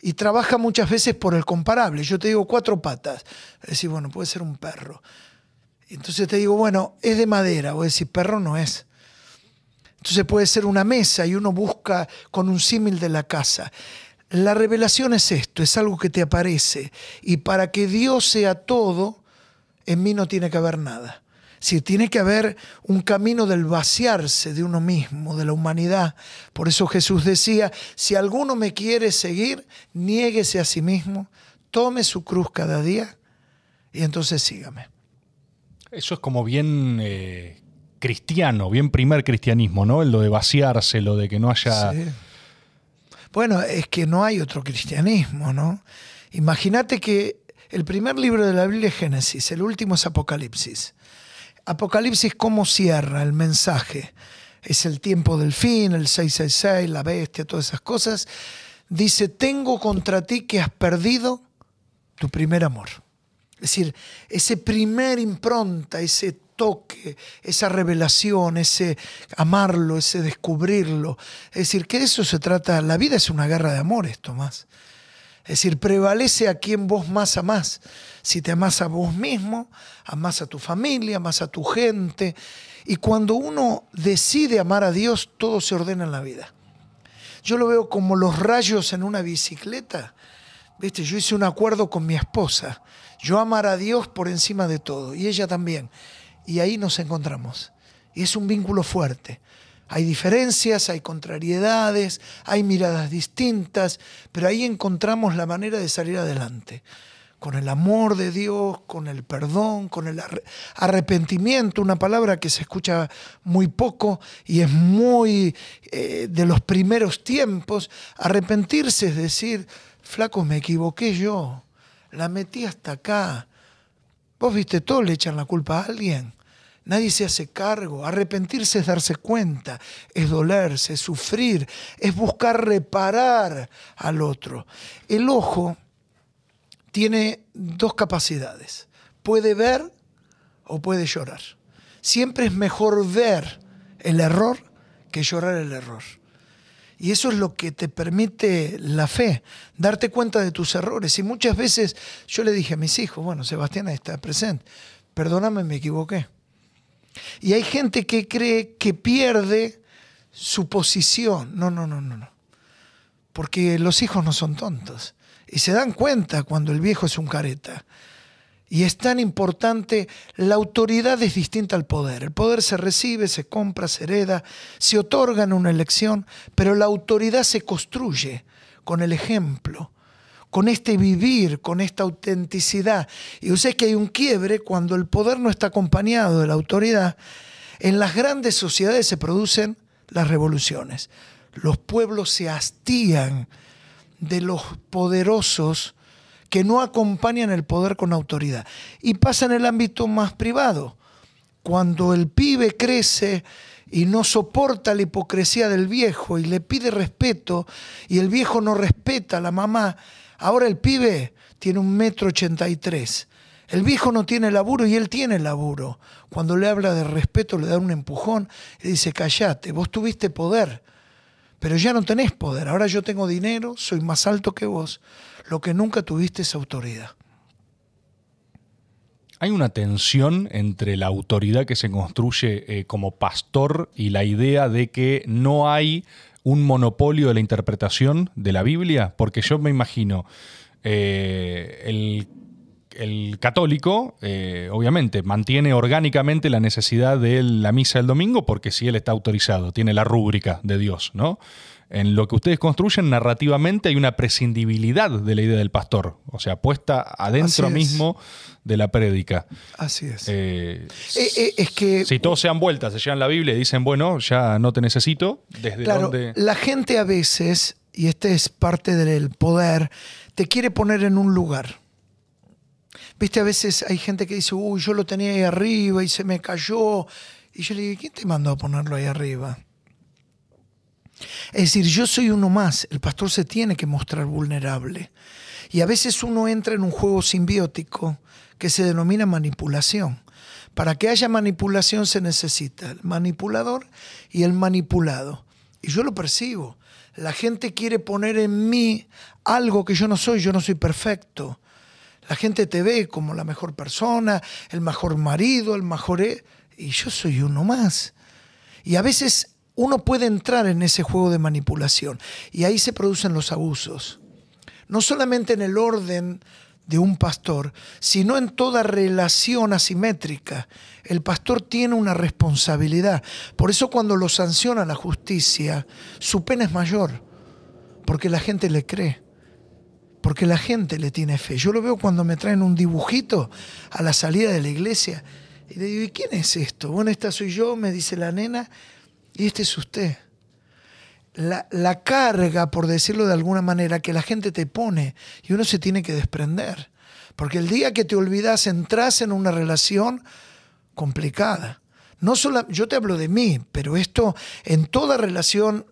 y trabaja muchas veces por el comparable. Yo te digo cuatro patas. Decir, bueno, puede ser un perro. Entonces te digo, bueno, es de madera. Voy a decir, perro no es. Entonces puede ser una mesa y uno busca con un símil de la casa. La revelación es esto, es algo que te aparece. Y para que Dios sea todo, en mí no tiene que haber nada. Si tiene que haber un camino del vaciarse de uno mismo, de la humanidad. Por eso Jesús decía, si alguno me quiere seguir, niéguese a sí mismo, tome su cruz cada día y entonces sígame. Eso es como bien eh, cristiano, bien primer cristianismo, ¿no? Lo de vaciarse, lo de que no haya... Bueno, es que no hay otro cristianismo, ¿no? Imagínate que el primer libro de la Biblia es Génesis, el último es Apocalipsis. Apocalipsis, ¿cómo cierra el mensaje? Es el tiempo del fin, el 666, la bestia, todas esas cosas. Dice, tengo contra ti que has perdido tu primer amor. Es decir, ese primer impronta, ese toque, esa revelación, ese amarlo, ese descubrirlo. Es decir, que de eso se trata. La vida es una guerra de amores, Tomás. Es decir, prevalece a quien vos más amás. Si te amás a vos mismo, amás a tu familia, amás a tu gente. Y cuando uno decide amar a Dios, todo se ordena en la vida. Yo lo veo como los rayos en una bicicleta. ¿Viste? Yo hice un acuerdo con mi esposa. Yo amar a Dios por encima de todo. Y ella también. Y ahí nos encontramos. Y es un vínculo fuerte. Hay diferencias, hay contrariedades, hay miradas distintas, pero ahí encontramos la manera de salir adelante. Con el amor de Dios, con el perdón, con el arrepentimiento, una palabra que se escucha muy poco y es muy eh, de los primeros tiempos. Arrepentirse es decir, flaco, me equivoqué yo, la metí hasta acá. Vos viste, todos le echan la culpa a alguien. Nadie se hace cargo. Arrepentirse es darse cuenta, es dolerse, es sufrir, es buscar reparar al otro. El ojo tiene dos capacidades. Puede ver o puede llorar. Siempre es mejor ver el error que llorar el error. Y eso es lo que te permite la fe, darte cuenta de tus errores. Y muchas veces yo le dije a mis hijos, bueno, Sebastián está presente, perdóname, me equivoqué. Y hay gente que cree que pierde su posición. No, no, no, no, no. Porque los hijos no son tontos. Y se dan cuenta cuando el viejo es un careta. Y es tan importante, la autoridad es distinta al poder. El poder se recibe, se compra, se hereda, se otorga en una elección, pero la autoridad se construye con el ejemplo, con este vivir, con esta autenticidad. Y yo que hay un quiebre cuando el poder no está acompañado de la autoridad. En las grandes sociedades se producen las revoluciones. Los pueblos se hastían de los poderosos que no acompañan el poder con autoridad. Y pasa en el ámbito más privado. Cuando el pibe crece y no soporta la hipocresía del viejo y le pide respeto y el viejo no respeta a la mamá, Ahora el pibe tiene un metro ochenta y tres. El viejo no tiene laburo y él tiene laburo. Cuando le habla de respeto le da un empujón y dice, callate, vos tuviste poder, pero ya no tenés poder. Ahora yo tengo dinero, soy más alto que vos. Lo que nunca tuviste es autoridad. Hay una tensión entre la autoridad que se construye eh, como pastor y la idea de que no hay un monopolio de la interpretación de la Biblia? Porque yo me imagino eh, el, católico, eh, obviamente, mantiene orgánicamente la necesidad de la misa del domingo porque si él está autorizado, tiene la rúbrica de Dios, ¿no? En lo que ustedes construyen narrativamente hay una prescindibilidad de la idea del pastor, o sea, puesta adentro mismo de la prédica. Así es. Eh, eh, eh, es que, si todos se han vueltas, se llevan la Biblia y dicen, bueno, ya no te necesito, ¿desde claro, La gente a veces, y este es parte del poder, te quiere poner en un lugar. Viste, a veces hay gente que dice, uy, yo lo tenía ahí arriba y se me cayó. Y yo le digo, ¿quién te mandó a ponerlo ahí arriba? Es decir, yo soy uno más, el pastor se tiene que mostrar vulnerable. Y a veces uno entra en un juego simbiótico que se denomina manipulación. Para que haya manipulación se necesita el manipulador y el manipulado. Y yo lo percibo. La gente quiere poner en mí algo que yo no soy, yo no soy perfecto. La gente te ve como la mejor persona, el mejor marido, el mejor... E, y yo soy uno más. Y a veces uno puede entrar en ese juego de manipulación y ahí se producen los abusos. No solamente en el orden de un pastor, sino en toda relación asimétrica. El pastor tiene una responsabilidad. Por eso cuando lo sanciona la justicia, su pena es mayor, porque la gente le cree, porque la gente le tiene fe. Yo lo veo cuando me traen un dibujito a la salida de la iglesia y le digo, ¿y quién es esto? Bueno, esta soy yo, me dice la nena, y este es usted. la, la carga, por decirlo de alguna manera, que la gente te pone y uno se tiene que desprender. Porque el día que te olvidas, entras en una relación complicada. No solo, yo te hablo de mí, pero esto en toda relación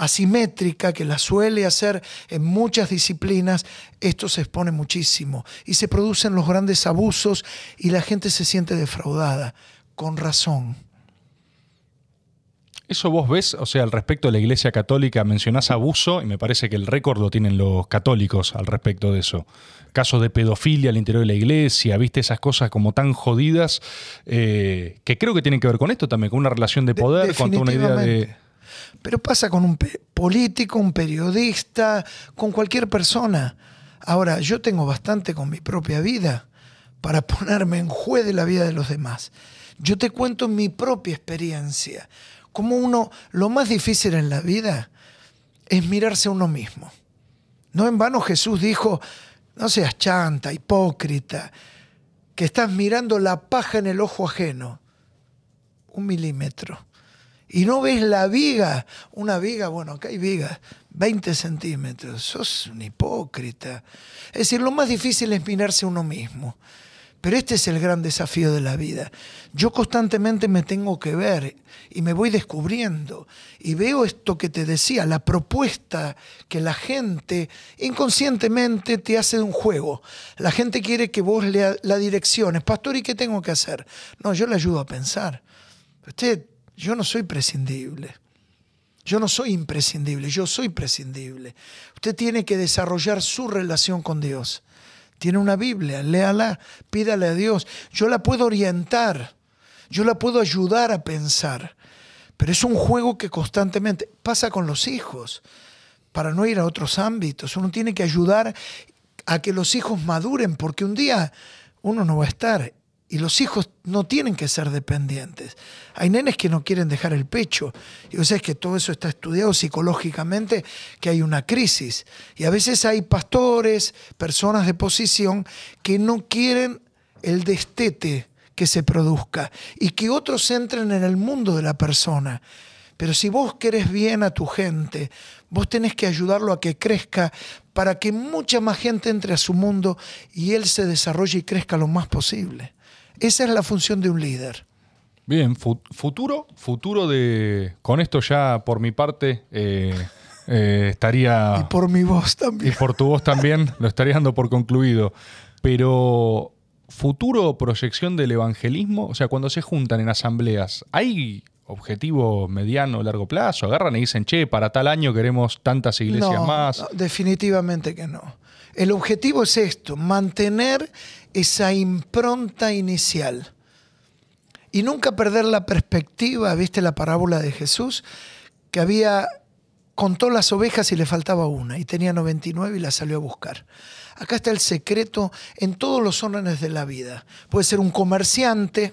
asimétrica que la suele hacer en muchas disciplinas, esto se expone muchísimo y se producen los grandes abusos y la gente se siente defraudada, con razón. Eso vos ves, o sea, al respecto de la Iglesia Católica, mencionás abuso y me parece que el récord lo tienen los católicos al respecto de eso. Casos de pedofilia al interior de la Iglesia, viste esas cosas como tan jodidas, eh, que creo que tienen que ver con esto también, con una relación de poder, con una idea de... Pero pasa con un político, un periodista, con cualquier persona. Ahora, yo tengo bastante con mi propia vida para ponerme en juez de la vida de los demás. Yo te cuento mi propia experiencia como uno, lo más difícil en la vida es mirarse a uno mismo. No en vano Jesús dijo, no seas chanta, hipócrita, que estás mirando la paja en el ojo ajeno, un milímetro. Y no ves la viga, una viga, bueno, acá hay vigas, 20 centímetros, sos un hipócrita. Es decir, lo más difícil es mirarse uno mismo. Pero este es el gran desafío de la vida. Yo constantemente me tengo que ver y me voy descubriendo y veo esto que te decía, la propuesta que la gente inconscientemente te hace de un juego. La gente quiere que vos le la direcciones. Pastor, ¿y qué tengo que hacer? No, yo le ayudo a pensar. Usted, yo no soy prescindible. Yo no soy imprescindible, yo soy prescindible. Usted tiene que desarrollar su relación con Dios tiene una Biblia, léala, pídale a Dios. Yo la puedo orientar, yo la puedo ayudar a pensar, pero es un juego que constantemente pasa con los hijos, para no ir a otros ámbitos. Uno tiene que ayudar a que los hijos maduren, porque un día uno no va a estar y los hijos no tienen que ser dependientes. Hay nenes que no quieren dejar el pecho. Y vos sabés que todo eso está estudiado psicológicamente, que hay una crisis. Y a veces hay pastores, personas de posición, que no quieren el destete que se produzca y que otros entren en el mundo de la persona. Pero si vos querés bien a tu gente, vos tenés que ayudarlo a que crezca para que mucha más gente entre a su mundo y él se desarrolle y crezca lo más posible. Esa es la función de un líder. Bien, futuro, futuro de. Con esto ya por mi parte eh, eh, estaría. Y por mi voz también. Y por tu voz también, lo estaría dando por concluido. Pero, futuro proyección del evangelismo, o sea, cuando se juntan en asambleas, ¿hay objetivo mediano o largo plazo? Agarran y dicen, che, para tal año queremos tantas iglesias más. definitivamente que no. El objetivo es esto, mantener esa impronta inicial y nunca perder la perspectiva, viste la parábola de Jesús, que había, contó las ovejas y le faltaba una y tenía 99 y la salió a buscar. Acá está el secreto en todos los órdenes de la vida. Puede ser un comerciante,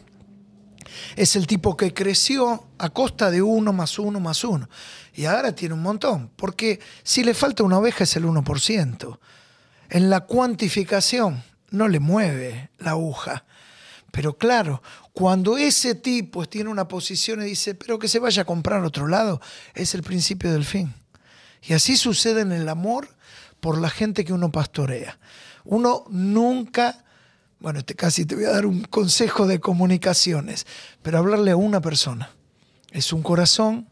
es el tipo que creció a costa de uno más uno más uno. Y ahora tiene un montón, porque si le falta una oveja es el 1% en la cuantificación no le mueve la aguja. Pero claro, cuando ese tipo tiene una posición y dice, pero que se vaya a comprar otro lado, es el principio del fin. Y así sucede en el amor por la gente que uno pastorea. Uno nunca, bueno, este casi te voy a dar un consejo de comunicaciones, pero hablarle a una persona. Es un corazón,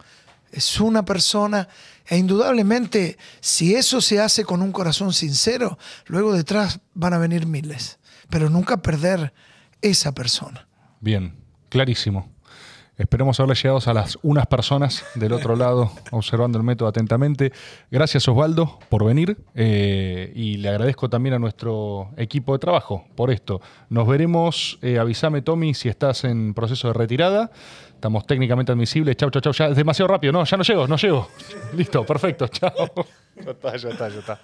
es una persona e indudablemente, si eso se hace con un corazón sincero, luego detrás van a venir miles. Pero nunca perder esa persona. Bien, clarísimo. Esperemos haberle llegado a las unas personas del otro lado observando el método atentamente. Gracias Osvaldo por venir eh, y le agradezco también a nuestro equipo de trabajo por esto. Nos veremos, eh, avísame Tommy si estás en proceso de retirada. Estamos técnicamente admisibles. Chau, chau, chau. Es demasiado rápido. No, ya no llego, no llego. Listo, perfecto. Chao. Ya está, ya está, ya está.